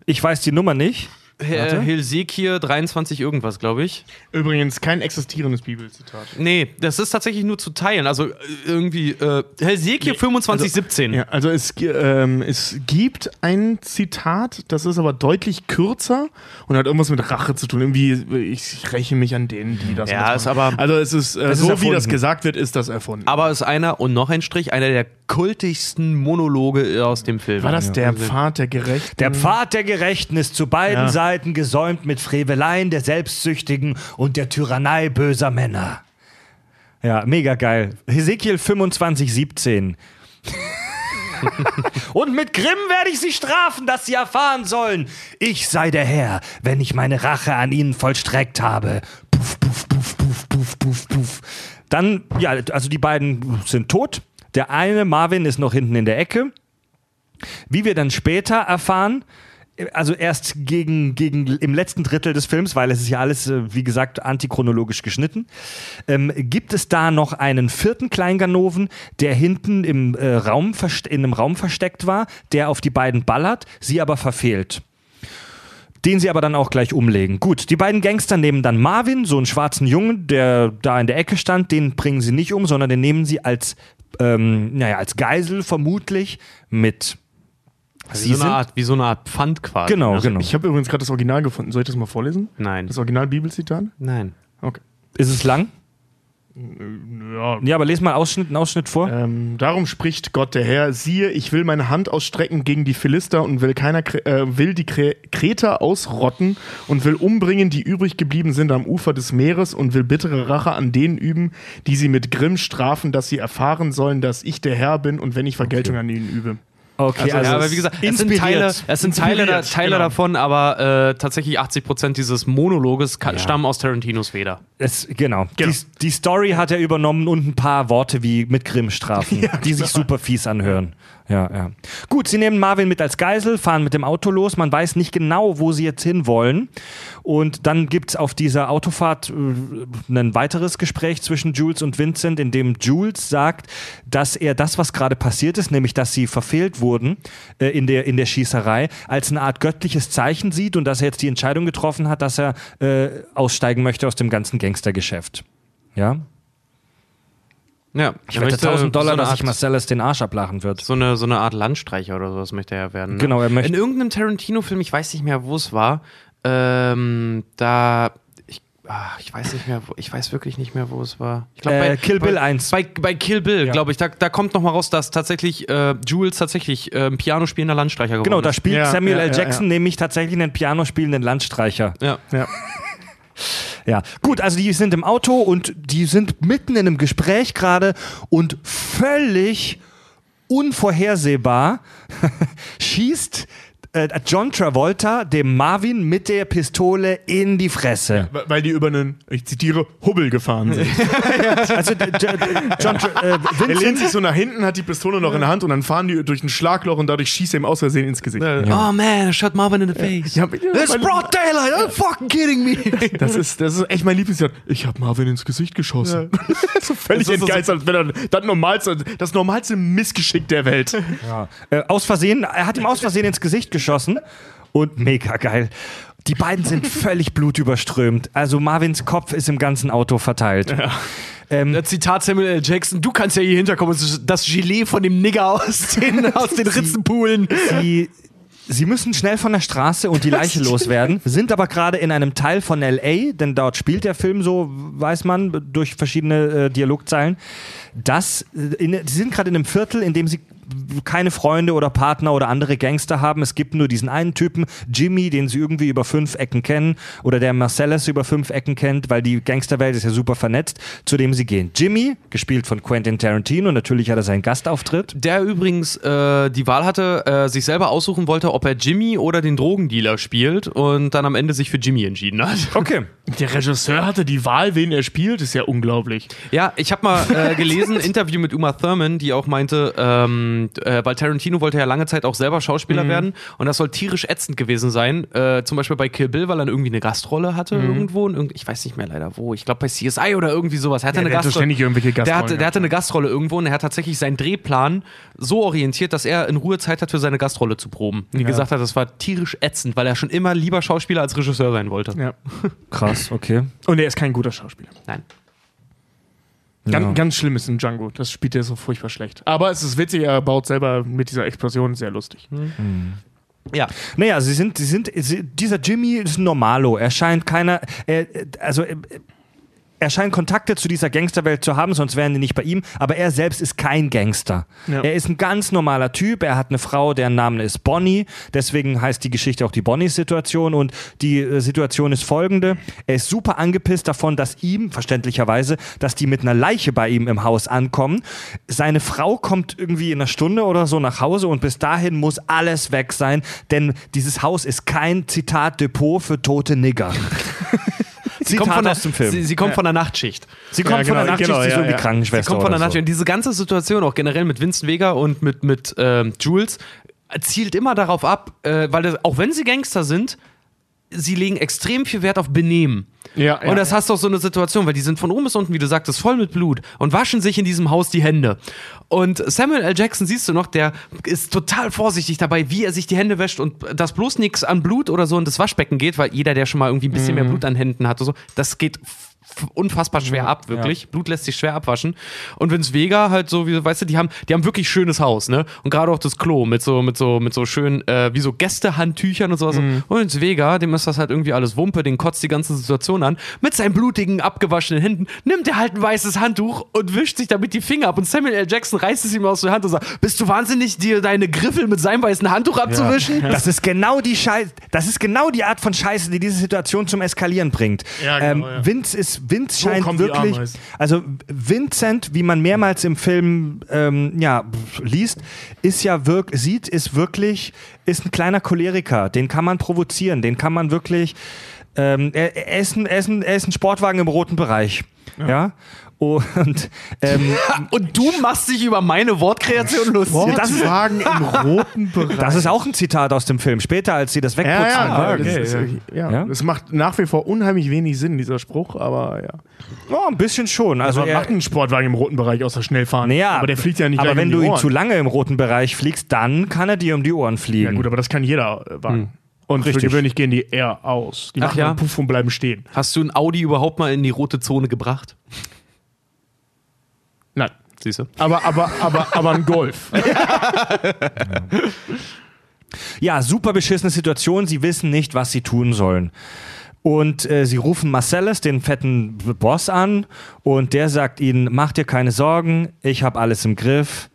Ich weiß die Nummer nicht. Herr Hilsekir 23 irgendwas, glaube ich. Übrigens kein existierendes Bibelzitat. Nee, das ist tatsächlich nur zu teilen. Also äh, irgendwie äh, Helsekir 2517. Ja, also es, ähm, es gibt ein Zitat, das ist aber deutlich kürzer und hat irgendwas mit Rache zu tun. Irgendwie, ich räche mich an denen, die das Ja, machen. ist aber- Also es ist, äh, ist so wie erfunden. das gesagt wird, ist das erfunden. Aber ist einer, und noch ein Strich, einer der kultigsten Monologe aus dem Film. War das der Pfad der Gerechten? Der Pfad der Gerechten ist zu beiden Ja. Seiten gesäumt mit Freveleien der Selbstsüchtigen und der Tyrannei böser Männer. Ja, mega geil. Hesekiel 25, 17. Und mit Grimm werde ich sie strafen, dass sie erfahren sollen. Ich sei der Herr, wenn ich meine Rache an ihnen vollstreckt habe. Puff, puff, puff, puff, puff, puff, puff. Dann, ja, also die beiden sind tot. Der eine, Marvin, ist noch hinten in der Ecke. Wie wir dann später erfahren, also erst gegen, gegen im letzten Drittel des Films, weil es ist ja alles, äh, wie gesagt, antichronologisch geschnitten, ähm, gibt es da noch einen vierten Kleinganoven, der hinten im, äh, Raum in einem Raum versteckt war, der auf die beiden ballert, sie aber verfehlt. Den sie aber dann auch gleich umlegen. Gut, die beiden Gangster nehmen dann Marvin, so einen schwarzen Jungen, der da in der Ecke stand, den bringen sie nicht um, sondern den nehmen sie als, ähm, naja, als Geisel vermutlich mit. Wie so, eine Art, wie so eine Art Pfand quasi. Genau, ne? genau. Ich habe übrigens gerade das Original gefunden. Soll ich das mal vorlesen? Nein. Das Original-Bibelzitat? Nein. Okay. Ist es lang? Ja. Ja, aber les mal Ausschnitt, einen Ausschnitt vor. Ähm, darum spricht Gott der Herr: Siehe, ich will meine Hand ausstrecken gegen die Philister und will, keiner, äh, will die Kre Kreter ausrotten und will umbringen, die übrig geblieben sind am Ufer des Meeres und will bittere Rache an denen üben, die sie mit Grimm strafen, dass sie erfahren sollen, dass ich der Herr bin und wenn ich Vergeltung an ihnen übe. Okay, Also, ja, aber wie gesagt, es sind Teile, es sind Teile, da, Teile genau. davon, aber äh, tatsächlich 80% dieses Monologes Ja. stammen aus Tarantinos Feder. Es, genau. Genau. Die, die Story hat er übernommen und ein paar Worte wie mit Grimm strafen, die sich super fies anhören. Ja, ja. Gut, sie nehmen Marvin mit als Geisel, fahren mit dem Auto los. Man weiß nicht genau, wo sie jetzt hin wollen. Und dann gibt es auf dieser Autofahrt äh, ein weiteres Gespräch zwischen Jules und Vincent, in dem Jules sagt, dass er das, was gerade passiert ist, nämlich dass sie verfehlt wurden äh, in, der, in der Schießerei, als eine Art göttliches Zeichen sieht und dass er jetzt die Entscheidung getroffen hat, dass er äh, aussteigen möchte aus dem ganzen Gangstergeschäft. Ja? Ja, Ich wette möchte 1000 Dollar, so dass sich Marcellus den Arsch ablachen wird. so eine, so eine Art Landstreicher oder sowas möchte er ja werden. Ne? Genau, er möchte- In irgendeinem Tarantino-Film, ich weiß nicht mehr, wo es war, ähm, da. Ich, ah, ich weiß nicht mehr, wo, ich weiß wirklich nicht mehr, wo es war. Ich glaub, Äh, Kill Bill bei, 1. Bei, bei Kill Bill, glaube ich, da, da kommt noch mal raus, dass tatsächlich äh, Jules tatsächlich äh, ein Piano spielender Landstreicher geworden Genau, da ist. spielt Ja, Samuel ja, L. ja, Jackson ja. nämlich tatsächlich einen Piano spielenden Landstreicher. Ja. Ja. Ja, gut, also die sind im Auto und die sind mitten in einem Gespräch gerade und völlig unvorhersehbar schießt äh, John Travolta dem Marvin mit der Pistole in die Fresse. Weil die über einen, ich zitiere, Hubbel gefahren sind. Also d- d- John Tra äh, Er lehnt Vincent, sich so nach hinten, hat die Pistole noch in der Hand und dann fahren die durch ein Schlagloch und dadurch schießt er ihm aus Versehen ins Gesicht. Oh man, shot Marvin in the face. Ja, ja, It's broad daylight, are you fucking kidding me? Das ist, das ist echt mein Lieblingswort. Ich habe Marvin ins Gesicht geschossen. so völlig Das ist so- entgeistert, als wäre das, das, normalste, das normalste Missgeschick der Welt. äh, aus Versehen, er hat ihm aus Versehen ins Gesicht geschossen und mega geil. Die beiden sind völlig blutüberströmt. Also Marvins Kopf ist im ganzen Auto verteilt. Ähm, Das Zitat Samuel L. Jackson, du kannst ja hier hinterkommen, das Gelee von dem Nigger aus den, aus den Ritzenpoolen. Sie, sie müssen schnell von der Straße und die Leiche loswerden, sind aber gerade in einem Teil von LA, denn dort spielt der Film so, weiß man, durch verschiedene äh, Dialogzeilen. Das, äh, in, sie sind gerade in einem Viertel, in dem sie keine Freunde oder Partner oder andere Gangster haben. Es gibt nur diesen einen Typen, Jimmy, den sie irgendwie über fünf Ecken kennen oder der Marcellus über fünf Ecken kennt, weil die Gangsterwelt ist ja super vernetzt, zu dem sie gehen. Jimmy, gespielt von Quentin Tarantino, natürlich hat er seinen Gastauftritt. Der übrigens äh, die Wahl hatte, äh, sich selber aussuchen wollte, ob er Jimmy oder den Drogendealer spielt und dann am Ende sich für Jimmy entschieden hat. Okay. Der Regisseur hatte die Wahl, wen er spielt, ist ja unglaublich. Ja, ich habe mal äh, gelesen, ein Interview mit Uma Thurman, die auch meinte, ähm, äh, weil Tarantino wollte ja lange Zeit auch selber Schauspieler werden und das soll tierisch ätzend gewesen sein. Äh, zum Beispiel bei Kill Bill, weil er irgendwie eine Gastrolle hatte irgendwo. In irgend, ich weiß nicht mehr leider wo. Ich glaube bei CSI oder irgendwie sowas. Er hatte Ja, eine der Gastrolle. ständig irgendwelche der, Gastrollen hatte, der hatte eine Gastrolle irgendwo und er hat tatsächlich seinen Drehplan so orientiert, dass er in Ruhe Zeit hat für seine Gastrolle zu proben. Wie gesagt hat, das war tierisch ätzend, weil er schon immer lieber Schauspieler als Regisseur sein wollte. Ja. Krass, okay. Und er ist kein guter Schauspieler. Nein. Ganz, Ja. ganz schlimm ist ein Django. Das spielt er so furchtbar schlecht. Aber es ist witzig, er baut selber mit dieser Explosion sehr lustig. Ja. Naja, sie sind, sie sind, sie, dieser Jimmy ist ein Normalo. Er scheint keiner, er, also, äh, er scheint Kontakte zu dieser Gangsterwelt zu haben, sonst wären die nicht bei ihm. Aber er selbst ist kein Gangster. Ja. Er ist ein ganz normaler Typ. Er hat eine Frau, deren Name ist Bonnie. Deswegen heißt die Geschichte auch die Bonnie-Situation. Und die äh, Situation ist folgende. Er ist super angepisst davon, dass ihm, verständlicherweise, dass die mit einer Leiche bei ihm im Haus ankommen. Seine Frau kommt irgendwie in einer Stunde oder so nach Hause und bis dahin muss alles weg sein, denn dieses Haus ist kein Zitat Depot für tote Nigger. Zitat Kommt von der, aus dem Film. Sie, sie kommt von der Nachtschicht. Sie kommt Ja, von der genau, Nachtschicht, genau, sie ist ja, irgendwie ja. Krankenschwester. kommt von der Nachtschicht. Und diese ganze Situation auch generell mit Vincent Vega und mit, mit ähm, Jules zielt immer darauf ab, äh, weil das, auch wenn sie Gangster sind, sie legen extrem viel Wert auf Benehmen. Ja, ja. Und das hast du auch so eine Situation, weil die sind von oben bis unten, wie du sagtest, voll mit Blut und waschen sich in diesem Haus die Hände. Und Samuel L. Jackson siehst du noch, der ist total vorsichtig dabei, wie er sich die Hände wäscht und dass bloß nichts an Blut oder so in das Waschbecken geht, weil jeder, der schon mal irgendwie ein bisschen mehr Blut an Händen hat oder so, das geht unfassbar schwer ab, wirklich. Blut lässt sich schwer abwaschen. Und Vince Vega halt so, wie, weißt du, die haben, die haben wirklich schönes Haus, ne? Und gerade auch das Klo mit so, mit so, mit so schönen, äh, wie so Gästehandtüchern und sowas. Und Vince Vega, dem ist das halt irgendwie alles Wumpe, den kotzt die ganze Situation an. Mit seinen blutigen, abgewaschenen Händen nimmt er halt ein weißes Handtuch und wischt sich damit die Finger ab. Und Samuel L. Jackson reißt es ihm aus der Hand und sagt, bist du wahnsinnig, dir deine Griffel mit seinem weißen Handtuch abzuwischen? Das ist genau die Scheiße, das ist genau die Art von Scheiße, die diese Situation zum Eskalieren bringt. Ja, genau, ähm, ja. Vince ist, So scheint die wirklich, also Vincent, wie man mehrmals im Film ähm, ja, liest, ist ja wirklich, sieht, ist wirklich, ist ein kleiner Choleriker, den kann man provozieren, den kann man wirklich, ähm, er, er, ist ein, er, ist ein, er ist ein Sportwagen im roten Bereich. Ja. Und ähm, Und du machst dich über meine Wortkreation lustig. das ist- Wortwagen im roten Bereich. das ist auch ein Zitat aus dem Film. Später, als sie das ja, wegputzen. ja, wollten. das, ist, ja. Ja? das macht nach wie vor unheimlich wenig Sinn, dieser Spruch, aber ja. Ja, ein bisschen schon. Also Also er, macht ein Sportwagen im roten Bereich außer schnell fahren. naja, aber der fliegt ja nicht Aber wenn um du ihn Ohren. zu lange im roten Bereich fliegst, dann kann er dir um die Ohren fliegen. Ja gut, aber das kann jeder äh, Wagen. Und für Richtig. gewöhnlich gehen die eher aus. Die Ach machen ja? einen Puff und bleiben stehen. Hast du ein Audi überhaupt mal in die rote Zone gebracht? Siehst du? Aber, aber, aber, aber ein Golf. Ja, super beschissene Situation. Sie wissen nicht, was sie tun sollen. Und äh, sie rufen Marcellus, den fetten Boss, an und der sagt ihnen, mach dir keine Sorgen, ich habe alles im Griff,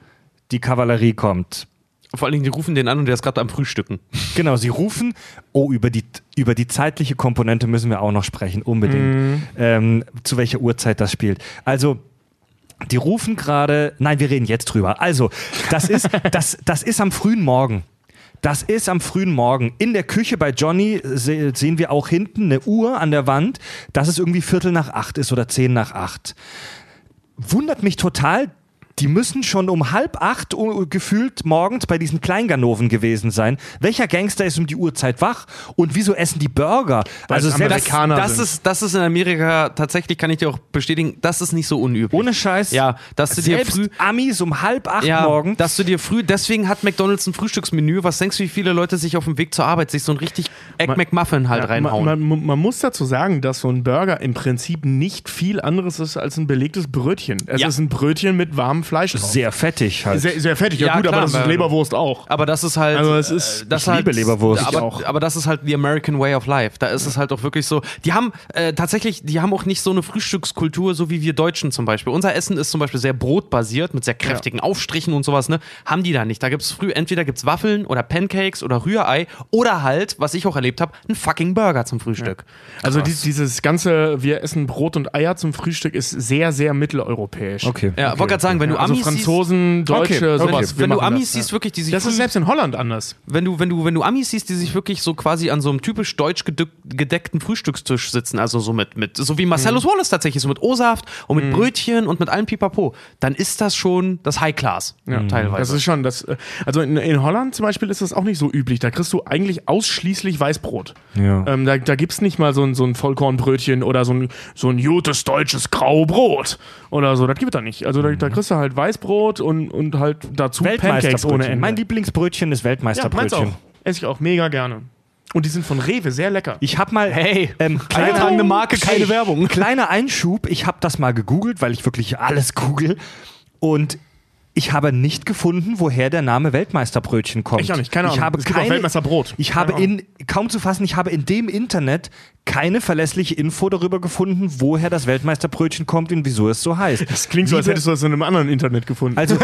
die Kavallerie kommt. Vor allen Dingen, die rufen den an und der ist gerade am Frühstücken. Genau, sie rufen, oh, über die, über die zeitliche Komponente müssen wir auch noch sprechen, unbedingt, ähm, zu welcher Uhrzeit das spielt. Also, die rufen gerade, nein, wir reden jetzt drüber. Also, das ist, das, das ist am frühen Morgen. Das ist am frühen Morgen. In der Küche bei Johnny se sehen wir auch hinten eine Uhr an der Wand, dass es irgendwie Viertel nach acht ist oder zehn nach acht. Wundert mich total. Die müssen schon um halb acht uh, gefühlt morgens bei diesen Kleinganoven gewesen sein. Welcher Gangster ist um die Uhrzeit wach? Und wieso essen die Burger? Also es selbst Amerikaner das, sind. ist, das ist in Amerika tatsächlich, kann ich dir auch bestätigen, das ist nicht so unüblich. ohne Scheiß. Ja, dass du dir früh. Amis um halb acht Ja, morgens. dass du dir früh, deswegen hat McDonalds ein Frühstücksmenü. Was denkst du, wie viele Leute sich auf dem Weg zur Arbeit sich so ein richtig Egg Man- McMuffin halt Ja, reinhauen? Man, man, man muss dazu sagen, dass so ein Burger im Prinzip nicht viel anderes ist als ein belegtes Brötchen. Es Ja. ist ein Brötchen mit warmem Fleisch drauf. Sehr fettig halt. sehr, sehr fettig. Ja, Ja, gut, klar, aber das ist Leberwurst auch. Aber das ist halt. Also es ist- äh, das ich liebe halt, Leberwurst. Aber, Ich auch. aber das ist halt the American way of life. Da ist es halt auch wirklich so. Die haben äh, tatsächlich, die haben auch nicht so eine Frühstückskultur, so wie wir Deutschen zum Beispiel. Unser Essen ist zum Beispiel sehr brotbasiert mit sehr kräftigen Aufstrichen und sowas. Ne, haben die da nicht. Da gibt's früh entweder gibt's Waffeln oder Pancakes oder Rührei oder halt, was ich auch erlebt habe, ein fucking Burger zum Frühstück. Also die, dieses ganze, wir essen Brot und Eier zum Frühstück ist sehr, sehr mitteleuropäisch. okay. Ja, wollte gerade sagen, wenn du Also Amis siehst, Franzosen, Deutsche, Okay, sowas. wir wenn du Amis das, siehst, wirklich, die sich Das ist selbst in Holland anders. wenn du, wenn du, wenn du Amis siehst, die sich wirklich so quasi an so einem typisch deutsch gedeckten Frühstückstisch sitzen, also so mit, mit so wie Marcellus Wallace tatsächlich, so mit O-Saft und mit Brötchen und mit allem Pipapo, dann ist das schon das High Class, teilweise. Das ist schon, das, äh, also in, in Holland zum Beispiel ist das auch nicht so üblich. Da kriegst du eigentlich ausschließlich Weißbrot. Ja. Ähm, da da gibt es nicht mal so ein, so ein Vollkornbrötchen oder so ein, so ein gutes deutsches Graubrot oder so. Das gibt es da nicht. Also da, da kriegst du halt Weißbrot und, und halt dazu Pancakes ohne Weltmeisterbrötchen. Ende. Mein Lieblingsbrötchen ist ja, meins Weltmeisterbrötchen. auch. Esse ich auch mega gerne. Und die sind von Rewe sehr lecker. ich habe mal Hey, ähm, eingetragene Marke, keine Werbung. Kleiner Einschub, ich habe das mal gegoogelt, weil ich wirklich alles google und Ich habe nicht gefunden, woher der Name Weltmeisterbrötchen kommt. Ich auch nicht, keine Ich Ahnung. habe Es gibt auch keine, Weltmeisterbrot. Ich habe in, kaum zu fassen, ich habe in dem Internet keine verlässliche Info darüber gefunden, woher das Weltmeisterbrötchen kommt und wieso es so heißt. Das klingt so, als hättest du das in einem anderen Internet gefunden. Also,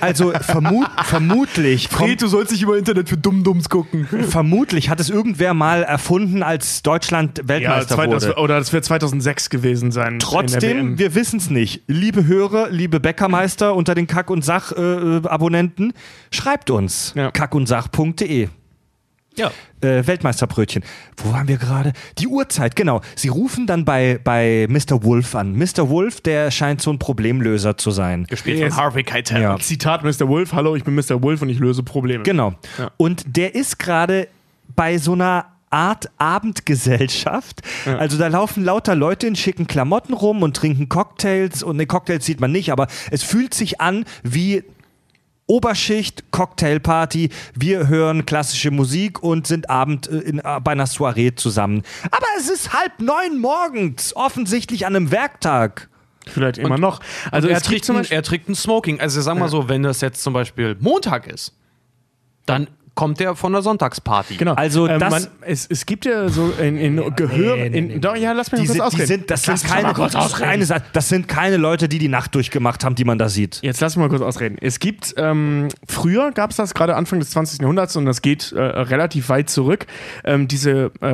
also vermut, vermutlich, kommt, du sollst nicht über Internet für Dummdums gucken. vermutlich hat es irgendwer mal erfunden, als Deutschland ja, Weltmeister das, wurde. oder das wird 2006 gewesen sein. Trotzdem, wir wissen es nicht. Liebe Hörer, liebe Bäckermeister unter den Kack- und Sach-Abonnenten, schreibt uns Ja. kackundsach.de. Ja. Äh, Weltmeisterbrötchen. Wo waren wir gerade? Die Uhrzeit, genau. Sie rufen dann bei, bei Mr. Wolf an. Mr. Wolf, der scheint so ein Problemlöser zu sein. Gespielt Yes. von Harvey Keitel. Ja. Zitat Mr. Wolf, hallo, ich bin Mr. Wolf und ich löse Probleme. Genau. Ja. Und der ist gerade bei so einer Art Abendgesellschaft. Also da laufen lauter Leute in schicken Klamotten rum und trinken Cocktails. Und ne, Cocktails sieht man nicht, aber es fühlt sich an wie Oberschicht, Cocktailparty. Wir hören klassische Musik und sind Abend äh, in, äh, bei einer Soiree zusammen. Aber es ist halb neun morgens, offensichtlich an einem Werktag. Vielleicht immer noch. Also er trägt, zum ein, Beispiel, er trägt ein Smoking. Also sag mal so, wenn das jetzt zum Beispiel Montag ist, dann kommt er von der Sonntagsparty. genau. also ähm, das- man, es, es gibt ja so in, in Gehör, nee, nee, in, nee. doch, ja, lass mich Die mal kurz sind, die ausreden. sind, das, Lass sind keine, kurz ausreden. eine Sache, das sind keine Leute, die die Nacht durchgemacht haben, die man da sieht. Jetzt lass mich mal kurz ausreden. Es gibt, ähm, früher gab es das gerade Anfang des 20. Jahrhunderts und das geht äh, relativ weit zurück. Ähm, diese, äh,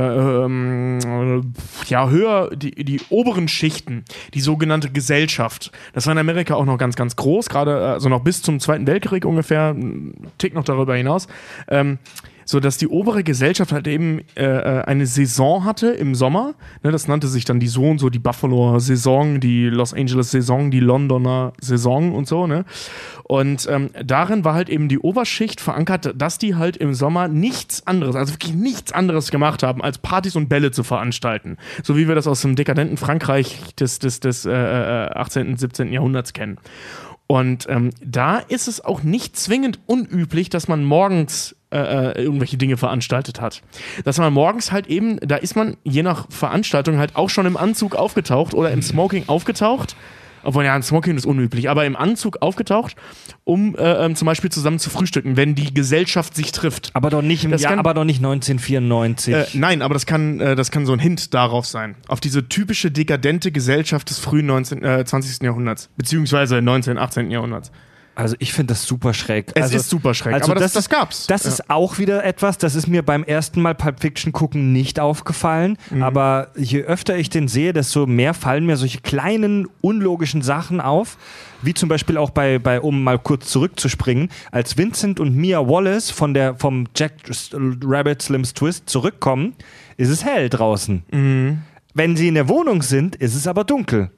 ähm, äh, ja, höher, die, die oberen Schichten, die sogenannte Gesellschaft. Das war in Amerika auch noch ganz, ganz groß, gerade also noch bis zum Zweiten Weltkrieg ungefähr, einen Tick noch darüber hinaus. Ähm, so dass die obere Gesellschaft halt eben äh, äh, eine Saison hatte im Sommer. Ne, das nannte sich dann die so und so, die Buffalo Saison, die Los Angeles Saison, die Londoner Saison und so. Ne? Und ähm, darin war halt eben die Oberschicht verankert, dass die halt im Sommer nichts anderes, also wirklich nichts anderes gemacht haben, als Partys und Bälle zu veranstalten. So wie wir das aus dem dekadenten Frankreich des, des, des äh, äh, 18., 17. Jahrhunderts kennen. Und ähm, da ist es auch nicht zwingend unüblich, dass man morgens äh, äh, irgendwelche Dinge veranstaltet hat. Dass man morgens halt eben, da ist man je nach Veranstaltung halt auch schon im Anzug aufgetaucht oder im Smoking aufgetaucht. Obwohl ja, ein Smoking ist unüblich, aber im Anzug aufgetaucht, um äh, ähm, zum Beispiel zusammen zu frühstücken, wenn die Gesellschaft sich trifft. Aber doch nicht im Das Jahr, kann- aber doch nicht 1994. Äh, nein, aber das kann, äh, das kann so ein Hint darauf sein. Auf diese typische dekadente Gesellschaft des frühen 19, äh, 20. Jahrhunderts. Beziehungsweise 19., 18. Jahrhunderts. Also ich finde das super schräg. Es also, ist super schräg, Also aber das- das, das gab's. Das Ja. ist auch wieder etwas, das ist mir beim ersten Mal Pulp Fiction gucken nicht aufgefallen. Mhm. Aber je öfter ich den sehe, desto mehr fallen mir solche kleinen, unlogischen Sachen auf. Wie zum Beispiel auch bei, bei um mal kurz zurückzuspringen, als Vincent und Mia Wallace von der, vom Jack Rabbit Slim's Twist zurückkommen, ist es hell draußen. Mhm. Wenn sie in der Wohnung sind, ist es aber dunkel.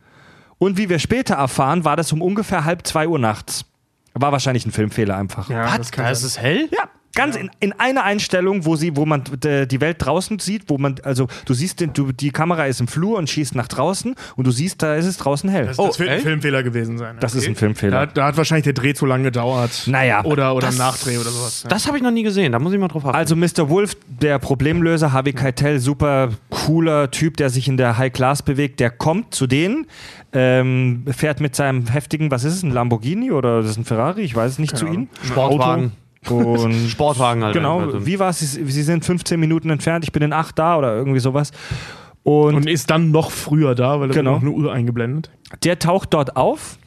Und wie wir später erfahren, war das um ungefähr halb zwei Uhr nachts. War wahrscheinlich ein Filmfehler einfach. Ja, Was? das kann Da ist sein. es hell? Ja, ganz in, in einer Einstellung, wo sie, wo man die Welt draußen sieht, wo man, also du siehst, den, du, die Kamera ist im Flur und schießt nach draußen und du siehst, da ist es draußen hell. Das, Oh, das wird ein echt? Filmfehler gewesen sein. das ist ein Da, Filmfehler. da hat wahrscheinlich der Dreh zu lange gedauert. Naja. Oder, oder Das- ein Nachdreh oder sowas. Ja. Das habe ich noch nie gesehen, da muss ich mal drauf achten. Also Mr. Wolf, der Problemlöser, Harvey Keitel, super cooler Typ, der sich in der High Class bewegt, der kommt zu denen, ähm, fährt mit seinem heftigen, was ist es, ein Lamborghini oder das ist ein Ferrari, ich weiß es nicht zu ihnen. Sportwagen. Und Sportwagen halt. genau, Also- wie war es? Sie, sie sind 15 Minuten entfernt, ich bin in 8 da oder irgendwie sowas. Und, Und ist dann noch früher da, weil da Genau. noch eine Uhr eingeblendet. der taucht dort auf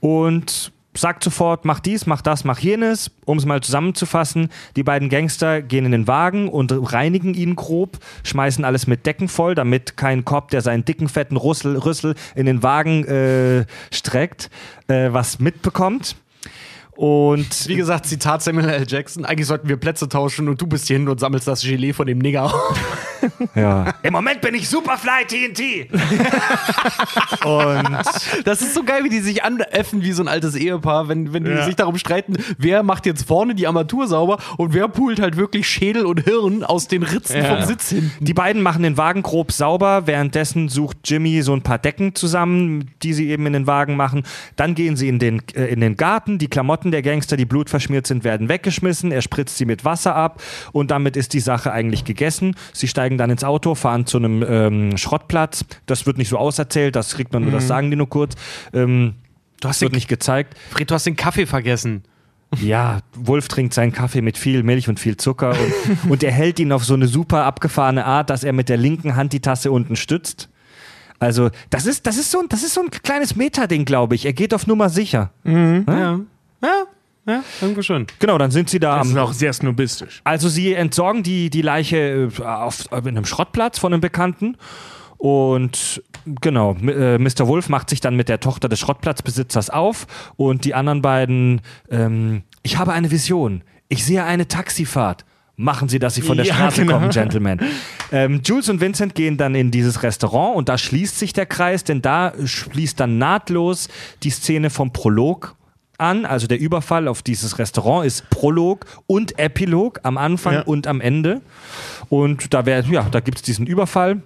und sagt sofort, mach dies, mach das, mach jenes. Um es mal zusammenzufassen, die beiden Gangster gehen in den Wagen und reinigen ihn grob, schmeißen alles mit Decken voll, damit kein Kopf, der seinen dicken, fetten Rüssel, Rüssel in den Wagen äh, streckt, äh, was mitbekommt. Und Wie gesagt, Zitat Samuel L. Jackson, eigentlich sollten wir Plätze tauschen und du bist hier hin und sammelst das Gelee von dem Nigger. ja. im Moment bin ich Superfly TNT. und Das ist so geil, wie die sich anäffen wie so ein altes Ehepaar, wenn, wenn die Ja. sich darum streiten, wer macht jetzt vorne die Armatur sauber und wer pult halt wirklich Schädel und Hirn aus den Ritzen Ja. vom Sitz hinten. Die beiden machen den Wagen grob sauber. Währenddessen sucht Jimmy so ein paar Decken zusammen, die sie eben in den Wagen machen. Dann gehen sie in den, äh, in den Garten. Die Klamotten der Gangster, die blutverschmiert sind, werden weggeschmissen. Er spritzt sie mit Wasser ab und damit ist die Sache eigentlich gegessen. Sie steigen dann ins Auto, fahren zu einem ähm, Schrottplatz. Das wird nicht so auserzählt, das kriegt man nur, das sagen die nur kurz. Ähm, Du hast wird den- nicht gezeigt. Fred, du hast den Kaffee vergessen. Ja, Wolf trinkt seinen Kaffee mit viel Milch und viel Zucker und, und er hält ihn auf so eine super abgefahrene Art, dass er mit der linken Hand die Tasse unten stützt. Also, das ist, das ist, so, ein- das ist so ein kleines Meta-Ding, glaube ich. Er geht auf Nummer sicher. Ja. Ja, ja, irgendwo schon. Genau, dann sind sie da Das ist auch sehr snobistisch. Also sie entsorgen die, die Leiche äh, auf, auf einem Schrottplatz von einem Bekannten. Und genau, m- äh, Mr. Wolf macht sich dann mit der Tochter des Schrottplatzbesitzers auf und die anderen beiden, ähm, ich habe eine Vision. Ich sehe eine Taxifahrt. Machen Sie, dass Sie von der Ja, Straße genau. kommen, Gentlemen. Ähm, Jules und Vincent gehen dann in dieses Restaurant und da schließt sich der Kreis, denn da schließt dann nahtlos die Szene vom Prolog an. Also der Überfall auf dieses Restaurant ist Prolog und Epilog am Anfang Ja. und am Ende. Und da, wär, ja, da gibt es diesen Überfall.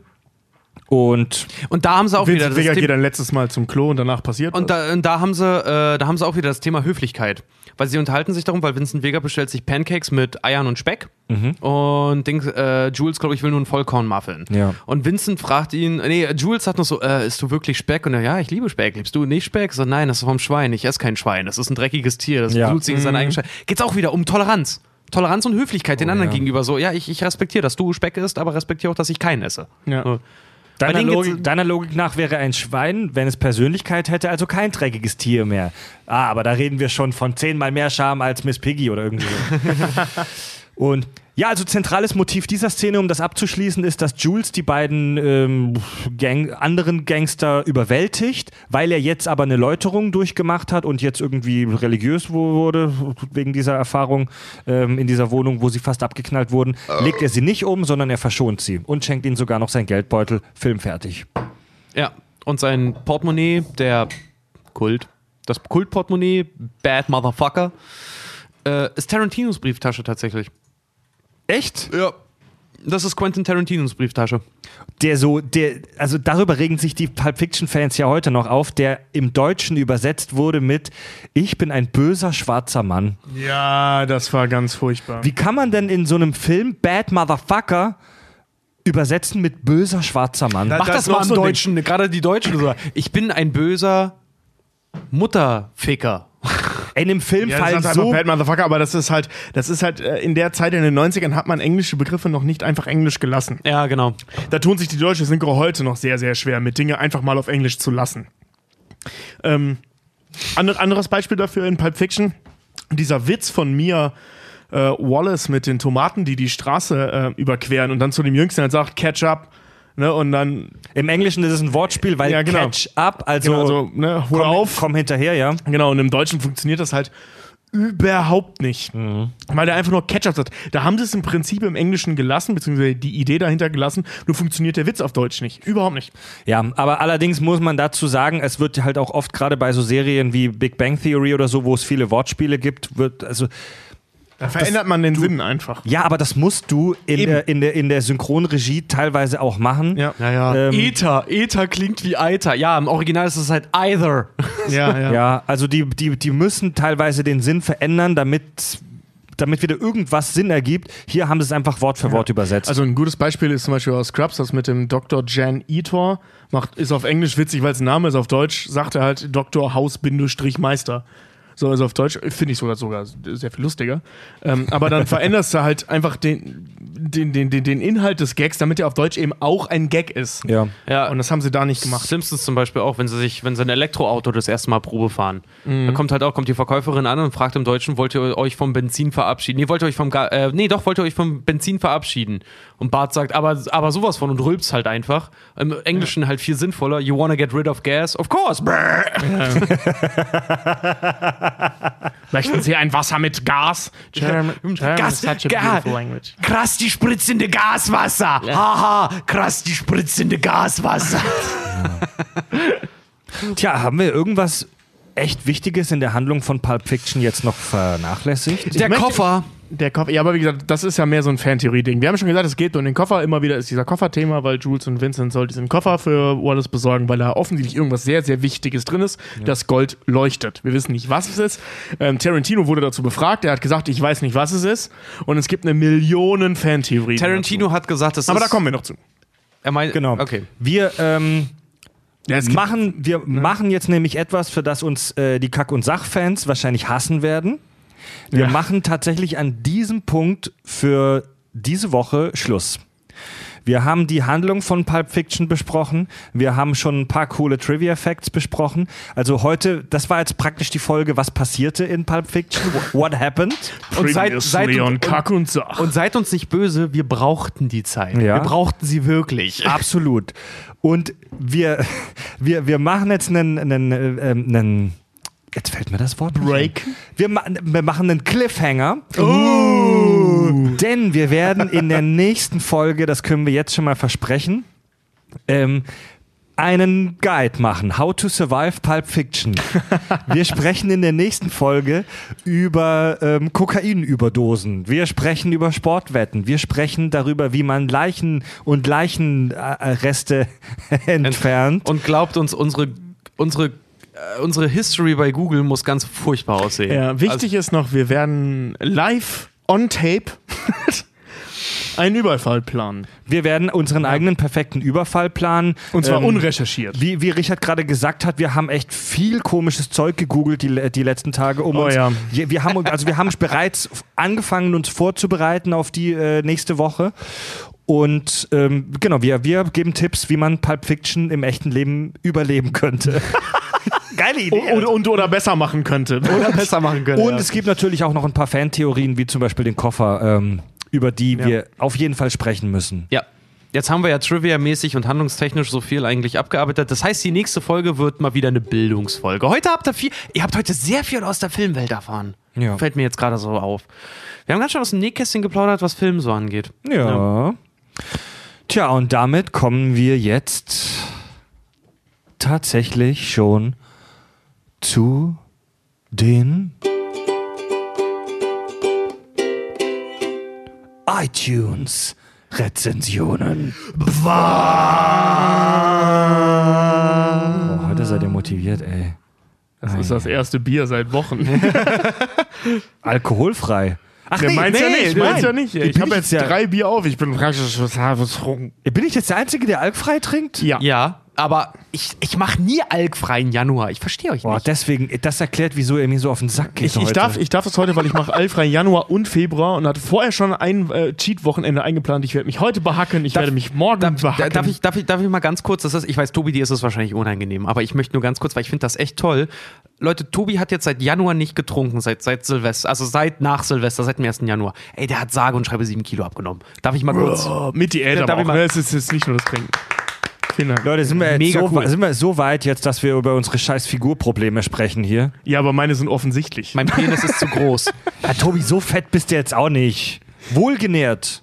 Und Und da haben sie auch wieder Vincent das Vega Thema- geht dann letztes Mal zum Klo und danach passiert Und was. da, und da haben sie, äh, da haben sie auch wieder das Thema Höflichkeit. Weil sie unterhalten sich darum, weil Vincent Vega bestellt sich Pancakes mit Eiern und Speck. Und Dings, äh, Jules, glaube ich, will nur einen Vollkornmuffin. Ja. Und Vincent fragt ihn, nee, Jules sagt noch so, äh, isst du wirklich Speck? Und er, ja, ich liebe Speck. Liebst du nicht Speck? So, nein, das ist vom Schwein. Ich esse kein Schwein. Das ist ein dreckiges Tier. Das Ja. blutet sich in seinen eigenen Schwein. Geht's auch wieder um Toleranz. Toleranz und Höflichkeit den anderen ja. gegenüber. So, ja, ich, ich respektiere, dass du Speck isst, aber respektiere auch, dass ich keinen esse. Ja. So. Deiner Logik, deiner Logik nach wäre ein Schwein, wenn es Persönlichkeit hätte, also kein dreckiges Tier mehr. Ah, aber da reden wir schon von zehnmal mehr Scham als Miss Piggy oder irgendwie so. Und ja, also zentrales Motiv dieser Szene, um das abzuschließen, ist, dass Jules die beiden ähm, Gang, anderen Gangster überwältigt, weil er jetzt aber eine Läuterung durchgemacht hat und jetzt irgendwie religiös wurde wegen dieser Erfahrung ähm, in dieser Wohnung, wo sie fast abgeknallt wurden. Legt er sie nicht um, sondern er verschont sie und schenkt ihnen sogar noch sein Geldbeutel. Film fertig. Ja, und sein Portemonnaie, der Kult, das Kultportemonnaie, Bad Motherfucker, äh, ist Tarantinos Brieftasche tatsächlich. Echt? Ja. Das ist Quentin Tarantinos Brieftasche. der so, der, also darüber regen sich die Pulp Fiction-Fans ja heute noch auf, der im Deutschen übersetzt wurde mit Ich bin ein böser schwarzer Mann. Ja, das war ganz furchtbar. Wie kann man denn in so einem Film Bad Motherfucker übersetzen mit böser schwarzer Mann? Da- Mach das das, mal im so Deutschen, gerade die Deutschen. So. Ich bin ein böser Mutterficker. In dem Film Ja, das fallen heißt einfach so. Bad Motherfucker, aber das ist halt, das ist halt, äh, in der Zeit in den 90ern hat man englische Begriffe noch nicht einfach englisch gelassen. Ja, genau. Da tun sich die deutsche Synchro heute noch sehr, sehr schwer, mit Dinge einfach mal auf Englisch zu lassen. Ähm, ander- anderes Beispiel dafür in Pulp Fiction, dieser Witz von Mia äh, Wallace mit den Tomaten, die die Straße äh, überqueren und dann zu dem Jüngsten halt sagt, catch up. Ne, und dann, Im Englischen ist es ein Wortspiel, weil Ja, genau. Catch Up, also, genau, so, ne, hol komm, auf. komm hinterher, ja. Genau, und im Deutschen funktioniert das halt überhaupt nicht. Weil der einfach nur Ketchup sagt. Da haben sie es im Prinzip im Englischen gelassen, beziehungsweise die Idee dahinter gelassen, nur funktioniert der Witz auf Deutsch nicht. Überhaupt nicht. Ja, aber allerdings muss man dazu sagen, es wird halt auch oft gerade bei so Serien wie Big Bang Theory oder so, wo es viele Wortspiele gibt, wird, also Da verändert man den Sinn einfach. Ja, aber das musst du in, Eben. der, in, der, in der Synchronregie teilweise auch machen. Ja, Ja, ja. Ähm, Ether. Ether klingt wie Eiter. Ja, im Original ist es halt either. ja, ja. Ja, also die, die, die müssen teilweise den Sinn verändern, damit, damit wieder irgendwas Sinn ergibt. Hier haben sie es einfach Wort für Wort übersetzt. Also ein gutes Beispiel ist zum Beispiel aus Scrubs, das mit dem Dr. Jan Etor. Macht, ist auf Englisch witzig, weil es ein Name ist. Auf Deutsch sagt er halt Dr. Haus-Meister. So, also auf Deutsch finde ich sogar sogar sehr viel lustiger. Ähm, aber dann veränderst du halt einfach den, den, den, den, den Inhalt des Gags, damit er auf Deutsch eben auch ein Gag ist. ja. Ja, Und das haben sie da nicht gemacht. Simpsons zum Beispiel auch, wenn sie sich, wenn sie ein Elektroauto das erste Mal Probe fahren. Mhm. Da kommt halt auch, kommt die Verkäuferin an und fragt im Deutschen, wollt ihr euch vom Benzin verabschieden? Nee, wollt ihr euch vom Ga äh, nee, doch, wollt ihr euch vom Benzin verabschieden? Und Bart sagt, aber, aber sowas von und rülpst halt einfach. Im Englischen halt viel sinnvoller. You wanna get rid of gas? Of course. Brrr. Möchten Sie ein Wasser mit Gas? German, German Gas, is such a Gas. beautiful language. Krass, die spritzende Gaswasser. Haha, krass, die spritzende Gaswasser. Tja, haben wir irgendwas echt Wichtiges in der Handlung von Pulp Fiction jetzt noch vernachlässigt? Der Koffer. Der Koffer, ja, aber wie gesagt, das ist ja mehr so ein Fantheorie-Ding. Wir haben schon gesagt, es geht um den Koffer. Immer wieder ist dieser Kofferthema, weil Jules und Vincent soll diesen Koffer für Wallace besorgen, weil da offensichtlich irgendwas sehr, sehr Wichtiges drin ist. Das Gold leuchtet. Wir wissen nicht, was es ist. Ähm, Tarantino wurde dazu befragt. Er hat gesagt, ich weiß nicht, was es ist. Und es gibt eine Millionen Fantheorien. Tarantino hat gesagt, es Dazu. Aber ist. da kommen wir noch zu. Er meint, Genau. Okay. Wir, ähm, Ja, machen, wir machen jetzt nämlich etwas, für das uns äh, die Kack- und Sachfans wahrscheinlich hassen werden. Wir Ja. machen tatsächlich an diesem Punkt für diese Woche Schluss. Wir haben die Handlung von Pulp Fiction besprochen. Wir haben schon ein paar coole Trivia-Facts besprochen. Also heute, das war jetzt praktisch die Folge, was passierte in Pulp Fiction? What happened? Und seid, seid, und, Kack und Sach. und seid uns nicht böse, wir brauchten die Zeit. Ja. Wir brauchten sie wirklich. Absolut. Und wir, wir, wir machen jetzt einen, einen, äh, ähm, einen Jetzt fällt mir das Wort. Break. Wir, ma wir machen einen Cliffhanger. Denn wir werden in der nächsten Folge, das können wir jetzt schon mal versprechen, ähm, einen Guide machen. How to Survive Pulp Fiction. Wir sprechen in der nächsten Folge über ähm, Kokainüberdosen. Wir sprechen über Sportwetten. Wir sprechen darüber, wie man Leichen und Leichenreste entfernt. Und glaubt uns, unsere, unsere, unsere History bei Google muss ganz furchtbar aussehen. Ja, wichtig ist noch, wir werden live on tape einen Überfall planen. Wir werden unseren eigenen perfekten Überfall planen. Und zwar Ähm, unrecherchiert. Wie, wie Richard gerade gesagt hat, wir haben echt viel komisches Zeug gegoogelt die, die letzten Tage. Um Oh uns, ja. wir, wir haben, also wir haben bereits angefangen, uns vorzubereiten auf die äh, nächste Woche. Und ähm, genau, wir, wir geben Tipps, wie man Pulp Fiction im echten Leben überleben könnte. Geile Idee. Und, und, oder besser machen könnte. Oder besser machen können. Und ja. es gibt natürlich auch noch ein paar Fantheorien, wie zum Beispiel den Koffer, ähm, über die wir auf jeden Fall sprechen müssen. Ja. Jetzt haben wir ja trivia-mäßig und handlungstechnisch so viel eigentlich abgearbeitet. Das heißt, die nächste Folge wird mal wieder eine Bildungsfolge. Heute habt ihr viel, ihr habt heute sehr viel aus der Filmwelt erfahren. Ja. Fällt mir jetzt gerade so auf. Wir haben ganz schön aus dem Nähkästchen geplaudert, was Film so angeht. Ja. Tja, und damit kommen wir jetzt tatsächlich schon zu den iTunes Rezensionen. Oh, heute seid ihr motiviert, ey. Das ist das erste Bier seit Wochen. Alkoholfrei. Ach Der meint's ja nicht, nein. meint's ja nicht. Ich habe jetzt ja- drei Bier auf. Ich bin praktisch total betrunken. Bin ich jetzt der Einzige, der alkfrei trinkt? Ja. Ja, aber ich, ich mache nie alkfreien Januar. Ich verstehe euch Boah, nicht. deswegen, das erklärt, wieso ihr mir so auf den Sack geht Ich, ich, heute. darf, ich darf es heute, weil ich mache allfrei Januar und Februar und hatte vorher schon ein äh, Cheat-Wochenende eingeplant. Ich werde mich heute behacken, ich werde mich morgen Darf, behacken. darf, ich, darf, ich, darf ich mal ganz kurz, das ist, ich weiß, Tobi, dir ist es wahrscheinlich unangenehm, aber ich möchte nur ganz kurz, weil ich finde das echt toll. Leute, Tobi hat jetzt seit Januar nicht getrunken, seit, seit Silvester, also seit nach Silvester, seit dem 1. Januar. Ey, der hat sage und schreibe sieben Kilo abgenommen. Darf ich mal kurz. oh, mit Diät Darf aber ich mal- Ne? Es ist jetzt nicht nur das Trinken. Vielen Dank. Leute, sind wir, jetzt Mega so, cool. sind wir so weit jetzt, dass wir über unsere scheiß Figurprobleme sprechen hier? Ja, aber meine sind offensichtlich. Mein Penis ist zu groß. Ja, Tobi, so fett bist du jetzt auch nicht. Wohlgenährt.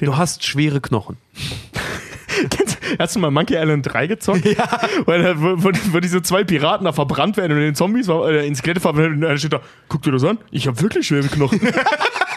Du hast schwere Knochen. Hast du mal Monkey Island 3 gezockt? Ja. Weil da, wo, wo, wo diese zwei Piraten da verbrannt werden und in den Zombies äh, in Skelette verbrannt werden und einer steht da, guck dir das an, ich habe wirklich schwere Knochen.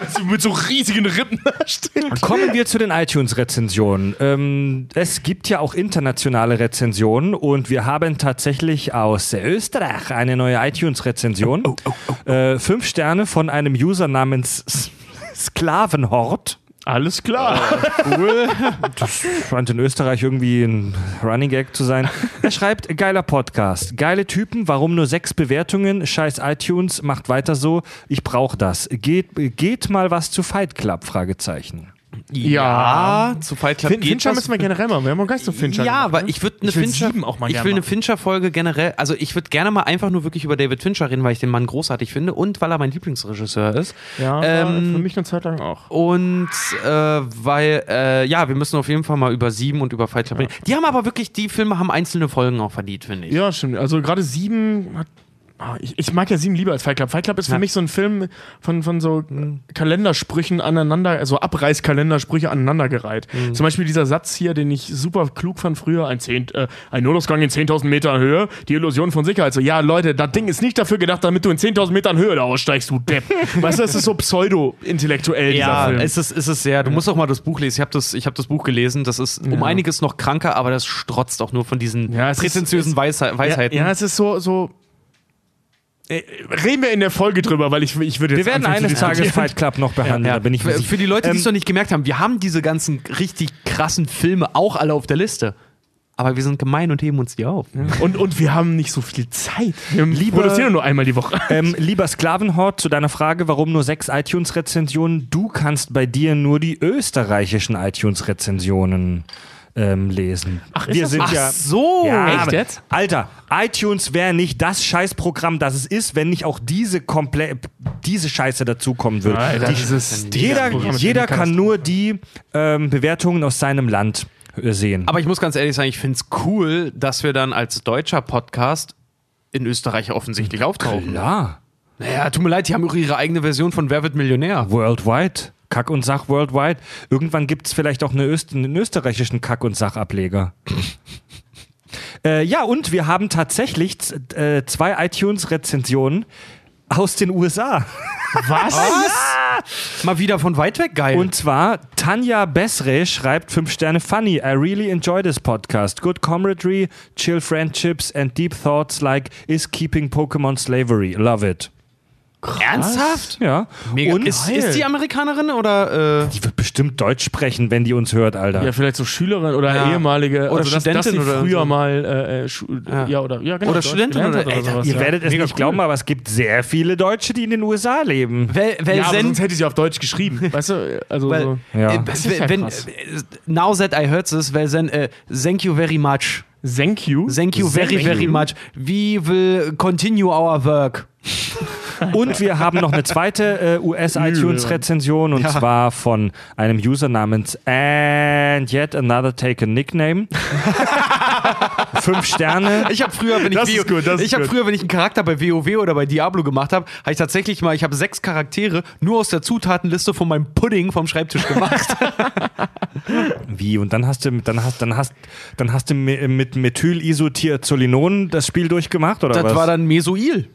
Mit so riesigen Rippen da steht. Kommen wir zu den iTunes-Rezensionen. Ähm, es gibt ja auch internationale Rezensionen und wir haben tatsächlich aus Österreich eine neue iTunes-Rezension. Äh, fünf Sterne von einem User namens Sklavenhort. Alles klar. Cool. Das scheint in Österreich irgendwie ein Running Gag zu sein. Er schreibt, geiler Podcast. Geile Typen, warum nur sechs Bewertungen? Scheiß iTunes, macht weiter so. Ich brauch das. Geht, geht mal was zu Fight Club? Fragezeichen. Ja, zu Fight Club Fin geht Fincher was. müssen wir generell mal. Wir haben noch gar nicht so Fincher. Ja, gemacht, aber ne? ich würde eine Fincher auch mal Ich will eine. Fincher Folge generell, also ich würde gerne mal einfach nur wirklich über David Fincher reden, weil ich den Mann großartig finde und weil er mein Lieblingsregisseur ist. Ja, Ähm, für mich eine Zeit lang auch. Und äh, weil, äh, ja, wir müssen auf jeden Fall mal über Sieben und über Fight Club reden. Die haben aber wirklich, die Filme haben einzelne Folgen auch verdient, finde ich. Ja, stimmt. Also gerade sieben hat. Ah, Ich, ich mag ja sieben lieber als Fight Club. Fight Club ist für Ja. mich so ein Film von, von so Kalendersprüchen aneinander, also Abreißkalendersprüche aneinandergereiht. Zum Beispiel dieser Satz hier, den ich super klug fand früher, ein, Zehn, äh, ein Notausgang in 10.000 Meter Höhe, die Illusion von Sicherheit. So, ja, Leute, das Ding ist nicht dafür gedacht, damit du in 10.000 Metern Höhe da aussteigst, du Depp. weißt du, das ist so pseudo-intellektuell, dieser Ja, Film. es ist, es ist sehr. Du musst auch mal das Buch lesen. Ich habe das, ich hab das Buch gelesen. Das ist um einiges noch kranker, aber das strotzt auch nur von diesen Ja, es ist- prätentiösen es- Weisheit, Weisheiten. Ja, ja, es ist so, so. Äh, Reden wir in der Folge drüber, weil ich, ich würde jetzt Wir werden eines Tages. Fight Club noch behandeln, Ja, da bin ich mir für, sicher. für die Leute, die es Ähm, noch nicht gemerkt haben, wir haben diese ganzen richtig krassen Filme auch alle auf der Liste. aber wir sind gemein und heben uns die auf. Und, und wir haben nicht so viel Zeit. Wir Lieber- produzieren nur einmal die Woche. Ähm, lieber Sklavenhort, zu deiner Frage, warum nur sechs iTunes-Rezensionen? Du kannst bei dir nur die österreichischen iTunes-Rezensionen ähm, lesen. Ach, ist wir das so? sind Ach ja, so. Ja, Echt jetzt? Alter, iTunes wäre nicht das Scheißprogramm, das es ist, wenn nicht auch diese komplett diese Scheiße dazukommen würde. Alter, Die- dieses- jeder jeder kann nur die ähm, Bewertungen aus seinem Land äh, sehen. Aber ich muss ganz ehrlich sagen, ich finde es cool, dass wir dann als deutscher Podcast in Österreich offensichtlich auftauchen. Klar. Naja, tut mir leid, die haben auch ihre eigene Version von Wer wird Millionär. Worldwide. Kack- und Sach worldwide. Irgendwann gibt es vielleicht auch eine Öst einen österreichischen Kack- und Sach-Ableger. äh, ja, und wir haben tatsächlich äh, zwei iTunes-Rezensionen aus den USA. Was? Mal wieder von weit weg geil. Und zwar Tanja Besre schreibt 5 Sterne funny. I really enjoy this podcast. Good camaraderie, chill friendships and deep thoughts like is keeping Pokémon slavery. Love it. Ernsthaft? Ja. Mega. Und ist, ist die Amerikanerin oder äh, die wird bestimmt Deutsch sprechen, wenn die uns hört, Alter. Ja, vielleicht so Schülerin oder Ja. ehemalige. Oder also dass, dass Studentin sie oder früher so. mal. Äh, äh, Ja. ja. oder. Ja, genau, Oder Studentin oder- Ey, sowas, Ihr ja. werdet es Mega nicht cool. glauben, aber es gibt sehr viele Deutsche, die in den USA leben. Well, well, Ja, sonst hätte sie auf Deutsch geschrieben. Weißt du? Also. well, so. Ja. äh, Das ist ja wenn, krass. äh, now that I heard this, well then, äh, thank you very much. Thank you. Thank you very, Thank very you. much. We will continue our work. Und wir haben noch eine zweite äh, US-iTunes-Rezension und Ja. zwar von einem User namens And Yet Another Taken Nickname. Fünf Sterne. Ich habe früher, wenn Das gut, das ich gut. früher, wenn ich einen Charakter bei WoW oder bei Diablo gemacht habe, habe ich tatsächlich mal, ich habe sechs Charaktere nur aus der Zutatenliste von meinem Pudding vom Schreibtisch gemacht. Wie? Und dann hast du, dann hast, dann hast, dann hast du mi- mit Methylisothiazolinon das Spiel durchgemacht oder das was? war dann Mesoil.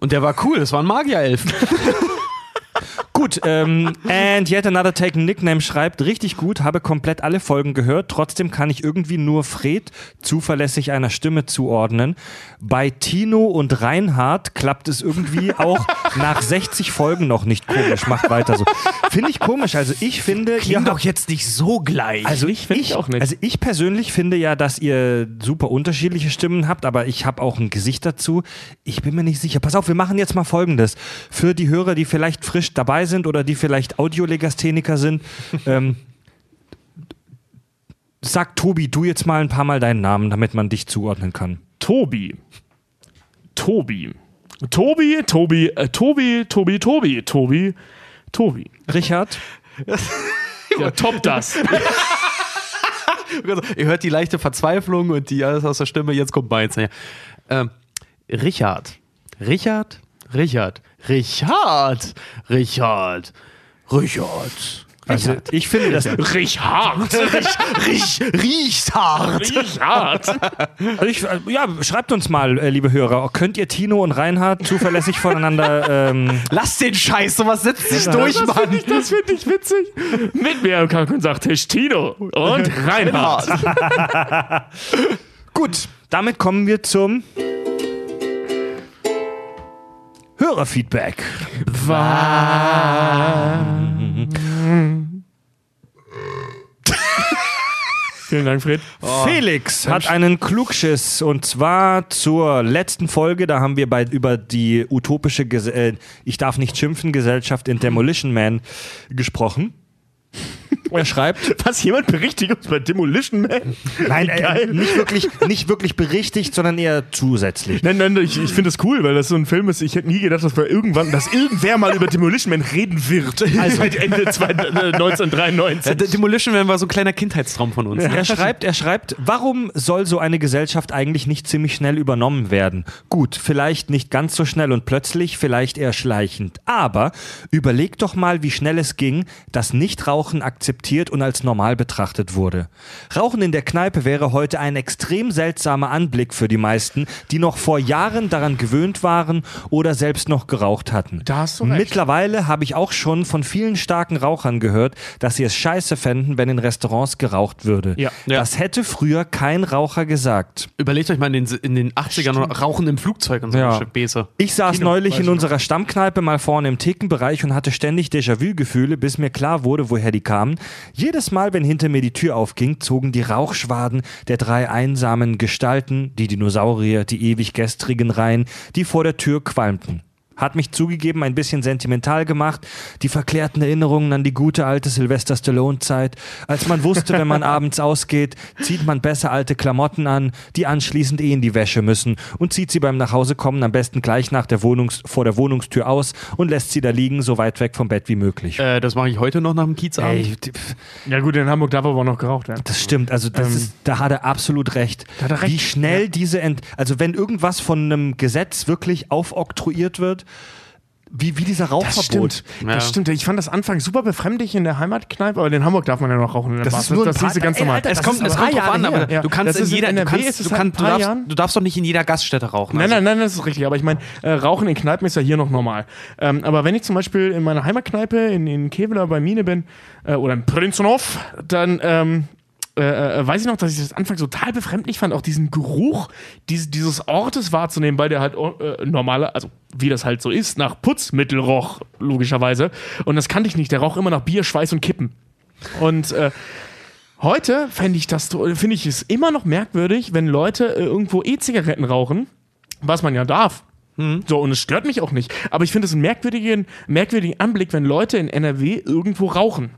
Und der war cool, das war ein Magierelf. Gut, ähm, and yet another taken nickname schreibt, richtig gut, habe komplett alle Folgen gehört, trotzdem kann ich irgendwie nur Fred zuverlässig einer Stimme zuordnen. Bei Tino und Reinhard klappt es irgendwie auch nach 60 Folgen noch nicht komisch, macht weiter so. Finde ich komisch, also ich finde, Klingt doch jetzt nicht so gleich. also Ich finde ich auch nicht. Also ich persönlich finde ja, dass ihr super unterschiedliche Stimmen habt, aber ich habe auch ein Gesicht dazu. Ich bin mir nicht sicher. Pass auf, wir machen jetzt mal Folgendes. Für die Hörer, die vielleicht frisch dabei sind oder die vielleicht Audiolegastheniker sind, ähm, sag Tobi, du jetzt mal ein paar Mal deinen Namen, damit man dich zuordnen kann. Tobi. Tobi. Tobi, Tobi, äh, Tobi, Tobi, Tobi, Tobi, Tobi. Richard? Ja, top das. Ihr hört die leichte Verzweiflung und die alles aus der Stimme, jetzt kommt meins. Ähm, Richard. Richard? Richard. Richard. Richard. Richard. Also ich finde das. Richard. Rich, riecht hart. Richard. Also ich, äh, ja, schreibt uns mal, äh, liebe Hörer, könnt ihr Tino und Reinhard zuverlässig voneinander ähm, Lass den Scheiß, sowas setzt sich durch, Das Mann. finde ich, das find ich witzig. Mit mir am Kack-und-Sachtisch Tino und Reinhard. Gut, damit kommen wir zum Hörerfeedback. Vielen Dank, Fred. Felix hat einen Klugschiss und zwar zur letzten Folge, da haben wir bei, über die utopische, Ges äh, ich darf nicht schimpfen, Gesellschaft in Demolition Man gesprochen. Er schreibt, Was, jemand berichtigt uns bei Demolition Man? nein, äh, nicht, wirklich, nicht wirklich berichtigt, sondern eher zusätzlich. Nein, nein, ich, ich finde das cool, weil das so ein Film ist. Ich hätte nie gedacht, dass wir irgendwann, dass irgendwer mal über Demolition Man reden wird. Also seit Ende zwei- äh, 1993. Der Demolition Man war so ein kleiner Kindheitstraum von uns. Er schreibt, er schreibt, warum soll so eine Gesellschaft eigentlich nicht ziemlich schnell übernommen werden? Gut, vielleicht nicht ganz so schnell und plötzlich, vielleicht eher schleichend. Aber überleg doch mal, wie schnell es ging, dass Nichtrauchen akzeptiert und als normal betrachtet wurde. Rauchen in der Kneipe wäre heute ein extrem seltsamer Anblick für die meisten, die noch vor Jahren daran gewöhnt waren oder selbst noch geraucht hatten. Da hast du recht. Mittlerweile habe ich auch schon von vielen starken Rauchern gehört, dass sie es scheiße fänden, wenn in Restaurants geraucht würde. Ja. Ja. Das hätte früher kein Raucher gesagt. Überlegt euch mal in den, in den 80ern noch Rauchen im Flugzeug und so Ja. Bese. Ich saß Kino, neulich in unserer Stammkneipe mal vorne im Thekenbereich und hatte ständig Déjà-vu-Gefühle, bis mir klar wurde, woher die kamen. Jedes Mal, wenn hinter mir die Tür aufging, zogen die Rauchschwaden der drei einsamen Gestalten, die Dinosaurier, die ewig gestrigen rein, die vor der Tür qualmten. Hat mich zugegeben ein bisschen sentimental gemacht, die verklärten Erinnerungen an die gute alte Sylvester Stallone-Zeit, als man wusste, wenn man abends ausgeht, zieht man besser alte Klamotten an, die anschließend eh in die Wäsche müssen und zieht sie beim Nachhausekommen am besten gleich nach der Wohnungs vor der Wohnungstür aus und lässt sie da liegen, so weit weg vom Bett wie möglich. Äh, das mache ich heute noch nach dem Kiezabend. Ey, Ja gut, in Hamburg darf aber noch geraucht werden. Das stimmt, also das Ähm, ist, da hat er absolut recht. da hat er recht, Wie schnell diese, Ent also wenn irgendwas von einem Gesetz wirklich aufoktroyiert wird, wie, wie dieser Das Rauchverbot. stimmt. Ja. Das stimmt. Ich fand das Anfang super befremdlich in der Heimatkneipe, aber in Hamburg darf man ja noch rauchen. In der Das Bar. ist nur ein das paar- ist ganz normal. Alter, es das kommt, es kommt drauf an, aber du kannst Das in ist in jeder, du kannst, du, ein du, darfst, du darfst doch nicht in jeder Gaststätte rauchen. Nein, also. nein, nein, das ist richtig. Aber ich meine, äh, Rauchen in Kneipen ist ja hier noch normal. Ähm, aber wenn ich zum Beispiel in meiner Heimatkneipe in, in Kevela bei Mine bin äh, oder in Prinzenhof, dann ähm, äh, äh, weiß ich noch, dass ich das anfangs total befremdlich fand, auch diesen Geruch dieses, dieses Ortes wahrzunehmen, weil der halt äh, normale, also wie das halt so ist, nach Putzmittel roch, logischerweise. Und das kannte ich nicht. Der roch immer nach Bier, Schweiß und Kippen. Und äh, Heute fände ich das, finde ich es immer noch merkwürdig, wenn Leute äh, irgendwo E-Zigaretten rauchen, was man ja darf. So, und es stört mich auch nicht. Aber ich finde es einen merkwürdigen, merkwürdigen Anblick, wenn Leute in NRW irgendwo rauchen.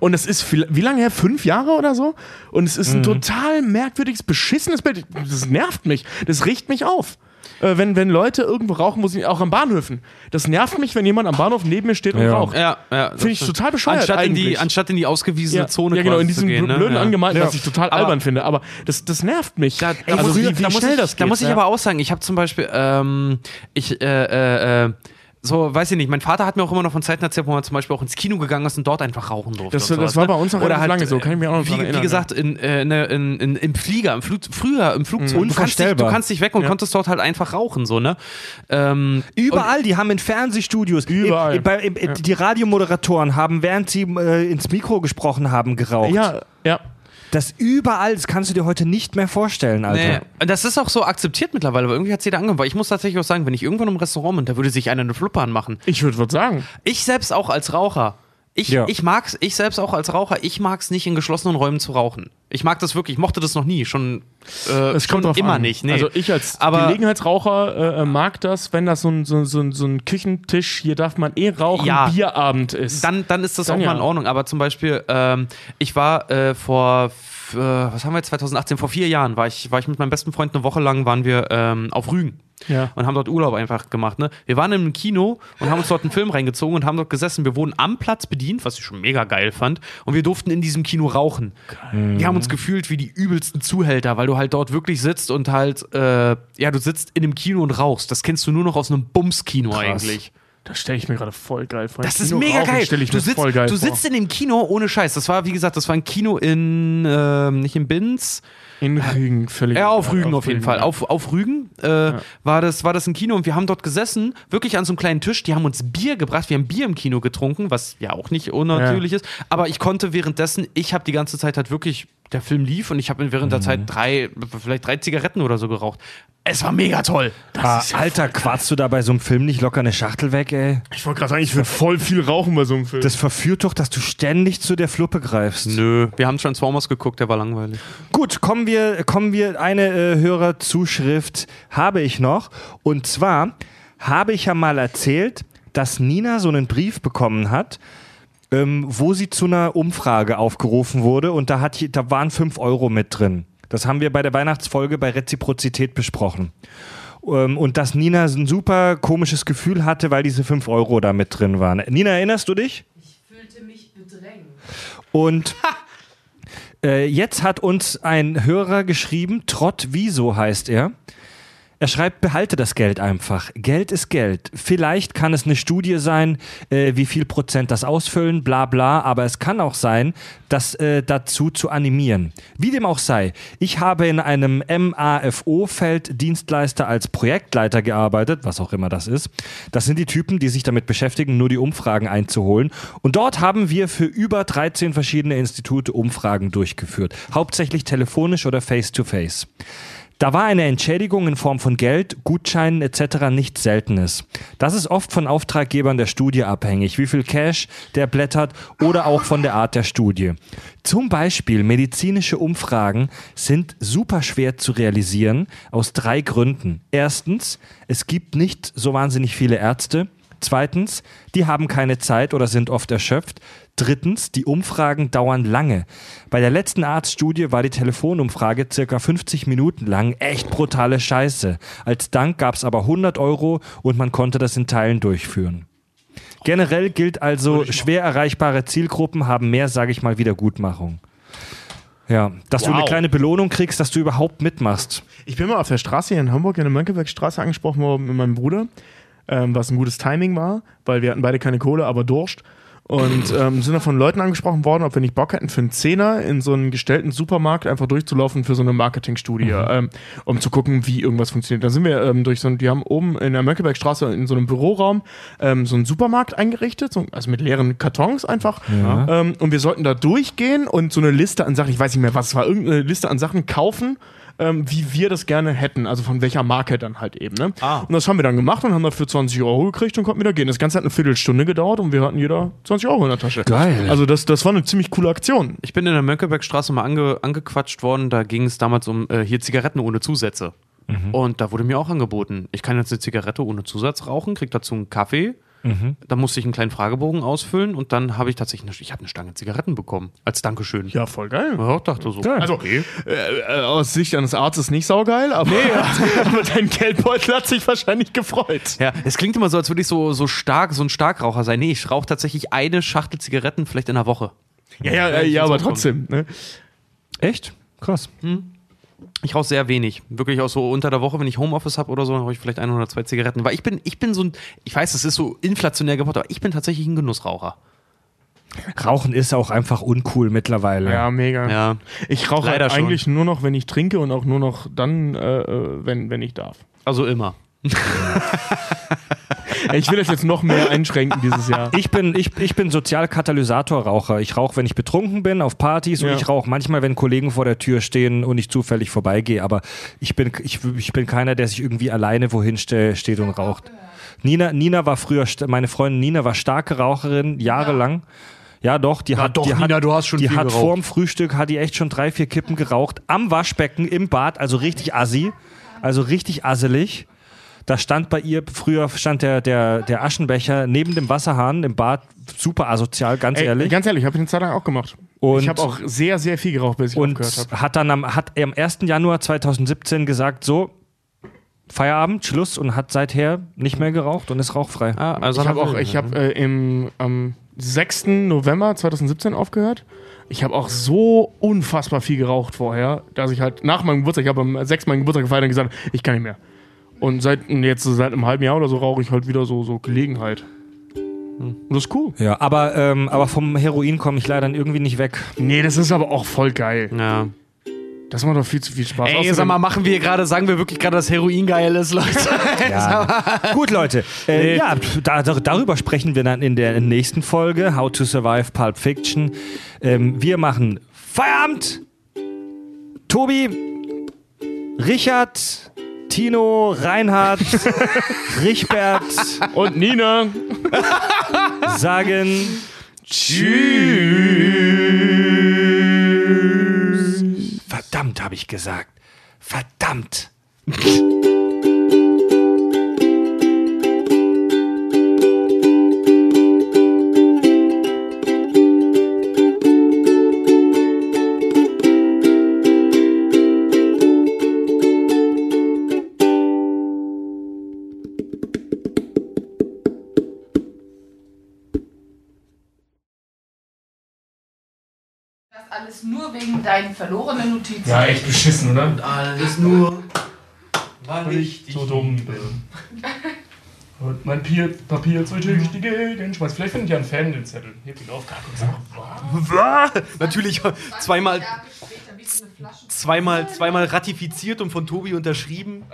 Und es ist, viel, wie lange her? Fünf Jahre oder so? Und es ist ein total merkwürdiges, beschissenes Bild. Das nervt mich. Das riecht mich auf. Äh, wenn, wenn Leute irgendwo rauchen, muss ich auch an Bahnhöfen. Das nervt mich, wenn jemand am Bahnhof neben mir steht und Ja. raucht. Ja, ja. Finde ich total bescheuert Anstatt in, die, anstatt in die ausgewiesene Zone ja, genau, in diesem zu gehen. Ne? blöden ja. Angemalten, Ja. was ich total Aber- albern finde. Aber das, das nervt mich. Da, also wie, wie da muss schnell ich, das geht. Da muss ich aber auch sagen, ich habe zum Beispiel, ähm, ich, äh, äh, äh, so, weiß ich nicht, mein Vater hat mir auch immer noch von Zeiten erzählt, wo man zum Beispiel auch ins Kino gegangen ist und dort einfach rauchen durfte. Das- das war ne? bei uns auch Oder relativ halt, lange so, kann ich mich auch noch wie, erinnern, Wie gesagt, in, äh, ne, in, in, im Flieger, im Flug, früher im Flugzeug, du, kannst dich, du kannst dich weg und Ja. konntest dort halt einfach rauchen, so, ne? Ähm, Überall, die haben in Fernsehstudios, Überall. Im, bei, im, die Radiomoderatoren haben, während sie äh, ins Mikro gesprochen haben, geraucht. Ja, ja. Das überall, das kannst du dir heute nicht mehr vorstellen, Alter. Nee, und das ist auch so akzeptiert mittlerweile, aber irgendwie hat es jeder angenommen. Weil ich muss tatsächlich auch sagen, wenn ich irgendwann im Restaurant bin, da würde sich einer eine Fluppe anmachen. Ich würde würd sagen. Ich selbst auch als Raucher. Ich, Ja. ich mag's, ich selbst auch als Raucher, ich mag's nicht in geschlossenen Räumen zu rauchen. Ich mag das wirklich, ich mochte das noch nie, schon, äh, Es kommt schon immer an. nicht. Nee. Also ich als Aber- Gelegenheitsraucher äh, äh, mag das, wenn das so ein, so, so, so ein Küchentisch, hier darf man eh rauchen, Ja. Bierabend ist. dann, dann ist das Dann auch ja. mal in Ordnung. Aber zum Beispiel, ähm, ich war äh, vor, äh, was haben wir jetzt, 2018, vor vier Jahren, war ich, war ich mit meinem besten Freund eine Woche lang, waren wir ähm, auf Rügen. Ja. Und haben dort Urlaub einfach gemacht. Ne? Wir waren in einem Kino und haben uns dort einen Film reingezogen und haben dort gesessen. Wir wurden am Platz bedient, was ich schon mega geil fand. Und wir durften in diesem Kino rauchen. Wir haben uns gefühlt wie die übelsten Zuhälter, weil du halt dort wirklich sitzt und halt, äh, ja, du sitzt in einem Kino und rauchst. Das kennst du nur noch aus einem Bums-Kino eigentlich. Das stelle ich mir gerade voll geil vor. Das ist Kino mega rauchen geil. Du, sitzt, geil du sitzt in dem Kino ohne Scheiß. Das war, wie gesagt, das war ein Kino in, ähm, nicht in Binz, in Rügen, völlig. ja, auf Rügen auf, jeden Rügen, Fall. ja. Auf, auf Rügen äh, war, das, war das ein Kino und wir haben dort gesessen, wirklich an so einem kleinen Tisch. Die haben uns Bier gebracht. Wir haben Bier im Kino getrunken, was ja auch nicht unnatürlich ist. Aber ich konnte währenddessen, ich habe die ganze Zeit halt wirklich, der Film lief und ich habe während der Zeit drei, vielleicht drei Zigaretten oder so geraucht. Es war mega toll. Ah, Alter, quatschst du da bei so einem Film nicht locker eine Schachtel weg, ey? Ich wollte gerade sagen, ich würde voll viel rauchen bei so einem Film. Das verführt doch, dass du ständig zu der Fluppe greifst. Nö, wir haben Transformers geguckt, der war langweilig. Gut, kommen wir, kommen wir, eine äh, Hörerzuschrift habe ich noch. Und zwar habe ich ja mal erzählt, dass Nina so einen Brief bekommen hat, ähm, wo sie zu einer Umfrage aufgerufen wurde und da, hat, da waren 5 Euro mit drin. Das haben wir bei der Weihnachtsfolge bei Reziprozität besprochen. Ähm, und dass Nina ein super komisches Gefühl hatte, weil diese 5 Euro da mit drin waren. Nina, erinnerst du dich? Ich fühlte mich bedrängt. Und äh, jetzt hat uns ein Hörer geschrieben, Trott Wieso heißt er. Er schreibt, behalte das Geld einfach. Geld ist Geld. Vielleicht kann es eine Studie sein, äh, wie viel Prozent das ausfüllen, bla bla, aber es kann auch sein, das äh, dazu zu animieren. Wie dem auch sei, ich habe in einem MAFO-Feld Dienstleister als Projektleiter gearbeitet, was auch immer das ist. Das sind die Typen, die sich damit beschäftigen, nur die Umfragen einzuholen. Und dort haben wir für über 13 verschiedene Institute Umfragen durchgeführt. Hauptsächlich telefonisch oder face-to-face. Da war eine Entschädigung in Form von Geld, Gutscheinen etc. nichts Seltenes. Das ist oft von Auftraggebern der Studie abhängig, wie viel Cash der blättert oder auch von der Art der Studie. Zum Beispiel medizinische Umfragen sind super schwer zu realisieren aus drei Gründen. Erstens, es gibt nicht so wahnsinnig viele Ärzte. Zweitens, die haben keine Zeit oder sind oft erschöpft. Drittens, die Umfragen dauern lange. Bei der letzten Arztstudie war die Telefonumfrage circa 50 Minuten lang. Echt brutale Scheiße. Als Dank gab es aber 100 Euro und man konnte das in Teilen durchführen. Generell gilt also, schwer erreichbare Zielgruppen haben mehr, sage ich mal, Wiedergutmachung. Ja, dass du Wow. eine kleine Belohnung kriegst, dass du überhaupt mitmachst. Ich bin mal auf der Straße hier in Hamburg, in der Mönckebergstraße angesprochen worden mit meinem Bruder, ähm, was ein gutes Timing war, weil wir hatten beide keine Kohle, aber Durst. Und ähm, sind dann von Leuten angesprochen worden, ob wir nicht Bock hätten, für einen Zehner in so einen gestellten Supermarkt einfach durchzulaufen für so eine Marketingstudie, ähm, um zu gucken, wie irgendwas funktioniert. Da sind wir ähm, durch so ein, die haben oben in der Mönckebergstraße in so einem Büroraum ähm, so einen Supermarkt eingerichtet, so, also mit leeren Kartons einfach. Ähm, und wir sollten da durchgehen und so eine Liste an Sachen, ich weiß nicht mehr, was es war, irgendeine Liste an Sachen kaufen ähm, wie wir das gerne hätten, also von welcher Marke dann halt eben. Ne? Ah. Und das haben wir dann gemacht und haben dafür 20 Euro gekriegt und konnten wieder gehen. Das Ganze hat eine Viertelstunde gedauert und wir hatten jeder 20 Euro in der Tasche. Geil. Also das, das war eine ziemlich coole Aktion. Ich bin in der Mönckebergstraße mal ange, angequatscht worden. Da ging es damals um äh, hier Zigaretten ohne Zusätze. Und da wurde mir auch angeboten, ich kann jetzt eine Zigarette ohne Zusatz rauchen, krieg dazu einen Kaffee. Da musste ich einen kleinen Fragebogen ausfüllen und dann habe ich tatsächlich eine, ich habe eine Stange Zigaretten bekommen als Dankeschön. Ja, voll geil. Ja, ich dachte so. Also, äh, äh, aus Sicht eines Arztes nicht saugeil, aber, aber dein Geldbeutel hat sich wahrscheinlich gefreut. Ja, es klingt immer so, als würde ich so, so stark, so ein Starkraucher sein. Nee, ich rauche tatsächlich eine Schachtel Zigaretten vielleicht in der Woche. Ja, ja, äh, ja, aber trotzdem. Ne? Echt? Krass. Ich rauche sehr wenig. Wirklich auch so unter der Woche, wenn ich Homeoffice habe oder so, dann habe ich vielleicht ein oder zwei Zigaretten. Weil ich bin, ich bin so ein, ich weiß, das ist so inflationär geworden, aber ich bin tatsächlich ein Genussraucher. Rauchen ist auch einfach uncool mittlerweile. Ja, mega. Ja. Ich rauche Leider halt schon. eigentlich nur noch, wenn ich trinke und auch nur noch dann, äh, äh, wenn, wenn ich darf. Also immer. Ich will das jetzt noch mehr einschränken dieses Jahr. Ich bin, ich, ich bin Sozialkatalysatorraucher. Ich rauche, wenn ich betrunken bin, auf Partys und Ja. ich rauche manchmal, wenn Kollegen vor der Tür stehen und ich zufällig vorbeigehe. Aber ich bin, ich, ich bin keiner, der sich irgendwie alleine wohin ste steht und raucht. Nina, Nina war früher, meine Freundin Nina war starke Raucherin, jahrelang. Ja, doch, die hat, doch, die Nina, hat, du hast schon die hat geraucht. vorm Frühstück, hat die echt schon drei, vier Kippen geraucht. Am Waschbecken, im Bad, also richtig assi. Also richtig asselig. Da stand bei ihr, früher stand der, der, der Aschenbecher neben dem Wasserhahn im Bad, super asozial, ganz Ey, ehrlich. Ganz ehrlich, habe ich eine Zeit lang auch gemacht. Und- ich habe auch sehr, sehr viel geraucht, bis ich und aufgehört habe. hat dann am, hat am 1. Januar 2017 gesagt, so, Feierabend, Schluss und hat seither nicht mehr geraucht und ist rauchfrei. Ah, also Ich habe auch, ich habe äh, im am 6. November 2017 aufgehört. Ich habe auch so unfassbar viel geraucht vorher, dass ich halt nach meinem Geburtstag, ich habe am 6. meinen Geburtstag gefeiert und gesagt, ich kann nicht mehr. Und seit jetzt seit einem halben Jahr oder so rauche ich halt wieder so so Gelegenheit. Und das ist cool. Ja, aber, ähm, aber vom Heroin komme ich leider irgendwie nicht weg. Nee, das ist aber auch voll geil. Ja. Das macht doch viel zu viel Spaß. Ey, Außerdem- sag mal, machen wir gerade, sagen wir wirklich gerade, dass Heroin geil ist, Leute? Gut, Leute. Äh, ja, da, da, darüber sprechen wir dann in der nächsten Folge. How to Survive Pulp Fiction. Ähm, wir machen Feierabend. Tobi, Richard, Tino, Reinhard, Richbert Und Nina. sagen Tschüss. Verdammt, habe ich gesagt. Verdammt. Alles nur wegen deinen verlorenen Notizen. Ja, echt beschissen, oder? Alles nur, weil ich so dumm bin. Und mein Pier, Papier zu durch die Gegend schmeißt. Vielleicht findet ja ein Fan den Zettel. Hebt ihn auf, Natürlich zweimal, wie so eine Flasche. zweimal, zweimal ratifiziert und von Tobi unterschrieben.